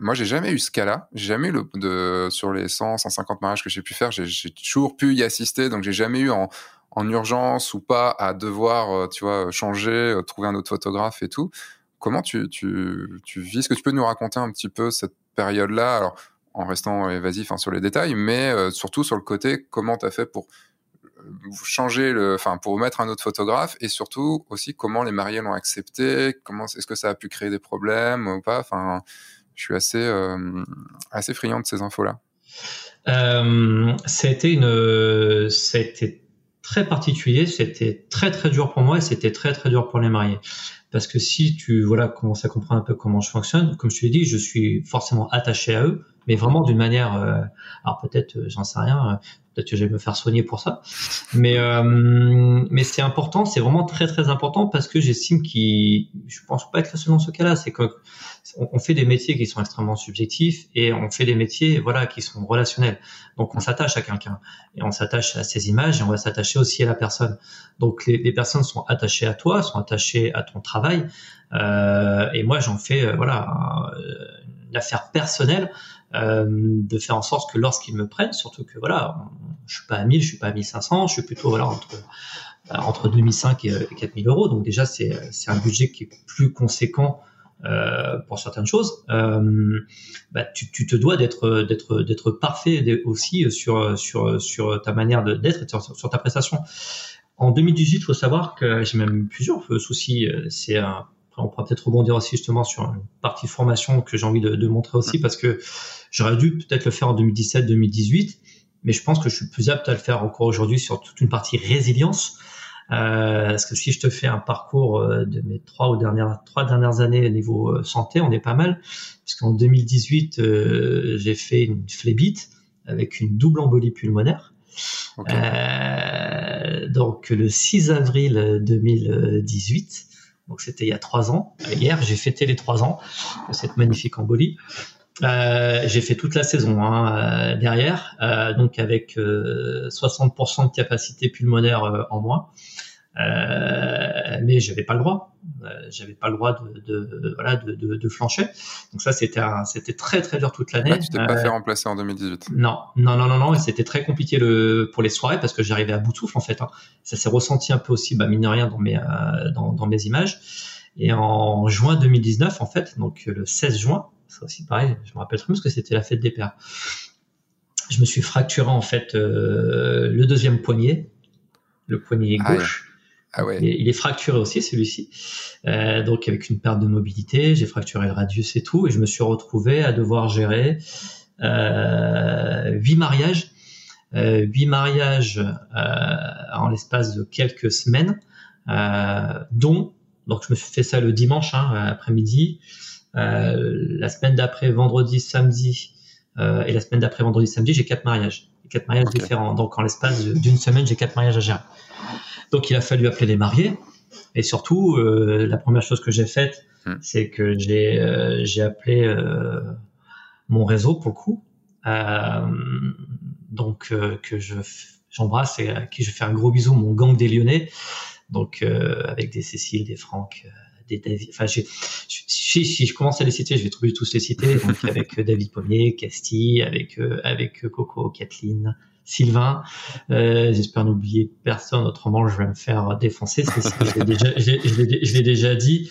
moi, j'ai jamais eu ce cas-là. J'ai jamais eu le, de, sur les 100, 150 mariages que j'ai pu faire, j'ai toujours pu y assister. Donc, j'ai jamais eu en, en, urgence ou pas à devoir, euh, tu vois, changer, euh, trouver un autre photographe et tout. Comment tu, tu, tu vis? Est-ce que tu peux nous raconter un petit peu cette période-là? Alors, en restant évasif hein, sur les détails, mais euh, surtout sur le côté, comment tu as fait pour changer le, enfin, pour mettre un autre photographe et surtout aussi comment les mariés l'ont accepté, comment, est-ce que ça a pu créer des problèmes ou pas? Enfin, je suis assez, euh, assez friand de ces infos-là. Euh, a été une, été très particulier, c'était très très dur pour moi et c'était très très dur pour les mariés. Parce que si tu voilà commences à comprendre un peu comment je fonctionne, comme je te l'ai dit, je suis forcément attaché à eux, mais vraiment d'une manière, euh, alors peut-être, euh, j'en sais rien, euh, peut-être que je vais me faire soigner pour ça, mais mais c'est important, c'est vraiment très très important parce que j'estime qu'il, je pense pas être le seul dans ce cas-là, c'est que on, fait des métiers qui sont extrêmement subjectifs et on fait des métiers voilà qui sont relationnels. Donc on s'attache à quelqu'un et on s'attache à ses images et on va s'attacher aussi à la personne. Donc les, personnes sont attachées à toi, sont attachées à ton travail euh, et moi j'en fais voilà une affaire personnelle euh, de faire en sorte que lorsqu'ils me prennent, surtout que voilà, je suis pas à 1000, je suis pas à 1500, je suis plutôt voilà entre euh, entre 2005 et 4000 euros. Donc déjà c'est c'est un budget qui est plus conséquent euh, pour certaines choses, euh, bah, tu, tu, te dois d'être d'être d'être parfait aussi sur sur sur ta manière d'être sur, sur, ta prestation. En 2018, il faut savoir que j'ai même plusieurs soucis. C'est on pourra peut-être rebondir aussi justement sur une partie formation que j'ai envie de, de, montrer aussi parce que j'aurais dû peut-être le faire en 2017-2018, mais je pense que je suis plus apte à le faire encore aujourd'hui sur toute une partie résilience euh, parce que si je te fais un parcours euh, de mes trois ou dernières trois dernières années au niveau euh, santé, on est pas mal. Puisqu'en 2018, j'ai fait une phlébite avec une double embolie pulmonaire. donc le 6 avril 2018. Donc c'était il y a trois ans. Hier, j'ai fêté les trois ans de cette magnifique embolie. Euh, j'ai fait toute la saison hein, derrière, euh, donc avec 60% de capacité pulmonaire en moins. Euh, mais j'avais pas le droit. Euh, j'avais pas le droit de, de voilà de, de, de, flancher. Donc ça c'était c'était très très dur toute l'année. tu t'es pas fait remplacer en 2018. Non non non non non. Et c'était très compliqué le pour les soirées parce que j'arrivais à bout de souffle en fait. Hein. Ça s'est ressenti un peu aussi bah mine de rien dans mes euh, dans, dans mes images. Et en juin 2019 en fait donc le 16 juin ça aussi pareil. Je me rappelle très bien parce que c'était la fête des pères. Je me suis fracturé en fait le deuxième poignet, le poignet gauche. Ah ouais. Il, est, fracturé aussi celui-ci, euh, donc avec une perte de mobilité, j'ai fracturé le radius et tout, et je me suis retrouvé à devoir gérer euh, huit mariages, euh, huit mariages euh, en l'espace de quelques semaines, euh, dont donc je me suis fait ça le dimanche hein, après-midi, la semaine d'après vendredi, samedi et la semaine d'après vendredi, samedi j'ai quatre mariages, quatre mariages différents, donc en l'espace d'une semaine j'ai quatre mariages à gérer. Donc il a fallu appeler les mariés. Et surtout, euh, la première chose que j'ai faite, hmm. c'est que j'ai euh, j'ai appelé euh, mon réseau pour le coup. donc que je j'embrasse et à qui je fais un gros bisou, mon gang des Lyonnais. Donc avec des Cécile, des Franck, des David. Enfin, si, si, je commence à les citer, je vais trouver tous les citer. Donc avec David Pommier, Castille, avec avec Coco, Kathleen, Sylvain. Euh, J'espère n'oublier personne, autrement je vais me faire défoncer. je l'ai déjà, je déjà dit.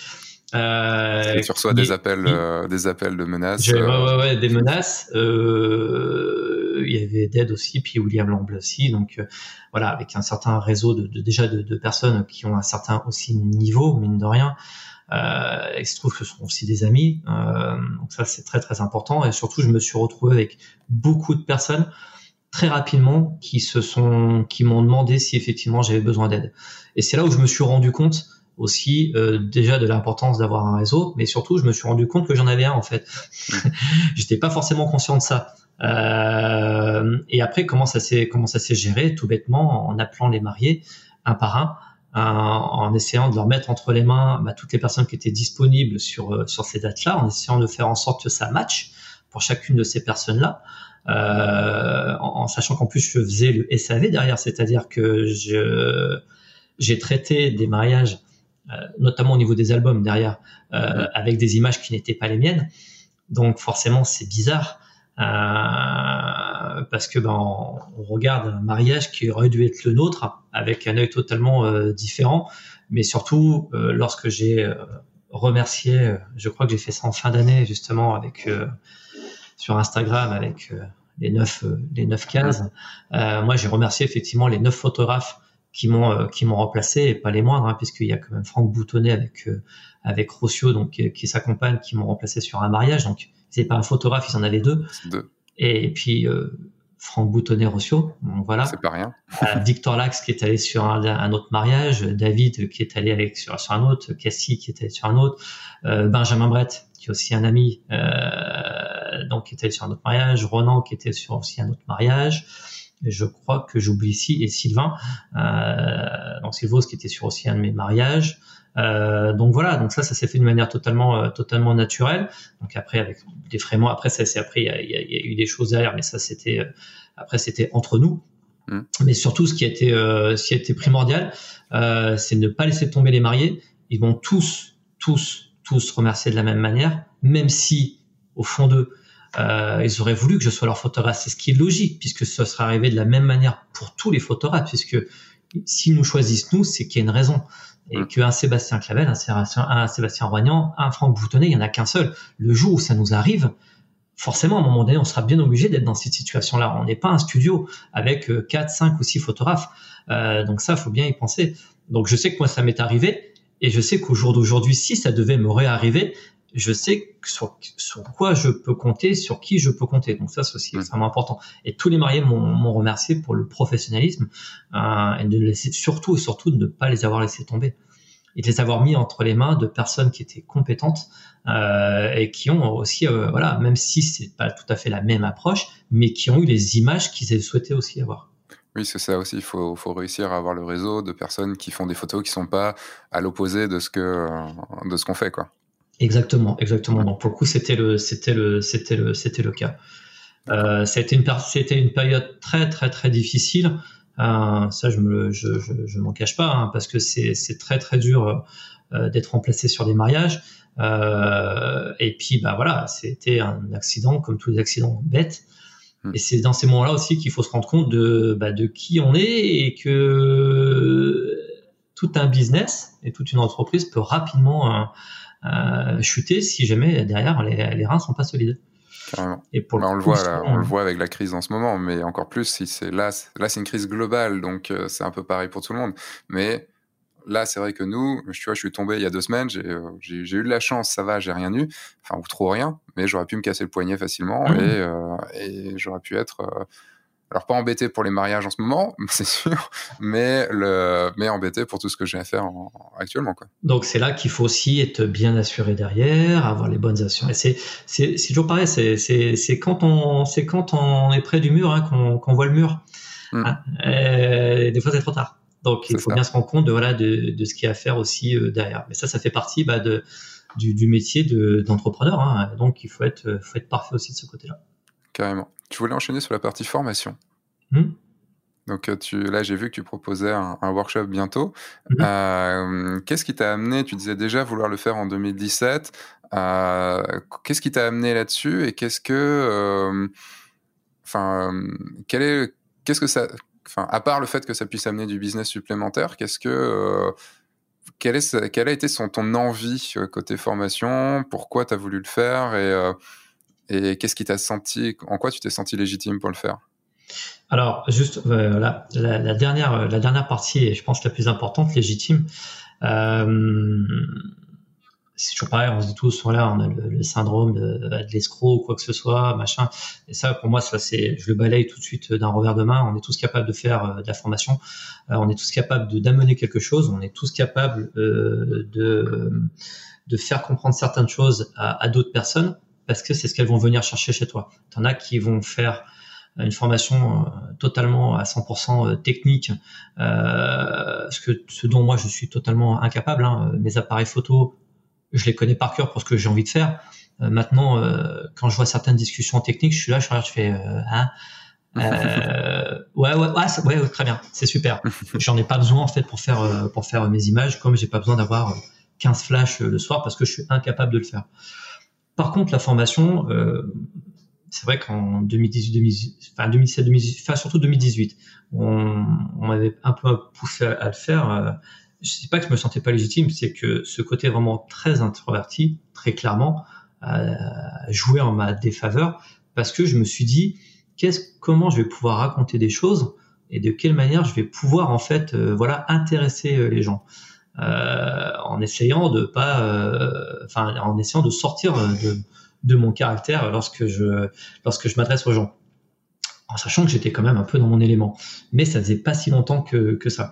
Euh, tu reçois des appels, euh, des appels de menaces. Ouais, ouais, ouais, des menaces. Euh, il y avait Dead aussi, puis William Lamble aussi. Donc euh, voilà, avec un certain réseau de, de déjà de, de, personnes qui ont un certain aussi niveau, mine de rien. Euh, il se trouve que ce sont aussi des amis. Euh, donc ça, c'est très très important. Et surtout, je me suis retrouvé avec beaucoup de personnes très rapidement qui se sont, qui m'ont demandé si effectivement j'avais besoin d'aide. Et c'est là où je me suis rendu compte aussi euh, déjà de l'importance d'avoir un réseau, mais surtout je me suis rendu compte que j'en avais un en fait. J'étais pas forcément conscient de ça. Euh, et après comment ça s'est comment ça s'est géré tout bêtement en appelant les mariés un par un, en essayant de leur mettre entre les mains bah, toutes les personnes qui étaient disponibles sur euh, sur ces dates-là, en essayant de faire en sorte que ça matche pour chacune de ces personnes-là. Euh, en, sachant qu'en plus je faisais le SAV derrière, c'est-à-dire que je j'ai traité des mariages, euh, notamment au niveau des albums derrière, euh, avec des images qui n'étaient pas les miennes. Donc forcément c'est bizarre. parce que ben, on, regarde un mariage qui aurait dû être le nôtre avec un œil totalement différent, mais surtout lorsque j'ai remercié, je crois que j'ai fait ça en fin d'année justement avec sur Instagram avec les neuf euh, les neuf cases. Euh, moi, j'ai remercié effectivement les neuf photographes qui m'ont qui m'ont remplacé et pas les moindres hein, puisqu'il y a quand même Franck Boutonnet avec avec Rossio donc qui s'accompagne qui m'ont remplacé sur un mariage donc c'est pas un photographe ils en avaient deux, deux. et puis Franck Boutonnet Rossio donc voilà c'est pas rien Victor Lax qui est allé sur un, autre mariage David qui est allé avec sur, sur un autre Cassie qui est allé sur un autre Benjamin Brett qui est aussi un ami euh, donc qui était sur un autre mariage, Ronan qui était sur aussi un autre mariage. Et je crois que j'oublie ici et Sylvain, euh, donc Sylvos qui était sur aussi un de mes mariages. Euh, donc voilà, donc ça, ça s'est fait de manière totalement, euh, totalement naturelle. Donc après, avec des fréments, après ça, c'est après il y a, y a, eu des choses derrière, mais ça c'était, euh, après c'était entre nous. Mm. Mais surtout, ce qui a été, ce qui a été primordial, c'est ne pas laisser tomber les mariés. Ils vont tous, tous, tous remercier de la même manière, même si au fond d'eux, euh, ils auraient voulu que je sois leur photographe. C'est ce qui est logique, puisque ça serait arrivé de la même manière pour tous les photographes, puisque s'ils nous choisissent nous, c'est qu'il y a une raison. Et qu'un Sébastien Clavel, un Sébastien, un Sébastien Roignan, un Franck Boutonnet, il y en a qu'un seul. Le jour où ça nous arrive, forcément, à un moment donné, on sera bien obligé d'être dans cette situation-là. On n'est pas un studio avec 4, euh, 5 ou 6 photographes. Euh, donc ça, faut bien y penser. Donc je sais que moi, ça m'est arrivé. Et je sais qu'au jour d'aujourd'hui, si ça devait me réarriver, je sais sur, sur quoi je peux compter, sur qui je peux compter. Donc ça, c'est aussi extrêmement important. Et tous les mariés m'ont remercié pour le professionnalisme euh, et de laisser surtout et surtout de ne pas les avoir laissés tomber et de les avoir mis entre les mains de personnes qui étaient compétentes euh, et qui ont aussi, euh, voilà, même si c'est pas tout à fait la même approche, mais qui ont eu les images qu'ils souhaitaient aussi avoir. Oui, c'est ça aussi. Il faut, faut, réussir à avoir le réseau de personnes qui font des photos qui sont pas à l'opposé de ce que de ce qu'on fait, quoi. Exactement, exactement. Donc pour le coup, c'était le, c'était le, c'était le, c'était le cas. Euh, c'était une, c'était une période très, très, très difficile. Euh, ça, je me, je, je, je m'en cache pas, hein, parce que c'est, c'est très, très dur euh, d'être remplacé sur des mariages. Euh, et puis, bah voilà, c'était un accident comme tous les accidents bêtes. Hmm. Et c'est dans ces moments-là aussi qu'il faut se rendre compte de, bah, de qui on est et que tout un business et toute une entreprise peut rapidement euh, chuter si jamais derrière les, les reins sont pas solides. Et pour bah, on, le voit, on le voit avec la crise en ce moment, mais encore plus si c'est là, là c'est une crise globale, donc euh, c'est un peu pareil pour tout le monde. Mais là, c'est vrai que nous, tu vois, je suis tombé il y a deux semaines, j'ai euh, eu de la chance, ça va, j'ai rien eu, enfin ou trop rien, mais j'aurais pu me casser le poignet facilement mmh. et, et j'aurais pu être alors pas embêté pour les mariages en ce moment, c'est sûr, mais le mais embêté pour tout ce que j'ai à faire actuellement quoi. Donc c'est là qu'il faut aussi être bien assuré derrière, avoir les bonnes assurances. C'est c'est toujours pareil, c'est quand on c'est quand on est près du mur hein, qu'on voit le mur. Hmm. Hein, des fois c'est trop tard. Donc il faut bien se rendre compte de voilà de de ce qu'il y a à faire aussi euh, derrière. Mais ça ça fait partie bah, de du, du métier de d'entrepreneur. Hein. Donc il faut être faut être parfait aussi de ce côté-là. Carrément. Tu voulais enchaîner sur la partie formation. Hmm. Donc tu, là, j'ai vu que tu proposais un, workshop bientôt. Mhm. Qu'est-ce qui t'a amené Tu disais déjà vouloir le faire en 2017. qu'est-ce qui t'a amené là-dessus et qu'est-ce que, enfin, quel est, qu'est-ce que ça, enfin, à part le fait que ça puisse amener du business supplémentaire, qu'est-ce que quelle, est, quelle a été son, ton envie côté formation? Pourquoi tu as voulu le faire? Et, et qu'est-ce qui t'a senti En quoi tu t'es senti légitime pour le faire? Alors, juste euh, la, dernière, la dernière partie, et je pense la plus importante, légitime. Euh, c'est toujours pareil, on se dit tous, voilà, on a le, syndrome de, l'escroc ou quoi que ce soit, machin. Et ça, pour moi, ça, c'est, je le balaye tout de suite d'un revers de main. On est tous capables de faire euh, de la formation. Euh, on est tous capables d'amener quelque chose. On est tous capables euh, de, faire comprendre certaines choses à d'autres personnes parce que c'est ce qu'elles vont venir chercher chez toi. T'en as qui vont faire une formation euh, totalement à 100% euh, technique, euh, ce, que, ce dont moi je suis totalement incapable. Hein. Mes appareils photo, je les connais par cœur pour ce que j'ai envie de faire. maintenant, quand je vois certaines discussions techniques, je suis là, je regarde, je fais hein, ouais, ouais, ouais, ouais, très bien, c'est super. J'en ai pas besoin en fait pour faire pour faire mes images, comme j'ai pas besoin d'avoir 15 flashs le soir parce que je suis incapable de le faire. Par contre, la formation, c'est vrai qu'en 2018, 2017, enfin 2017, 2018, enfin surtout 2018, on, on m'avait un peu poussé à, le faire. Euh, je sais pas que je me sentais pas légitime, c'est que ce côté vraiment très introverti, très clairement, euh, jouait en ma défaveur parce que je me suis dit qu'est-ce, comment je vais pouvoir raconter des choses et de quelle manière je vais pouvoir en fait, euh, voilà, intéresser euh, les gens. Euh, en essayant de pas, enfin, en essayant de sortir de, de mon caractère lorsque je, lorsque je m'adresse aux gens. En sachant que j'étais quand même un peu dans mon élément. Mais ça faisait pas si longtemps que, que ça.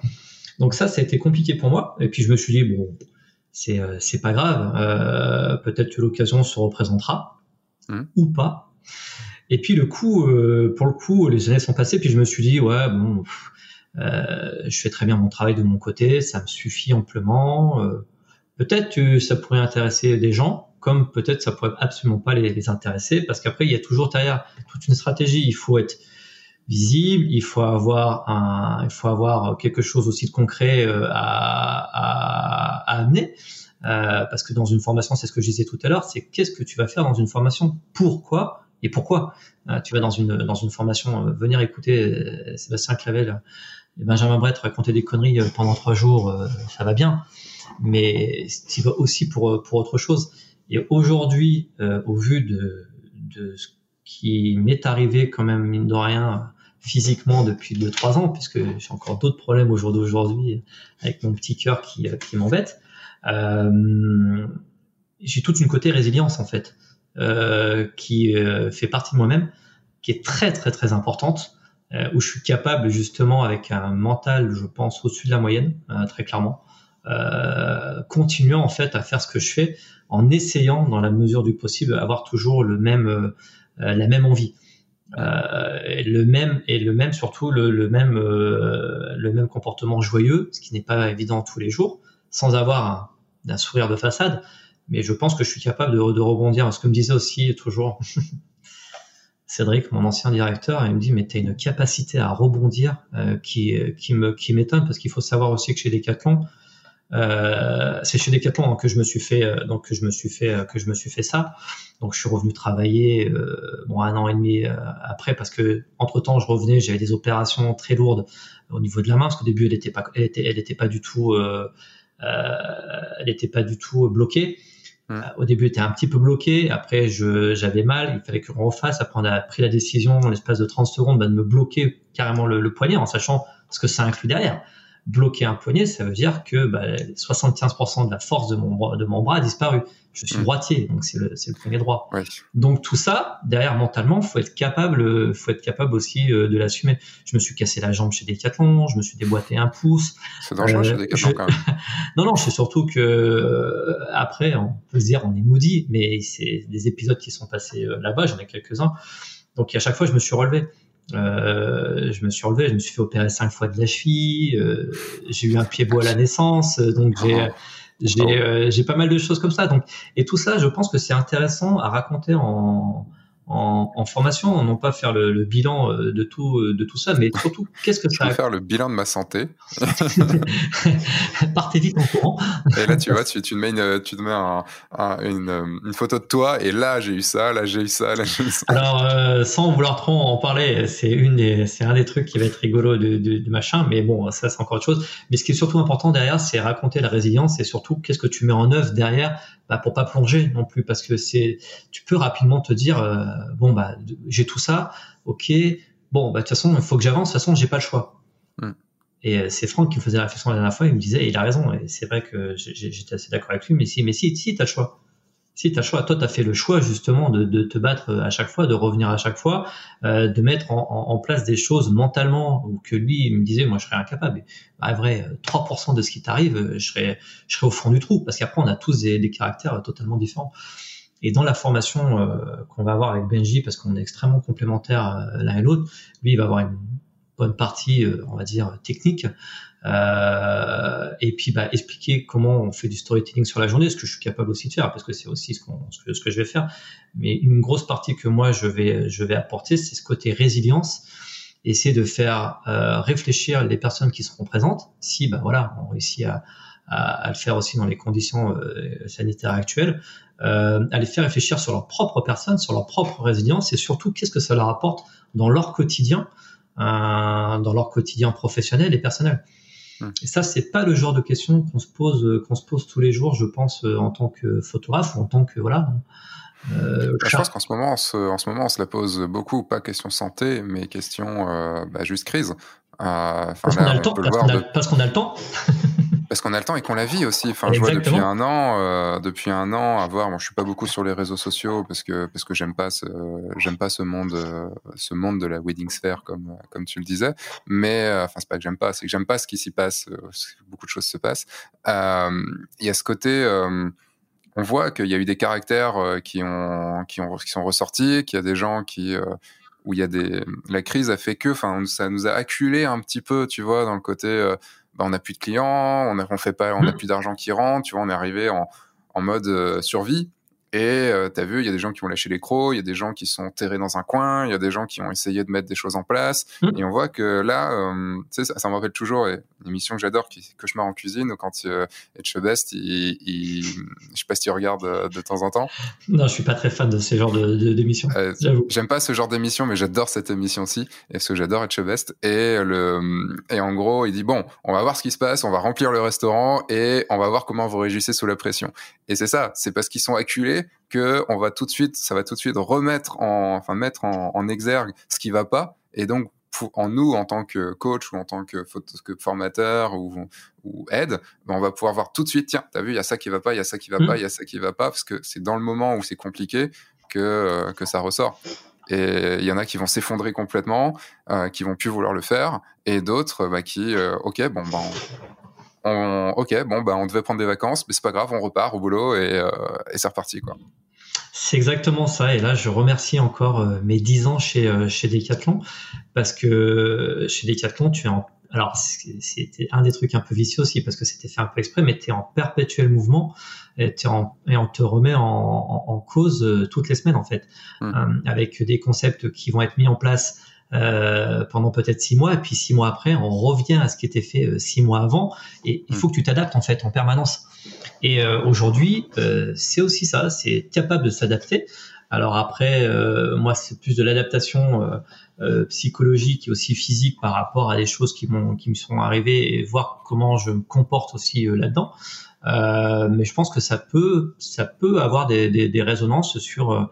Donc ça, ça a été compliqué pour moi. Et puis je me suis dit, bon, c'est, euh, c'est pas grave. Euh, peut-être que l'occasion se représentera. Mmh. Ou pas. Et puis le coup, euh, pour le coup, les années sont passées. Puis je me suis dit, ouais, bon, euh, je fais très bien mon travail de mon côté. Ça me suffit amplement. Euh, peut-être que ça pourrait intéresser des gens comme peut-être ça pourrait absolument pas les, intéresser, parce qu'après il y a toujours derrière toute une stratégie. Il faut être visible, il faut avoir un, il faut avoir quelque chose aussi de concret euh, à, à, amener. Euh, parce que dans une formation, c'est ce que je disais tout à l'heure, c'est qu'est-ce que tu vas faire dans une formation, pourquoi et pourquoi? Euh, tu vas dans une dans une formation venir écouter Sébastien Clavel Benjamin Brett raconter des conneries pendant trois jours, ça va bien, mais vas aussi pour pour autre chose. Et aujourd'hui, euh, au vu de, de ce qui m'est arrivé quand même, mine de rien, physiquement depuis 2-3 ans, puisque j'ai encore d'autres problèmes au jour d'aujourd'hui avec mon petit cœur qui, euh, qui m'embête, euh, j'ai toute une côté résilience en fait, euh, qui euh, fait partie de moi-même, qui est très très très importante, euh, où je suis capable justement avec un mental, je pense, au-dessus de la moyenne, très clairement, continuant en fait à faire ce que je fais en essayant, dans la mesure du possible, avoir toujours le même, euh, la même envie. Euh, le même et le même surtout le, même euh, le même comportement joyeux, ce qui n'est pas évident tous les jours, sans avoir un, un, sourire de façade. Mais je pense que je suis capable de, de rebondir. Ce que me disait aussi toujours Cédric, mon ancien directeur, il me dit mais tu as une capacité à rebondir euh, qui qui m'étonne parce qu'il faut savoir aussi que chez Decathlon, euh, c'est chez Decathlon hein, que je me suis fait euh, donc que je me suis fait euh, que je me suis fait ça. Donc je suis revenu travailler bon un an et demi après parce que entre temps je revenais j'avais des opérations très lourdes au niveau de la main parce qu'au début elle pas elle était pas du tout elle était pas du tout bloquée. Mmh. Au début, était un petit peu bloquée. Après, je, j'avais mal. Il fallait qu'on refasse. Après, on a pris la décision, en l'espace de 30 secondes, bah, de me bloquer carrément le, le, poignet en sachant ce que ça inclut derrière bloquer un poignet, ça veut dire que bah, 75% de la force de mon, de mon bras a disparu. Je suis mm. droitier, donc c'est le, le poignet droit. Donc tout ça, derrière mentalement, faut être capable, faut être capable aussi euh, de l'assumer. Je me suis cassé la jambe chez Decathlon, je me suis déboîté un pouce. C'est dangereux chez euh, Decathlon quand même. non, non, c'est surtout que euh, après, on peut se dire, on est maudit, mais c'est des épisodes qui sont passés là-bas, j'en ai quelques-uns. Donc à chaque fois, je me suis relevé. Euh, je me suis relevé, je me suis fait opérer cinq fois de la cheville, euh, j'ai eu un pied bois à la naissance, donc j'ai ah. J'ai euh, j'ai pas mal de choses comme ça. Donc et tout ça, je pense que c'est intéressant à raconter en en, formation, non pas faire le, bilan euh, de tout, euh, de tout ça, mais surtout, qu'est-ce que ça a... faire le bilan de ma santé. Partez vite en courant. et là, tu vois, tu, tu te mets, une, tu te mets une, une, photo de toi, et là, j'ai eu ça, là, j'ai eu ça, là, j'ai eu ça. Alors, euh, sans vouloir trop en parler, c'est une c'est un des trucs qui va être rigolo de, de, machin, mais bon, ça, c'est encore autre chose. Mais ce qui est surtout important derrière, c'est raconter la résilience et surtout, qu'est-ce que tu mets en œuvre derrière bah, pour pas plonger non plus, parce que c'est, tu peux rapidement te dire, bon bah j'ai tout ça, ok, bon bah de toute façon il faut que j'avance, de toute façon j'ai pas le choix. Et euh, c'est Franck qui me faisait la réflexion la dernière fois, il me disait, il a raison, et c'est vrai que j'étais assez d'accord avec lui, mais si, mais si, si t'as le choix. Si t'as le choix, toi t'as fait le choix justement de, te battre à chaque fois, de revenir à chaque fois, euh, de mettre en, place des choses mentalement que lui il me disait, moi je serais incapable. Bah, vrai, 3% de ce qui t'arrive, je serais, je serais au fond du trou, parce qu'après on a tous des caractères totalement différents. Et dans la formation euh, qu'on va avoir avec Benji, parce qu'on est extrêmement complémentaires euh, l'un et l'autre, lui, il va avoir une bonne partie, euh, on va dire, technique. Et puis bah, expliquer comment on fait du storytelling sur la journée, ce que je suis capable aussi de faire, parce que c'est aussi ce, que, je vais faire. Mais une grosse partie que moi je vais, je vais apporter, c'est ce côté résilience, essayer de faire réfléchir les personnes qui seront présentes. Si bah voilà, on réussit à, à, à le faire aussi dans les conditions euh, sanitaires actuelles, euh, à les faire réfléchir sur leur propre personne, sur leur propre résilience et surtout qu'est-ce que ça leur apporte dans leur quotidien, euh, dans leur quotidien professionnel et personnel. Hmm. Et ça, c'est pas le genre de questions qu'on se pose, qu'on se pose tous les jours, je pense, en tant que photographe ou en tant que voilà. Euh, je pense qu'en ce moment, on se, en ce moment, on se la pose beaucoup, pas question santé, mais question euh, bah, juste crise. Euh, parce qu'on a, le temps. Parce qu'on a le temps. Parce qu'on a le temps et qu'on la vit aussi. Enfin, je vois depuis un an, euh, depuis un an, à voir. Moi, je suis pas beaucoup sur les réseaux sociaux parce que parce que j'aime pas ce j'aime pas ce monde euh, ce monde de la wedding sphere comme comme tu le disais. Mais euh, enfin, c'est pas que j'aime pas, c'est que j'aime pas ce qui s'y passe. Euh, beaucoup de choses se passent. Il y a ce côté. on voit qu'il y a eu des caractères qui ont qui ont qui sont ressortis, qu'il y a des gens qui où il y a des la crise a fait que enfin ça nous a acculé un petit peu tu vois dans le côté bah, on n'a plus de clients, on n'a fait pas, on a mmh. plus d'argent qui rentre, tu vois, on est arrivé en, en mode euh, survie. Et euh, tu as vu, il y a des gens qui ont lâché les crocs, il y a des gens qui sont terrés dans un coin, il y a des gens qui ont essayé de mettre des choses en place. Mmh. Et on voit que là, euh, ça, ça me rappelle toujours une émission que j'adore, qui Cauchemar en cuisine, quand euh, Etchebest, il, il, je sais pas si tu regardes de temps en temps. Non, je suis pas très fan de ce genre d'émission. De, euh, J'aime pas ce genre d'émission, mais j'adore cette émission-ci, parce que j'adore Etchebest. Et, le, et en gros, il dit, bon, on va voir ce qui se passe, on va remplir le restaurant et on va voir comment vous réagissez sous la pression. Et c'est ça, c'est parce qu'ils sont acculés que on va tout de suite, ça va tout de suite remettre en, enfin mettre en, en exergue ce qui va pas, et donc en nous en tant que coach ou en tant que, formateur ou, ou aide, ben on va pouvoir voir tout de suite, tiens, t'as vu, il y a ça qui va pas, il y a ça qui va mmh. pas, il y a ça qui va pas, parce que c'est dans le moment où c'est compliqué que, euh, que ça ressort. Et il y en a qui vont s'effondrer complètement, euh, qui vont plus vouloir le faire, et d'autres bah, qui, euh, ok, bon, ben, on, ok, bon, ben, on devait prendre des vacances, mais c'est pas grave, on repart au boulot et, euh, et c'est reparti, quoi. C'est exactement ça. Et là, je remercie encore euh, mes 10 ans chez, euh, chez Decathlon parce que euh, chez Decathlon, tu es en alors c'était un des trucs un peu vicieux aussi parce que c'était fait un peu exprès, mais tu es en perpétuel mouvement et, en, et on te remet en, en, cause toutes les semaines en fait, mmh. avec des concepts qui vont être mis en place euh, pendant peut-être six mois, et puis six mois après, on revient à ce qui était fait six mois avant, et il mmh. faut que tu t'adaptes en fait en permanence. Et euh, aujourd'hui, euh, c'est aussi ça, c'est capable de s'adapter. Alors après, euh, moi, c'est plus de l'adaptation psychologique et aussi physique par rapport à des choses qui, m'ont, qui me sont arrivées et voir comment je me comporte aussi là-dedans. mais je pense que ça peut, ça peut avoir des, des, des résonances sur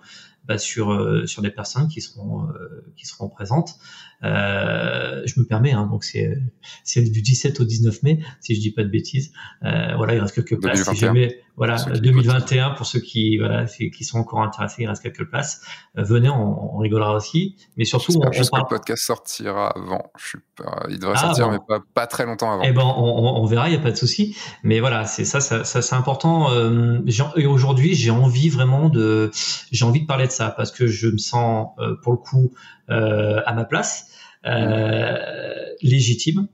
bah, sur sur des personnes qui seront qui seront présentes. Euh, je me permets, hein, donc c'est c'est du 17 au 19 mai, si je dis pas de bêtises. Euh, voilà, il reste quelques places. Si jamais, voilà, 2021 pour ceux qui voilà qui sont encore intéressés, il reste quelques places. Euh, venez, on, rigolera aussi, mais surtout on, on parle... le podcast sortira avant. Je suis pas, il devrait ah, sortir, mais pas, pas très longtemps avant. Eh ben, on, on verra, il y a pas de souci. Mais voilà, c'est ça, ça, ça c'est important. Euh, et aujourd'hui, j'ai envie vraiment de, j'ai envie de parler de ça parce que je me sens euh, pour le coup euh, à ma place, légitime.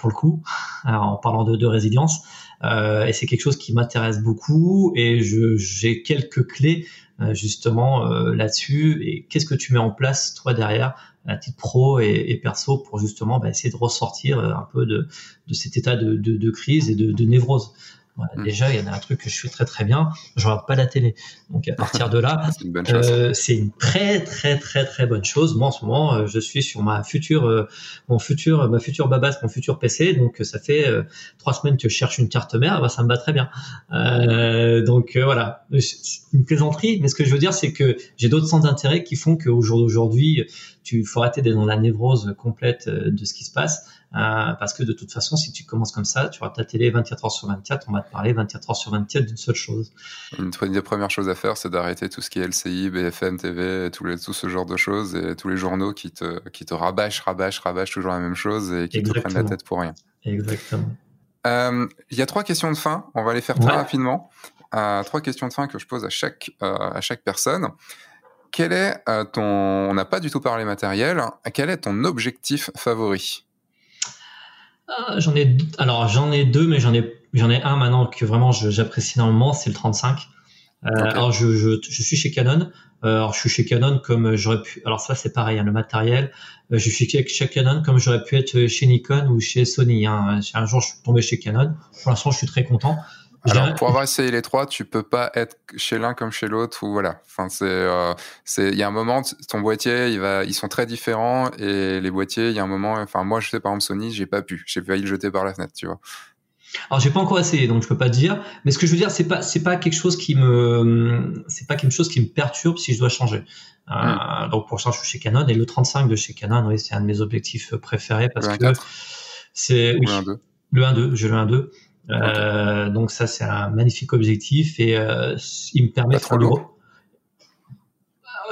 pour le coup, en parlant de, de résilience. et c'est quelque chose qui m'intéresse beaucoup et j'ai quelques clés justement là-dessus. Et qu'est-ce que tu mets en place toi derrière à titre pro et, perso pour justement bah, essayer de ressortir un peu de, de cet état de, de, de crise et de, de Mm. Déjà, il y en a un truc que je fais très très bien, je regarde pas la télé. Donc à partir de là, euh, c'est une, très très très très bonne chose. Moi en ce moment, euh, je suis sur ma future, euh, mon futur, ma future babas, mon futur PC. Donc ça fait trois semaines que je cherche une carte mère, bah, ça me va très bien. donc voilà, une plaisanterie. Mais ce que je veux dire, c'est que j'ai d'autres centres d'intérêt qui font qu'au jour d'aujourd'hui, tu faut arrêter d'être dans la névrose complète de ce qui se passe. Euh, parce que de toute façon, si tu commences comme ça, tu auras ta télé 24 heures sur 24, on va te parler 24 heures sur 24 d'une seule chose. Une des premières choses à faire, c'est d'arrêter tout ce qui est LCI, BFM TV, tout, les, tout ce genre de choses, et tous les journaux qui te, qui te rabâchent, rabâchent, rabâchent toujours la même chose et qui te prennent la tête pour rien. Exactement. Euh, il y a trois questions de fin, on va les faire très rapidement. Euh, trois questions de fin que je pose à chaque, à chaque personne. Quel est ton... On n'a pas du tout parlé matériel. Quel est ton objectif favori? Ah, j'en ai alors j'en ai deux, mais j'en ai j'en ai un maintenant que vraiment j'apprécie énormément, c'est le 35. Euh, Alors je, je, je, suis chez Canon. Euh, alors je suis chez Canon comme j'aurais pu. Alors ça c'est pareil, hein, le matériel. Euh, je suis chez Canon comme j'aurais pu être chez Nikon ou chez Sony. Hein. Un jour je suis tombé chez Canon. Pour l'instant je suis très content. Alors, pour avoir essayé les trois, tu peux pas être chez l'un comme chez l'autre ou voilà. Enfin, c'est, euh, c'est, il y a un moment, ton boîtier, il va, ils sont très différents et les boîtiers, il y a un moment, enfin, moi, je sais par exemple Sony, j'ai pas pu, j'ai failli le jeter par la fenêtre, tu vois. Alors j'ai pas encore essayé, donc je peux pas te dire. Mais ce que je veux dire, c'est pas c'est pas quelque chose qui me c'est pas quelque chose qui me perturbe si je dois changer. Euh, hmm. donc pour ça, je suis chez Canon et le 35 de chez Canon, oui, c'est un de mes objectifs préférés parce que c'est oui, le 1.2, je le 1.2. Euh, donc ça, c'est un magnifique objectif et euh, il me permet de faire lourd.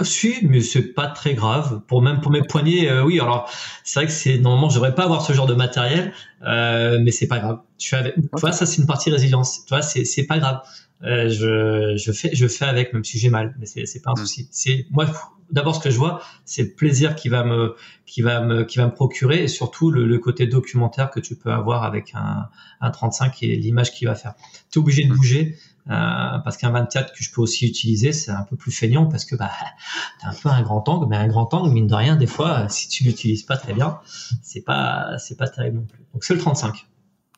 Euh, si, mais c'est pas très grave. Pour même pour mes poignets, euh, oui. Alors c'est vrai que c'est normalement, je devrais pas avoir ce genre de matériel, euh, mais c'est pas grave. Tu avec. Tu vois, ça c'est une partie résilience. Tu vois, c'est c'est pas grave. Euh, je je fais je fais avec même si j'ai mal, mais c'est c'est pas un mm. souci. C'est moi d'abord ce que je vois, c'est le plaisir qui va me qui va me qui va me procurer et surtout le, le côté documentaire que tu peux avoir avec un un 35 et l'image qu'il va faire. Tu es obligé de bouger euh, parce qu'un 24 que je peux aussi utiliser, c'est un peu plus feignant parce que bah t'as un peu un grand angle, mais un grand angle mine de rien des fois si tu l'utilises pas très bien, c'est pas c'est pas terrible non plus. Donc c'est le 35.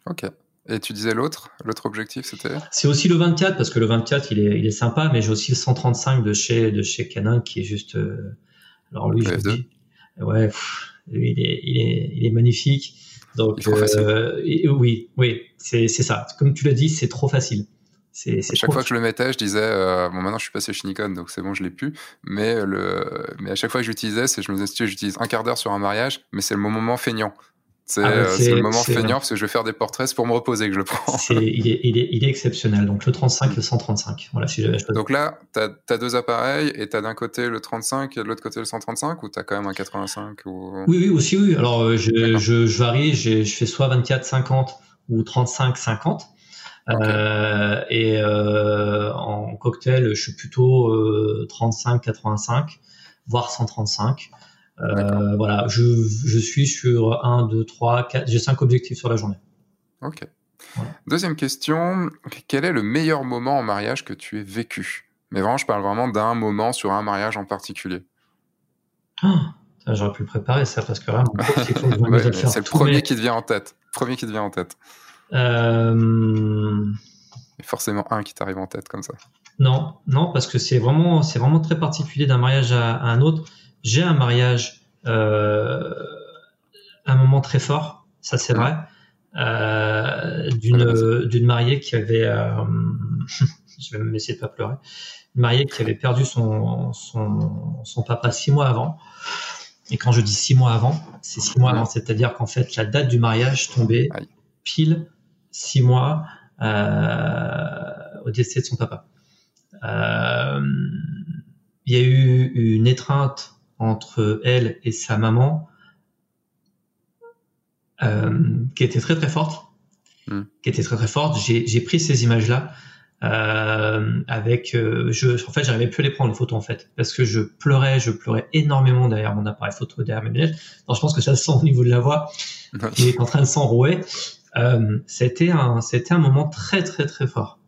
OK. Et tu disais l'autre, l'autre objectif, c'était? C'est aussi le 24 parce que le 24 il est, il est sympa, mais j'ai aussi le 135 de chez de chez Canon qui est juste. Euh, alors lui, je dis, ouais, lui, il est, il est, il est magnifique. Donc euh, oui, oui, c'est c'est ça. Comme tu l'as dit, c'est trop facile. C'est, c'est chaque fois que je le mettais, je disais euh, bon maintenant je suis passé chez Nikon donc c'est bon je l'ai plus mais le mais à chaque fois que j'utilisais c'est je me disais j'utilise un quart d'heure sur un mariage mais c'est le moment feignant ah euh, c'est le moment feignant parce que je vais faire des portraits, pour me reposer que je le prends. il, est, il, est, il, est, exceptionnel. Donc le 35 et le 135. Voilà, si Donc là, tu as, deux appareils et tu as d'un côté le 35 et de l'autre côté le 135 ou tu as quand même un 85 ou... Oui, oui, aussi, oui. Alors euh, je, je, je, varie, je fais soit 24-50 ou 35-50. Euh, et euh, en cocktail, je suis plutôt 35-85, voire 135. Euh, voilà, je, je, suis sur 1, 2, 3, 4, j'ai 5 objectifs sur la journée. Ok. Deuxième question, quel est le meilleur moment en mariage que tu aies vécu? Mais vraiment, je parle vraiment d'un moment sur un mariage en particulier. Ah, J'aurais pu le préparer ça parce que vraiment, c'est le premier qui te vient en tête. Premier qui te vient en tête. Euh... forcément un qui t'arrive en tête comme ça. Non, non, parce que c'est vraiment, c'est vraiment très particulier d'un mariage à, à, un autre j'ai un mariage, euh, un moment très fort, ça c'est vrai, euh, d'une d'une mariée qui avait, euh, je vais essayer de pas pleurer, une mariée qui avait perdu son son, son papa six mois avant. Et quand je dis six mois avant, c'est six mois avant, c'est-à-dire qu'en fait la date du mariage tombait pile six mois euh, au décès de son papa. Euh, il y a eu une étreinte entre elle et sa maman euh, qui était très très forte, hmm. qui était très très forte. J'ai pris ces images-là euh, avec euh, je en fait j'arrivais plus à les prendre les photos en fait. Parce que je pleurais je pleurais énormément derrière mon appareil photo derrière mes lunettes. Je pense que ça se sent au niveau de la voix. Qui est en train de s'enrouer. Euh, c'était un c'était un moment très très très fort.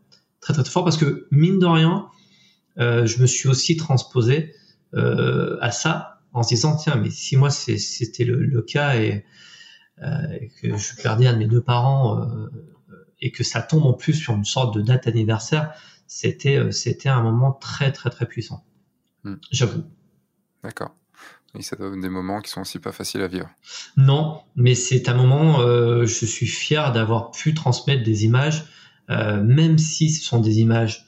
Très très, très fort parce que mine de rien je me suis aussi transposé euh, à ça en se disant tiens mais si moi c'était le, le, cas et, et, que je perdais un de mes deux parents et que ça tombe en plus sur une sorte de date anniversaire, c'était euh, c'était un moment très très très puissant. Hmm. J'avoue. D'accord. Et ça être des moments qui sont aussi pas faciles à vivre. Non, mais c'est un moment. Euh, je suis fier d'avoir pu transmettre des images, euh, même si ce sont des images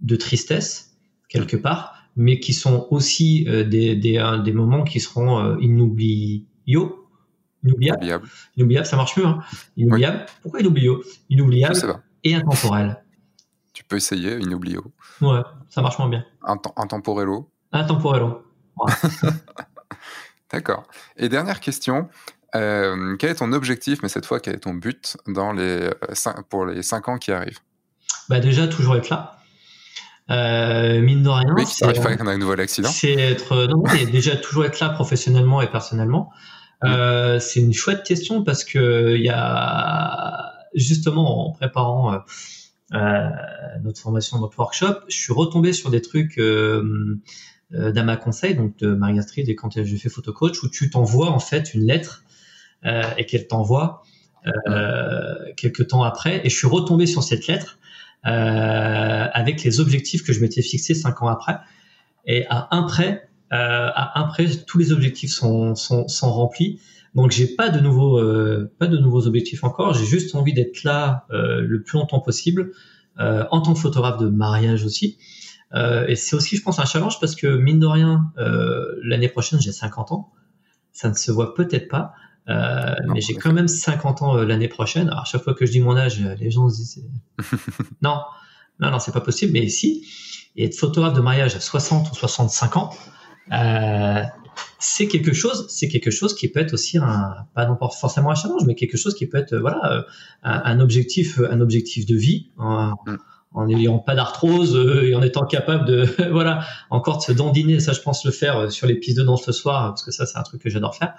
de tristesse quelque hmm. part, mais qui sont aussi euh, des, des, des moments qui seront euh, inoubliables Inoubliable. Inoubliable. ça marche mieux. Hein. Inoubliable. Pourquoi inoubliable Inoubliable et intemporel. Tu peux essayer, inoubliable. Ouais, ça marche moins bien. intemporello. Intemporello. D'accord. Et dernière question. Euh, quel est ton objectif, mais cette fois, quel est ton but dans les, pour les 5 ans qui arrivent? Bah Déjà, toujours être là. Euh, mine de rien. Oui, ça arrive pas qu'on a un nouvel accident. C'est être. Non, mais déjà toujours être là professionnellement et personnellement. Euh, c'est une chouette question parce que il y a justement en préparant euh, euh, notre formation, notre workshop, je suis retombé sur des trucs euh, euh d'Ama Conseil, donc de Maria Street et quand j'ai fait photo coach, où tu t'envoies en fait une lettre et qu'elle t'envoie quelques temps après. Et je suis retombé sur cette lettre avec les objectifs que je m'étais fixés cinq ans après. Et à un près, euh, après, tous les objectifs sont, sont, sont remplis. Donc j'ai pas de nouveaux euh, pas de nouveaux objectifs encore. J'ai juste envie d'être là euh, le plus longtemps possible euh, en tant que photographe de mariage aussi. Euh, et c'est aussi, je pense, un challenge parce que mine de rien, l'année prochaine j'ai 50 ans. Ça ne se voit peut-être pas, mais j'ai quand même 50 ans l'année prochaine. Alors à chaque fois que je dis mon âge, les gens se disent non, non, non, c'est pas possible. Mais si, et être photographe de mariage à 60 ou 65 ans, euh, c'est quelque chose, c'est quelque chose qui peut être aussi un, pas non pas forcément un challenge, mais quelque chose qui peut être voilà euh, un, objectif, un objectif de vie. En, n'ayant pas d'arthrose euh, et en étant capable de voilà encore de se dandiner. Ça je pense le faire sur les pistes de danse ce soir parce que ça c'est un truc que j'adore faire.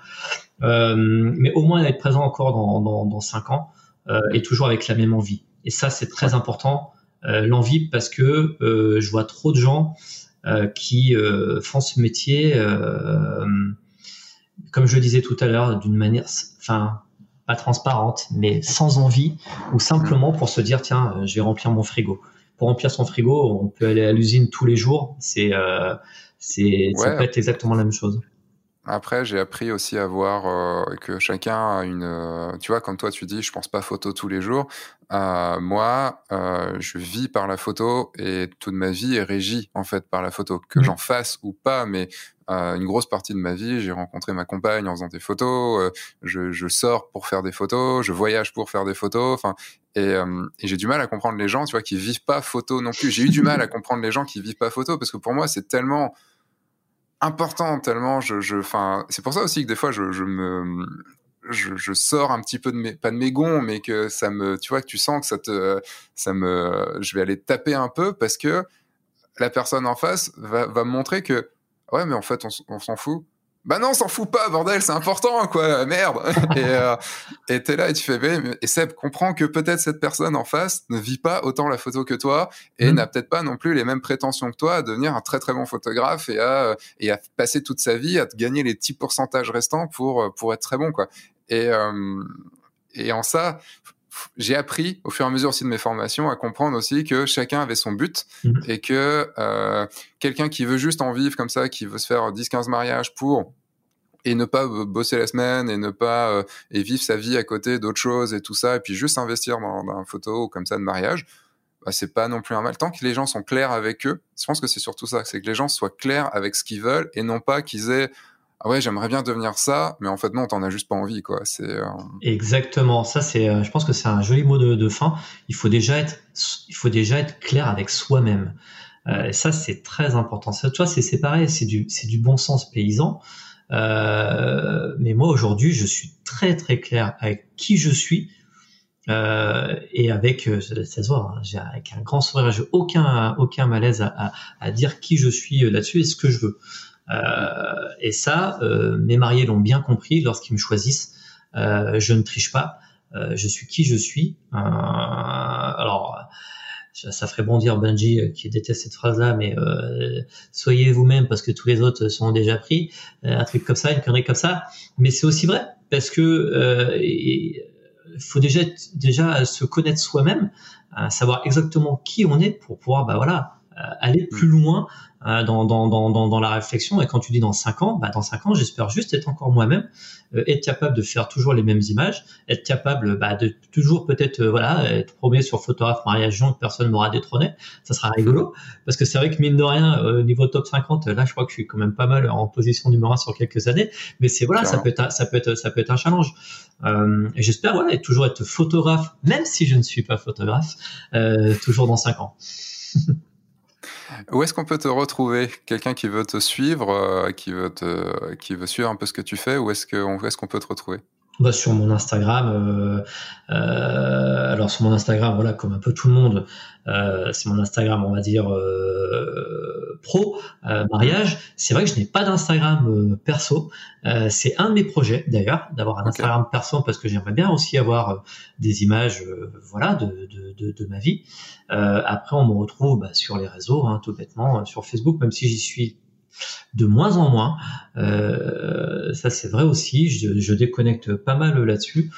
Euh, mais au moins être présent encore dans dans, dans cinq ans euh, et toujours avec la même envie. Et ça c'est très important l'envie parce que je vois trop de gens euh, qui euh, font ce métier, euh, comme je le disais tout à l'heure, d'une manière, enfin, pas transparente, mais sans envie, ou simplement pour se dire, tiens, je vais remplir mon frigo. Pour remplir son frigo, on peut aller à l'usine tous les jours. C'est, c'est, ça peut être exactement la même chose. Après, j'ai appris aussi à voir euh, que chacun a une. Euh, tu vois, quand toi tu dis, je pense pas photo tous les jours. Euh, moi, je vis par la photo et toute ma vie est régie en fait par la photo, que mmh. j'en fasse ou pas. Mais une grosse partie de ma vie, j'ai rencontré ma compagne en faisant des photos. Je, je, sors pour faire des photos, je voyage pour faire des photos. Enfin, et, et j'ai du mal à comprendre les gens, tu vois, qui vivent pas photo non plus. J'ai eu du mal à comprendre les gens qui vivent pas photo parce que pour moi, c'est tellement important tellement je je c'est pour ça aussi que des fois je, je me je, je, sors un petit peu de mes pas de mes gonds mais que ça me tu vois que tu sens que ça te ça me je vais aller taper un peu parce que la personne en face va va me montrer que ouais mais en fait on s'en fout bah non, s'en fout pas, bordel, c'est important, quoi, merde. et euh, t'es là et tu fais, et Seb comprend que peut-être cette personne en face ne vit pas autant la photo que toi et mmh. n'a peut-être pas non plus les mêmes prétentions que toi à devenir un très très bon photographe et à et à passer toute sa vie à te gagner les petits pourcentages restants pour pour être très bon, quoi. Et euh, et en ça, j'ai appris au fur et à mesure aussi de mes formations à comprendre aussi que chacun avait son but mmh. et que euh, quelqu'un qui veut juste en vivre comme ça, qui veut se faire 10-15 mariages pour et ne pas bosser la semaine et ne pas euh, et vivre sa vie à côté d'autres choses et tout ça et puis juste investir dans, dans un photo comme ça de mariage bah, c'est pas non plus un mal tant que les gens sont clairs avec eux je pense que c'est surtout ça c'est que les gens soient clairs avec ce qu'ils veulent et non pas qu'ils aient ah ouais, j'aimerais bien devenir ça, mais en fait non, t'en as juste pas envie, quoi. C'est euh, exactement ça. C'est, euh, je pense que c'est un joli mot de, fin. Il faut déjà être, il faut déjà être clair avec soi-même. Euh, ça, c'est très important. Ça, tu vois, c'est, pareil, c'est du, c'est du bon sens paysan. Euh, mais moi aujourd'hui, je suis très très clair avec qui je suis et avec, ça se voit, hein, avec un grand sourire, j'ai aucun aucun malaise à, à, dire qui je suis là-dessus et ce que je veux. Et ça, mes mariés l'ont bien compris lorsqu'ils me choisissent. je ne triche pas. je suis qui je suis. alors ça ferait bondir euh, qui déteste cette phrase-là, mais euh, soyez vous-même parce que tous les autres sont déjà pris. Euh, un truc comme ça, une connerie comme ça. Mais c'est aussi vrai parce que il faut déjà déjà se connaître soi-même, savoir exactement qui on est pour pouvoir bah voilà aller plus mm. loin euh, dans, dans, dans, dans, la réflexion. Et quand tu dis dans 5 ans, bah dans 5 ans, j'espère juste être encore moi-même, euh, être capable de faire toujours les mêmes images, être capable bah, de toujours peut-être euh, voilà être premier sur photographe mariage jean que personne m'aura détrôné. Ça sera rigolo parce que c'est vrai que mine de rien, au niveau top 50, là, je crois que je suis quand même pas mal en position numéro 1 sur quelques années. Mais c'est voilà, ça peut être ça peut être ça peut être un challenge. Euh, et j'espère voilà être, toujours être photographe, même si je ne suis pas photographe, euh, toujours dans 5 ans. Où est-ce qu'on peut te retrouver? Quelqu'un qui veut te suivre, euh, qui, veut qui veut suivre un peu ce que tu fais, où est-ce qu'on est qu'on peut te retrouver? Bah, sur mon Instagram. Euh, euh, alors sur mon Instagram, voilà, comme un peu tout le monde, euh, c'est mon Instagram, on va dire euh, pro euh, mariage. C'est vrai que je n'ai pas d'Instagram perso. c'est un de mes projets d'ailleurs d'avoir un Instagram perso parce que j'aimerais bien aussi avoir des images, voilà, de, de, de, de, ma vie. après, on me retrouve bah, sur les réseaux, hein, tout bêtement, sur Facebook, même si j'y suis de moins en moins. Euh, ça c'est vrai aussi, je, déconnecte pas mal là-dessus.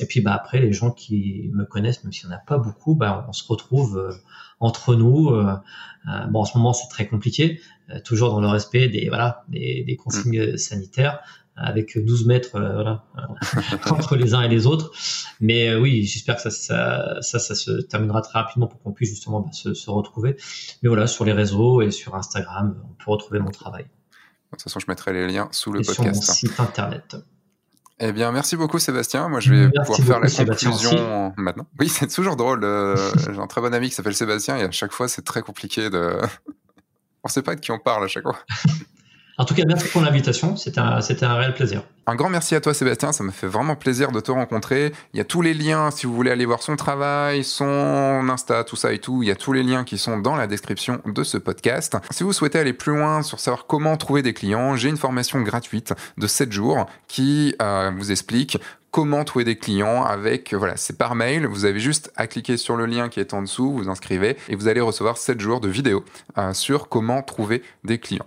Et puis bah après les gens qui me connaissent, même s'il n'y en a pas beaucoup, bah, on se retrouve euh, entre nous. Euh, bon en ce moment c'est très compliqué, toujours dans le respect des voilà des, consignes sanitaires avec 12 mètres voilà, entre les uns et les autres. Mais oui, j'espère que ça, ça, ça, ça, se terminera très rapidement pour qu'on puisse justement bah, se, se, retrouver. Mais voilà, sur les réseaux et sur Instagram, on peut retrouver mon travail. De toute façon, je mettrai les liens sous le et podcast. Sur mon site internet. Eh bien, merci beaucoup Sébastien. Moi, je vais pouvoir faire la conclusion maintenant. Oui, c'est toujours drôle. Euh, j'ai un très bon ami qui s'appelle Sébastien et à chaque fois, c'est très compliqué de... on ne sait pas de qui on parle à chaque fois. En tout cas, merci pour l'invitation. C'était un, un, réel plaisir. Un grand merci à toi, Sébastien. Ça me fait vraiment plaisir de te rencontrer. Il y a tous les liens si vous voulez aller voir son travail, son Insta, tout ça et tout. Il y a tous les liens qui sont dans la description de ce podcast. Si vous souhaitez aller plus loin sur savoir comment trouver des clients, j'ai une formation gratuite de 7 jours qui euh, vous explique comment trouver des clients avec, voilà, c'est par mail. Vous avez juste à cliquer sur le lien qui est en dessous, vous inscrivez et vous allez recevoir 7 jours de vidéos euh, sur comment trouver des clients.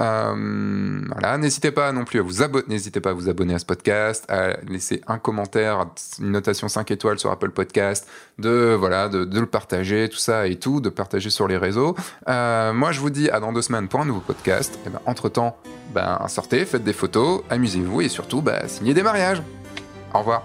Euh, voilà, n'hésitez pas non plus à vous abonner, n'hésitez pas à vous abonner à ce podcast, à laisser un commentaire, une notation 5 étoiles sur Apple Podcast, de voilà, de, le partager, tout ça et tout, de partager sur les réseaux. Euh, moi, je vous dis à dans deux semaines pour un nouveau podcast. Et ben, entre temps, ben sortez, faites des photos, amusez-vous et surtout, ben, signez des mariages. Au revoir.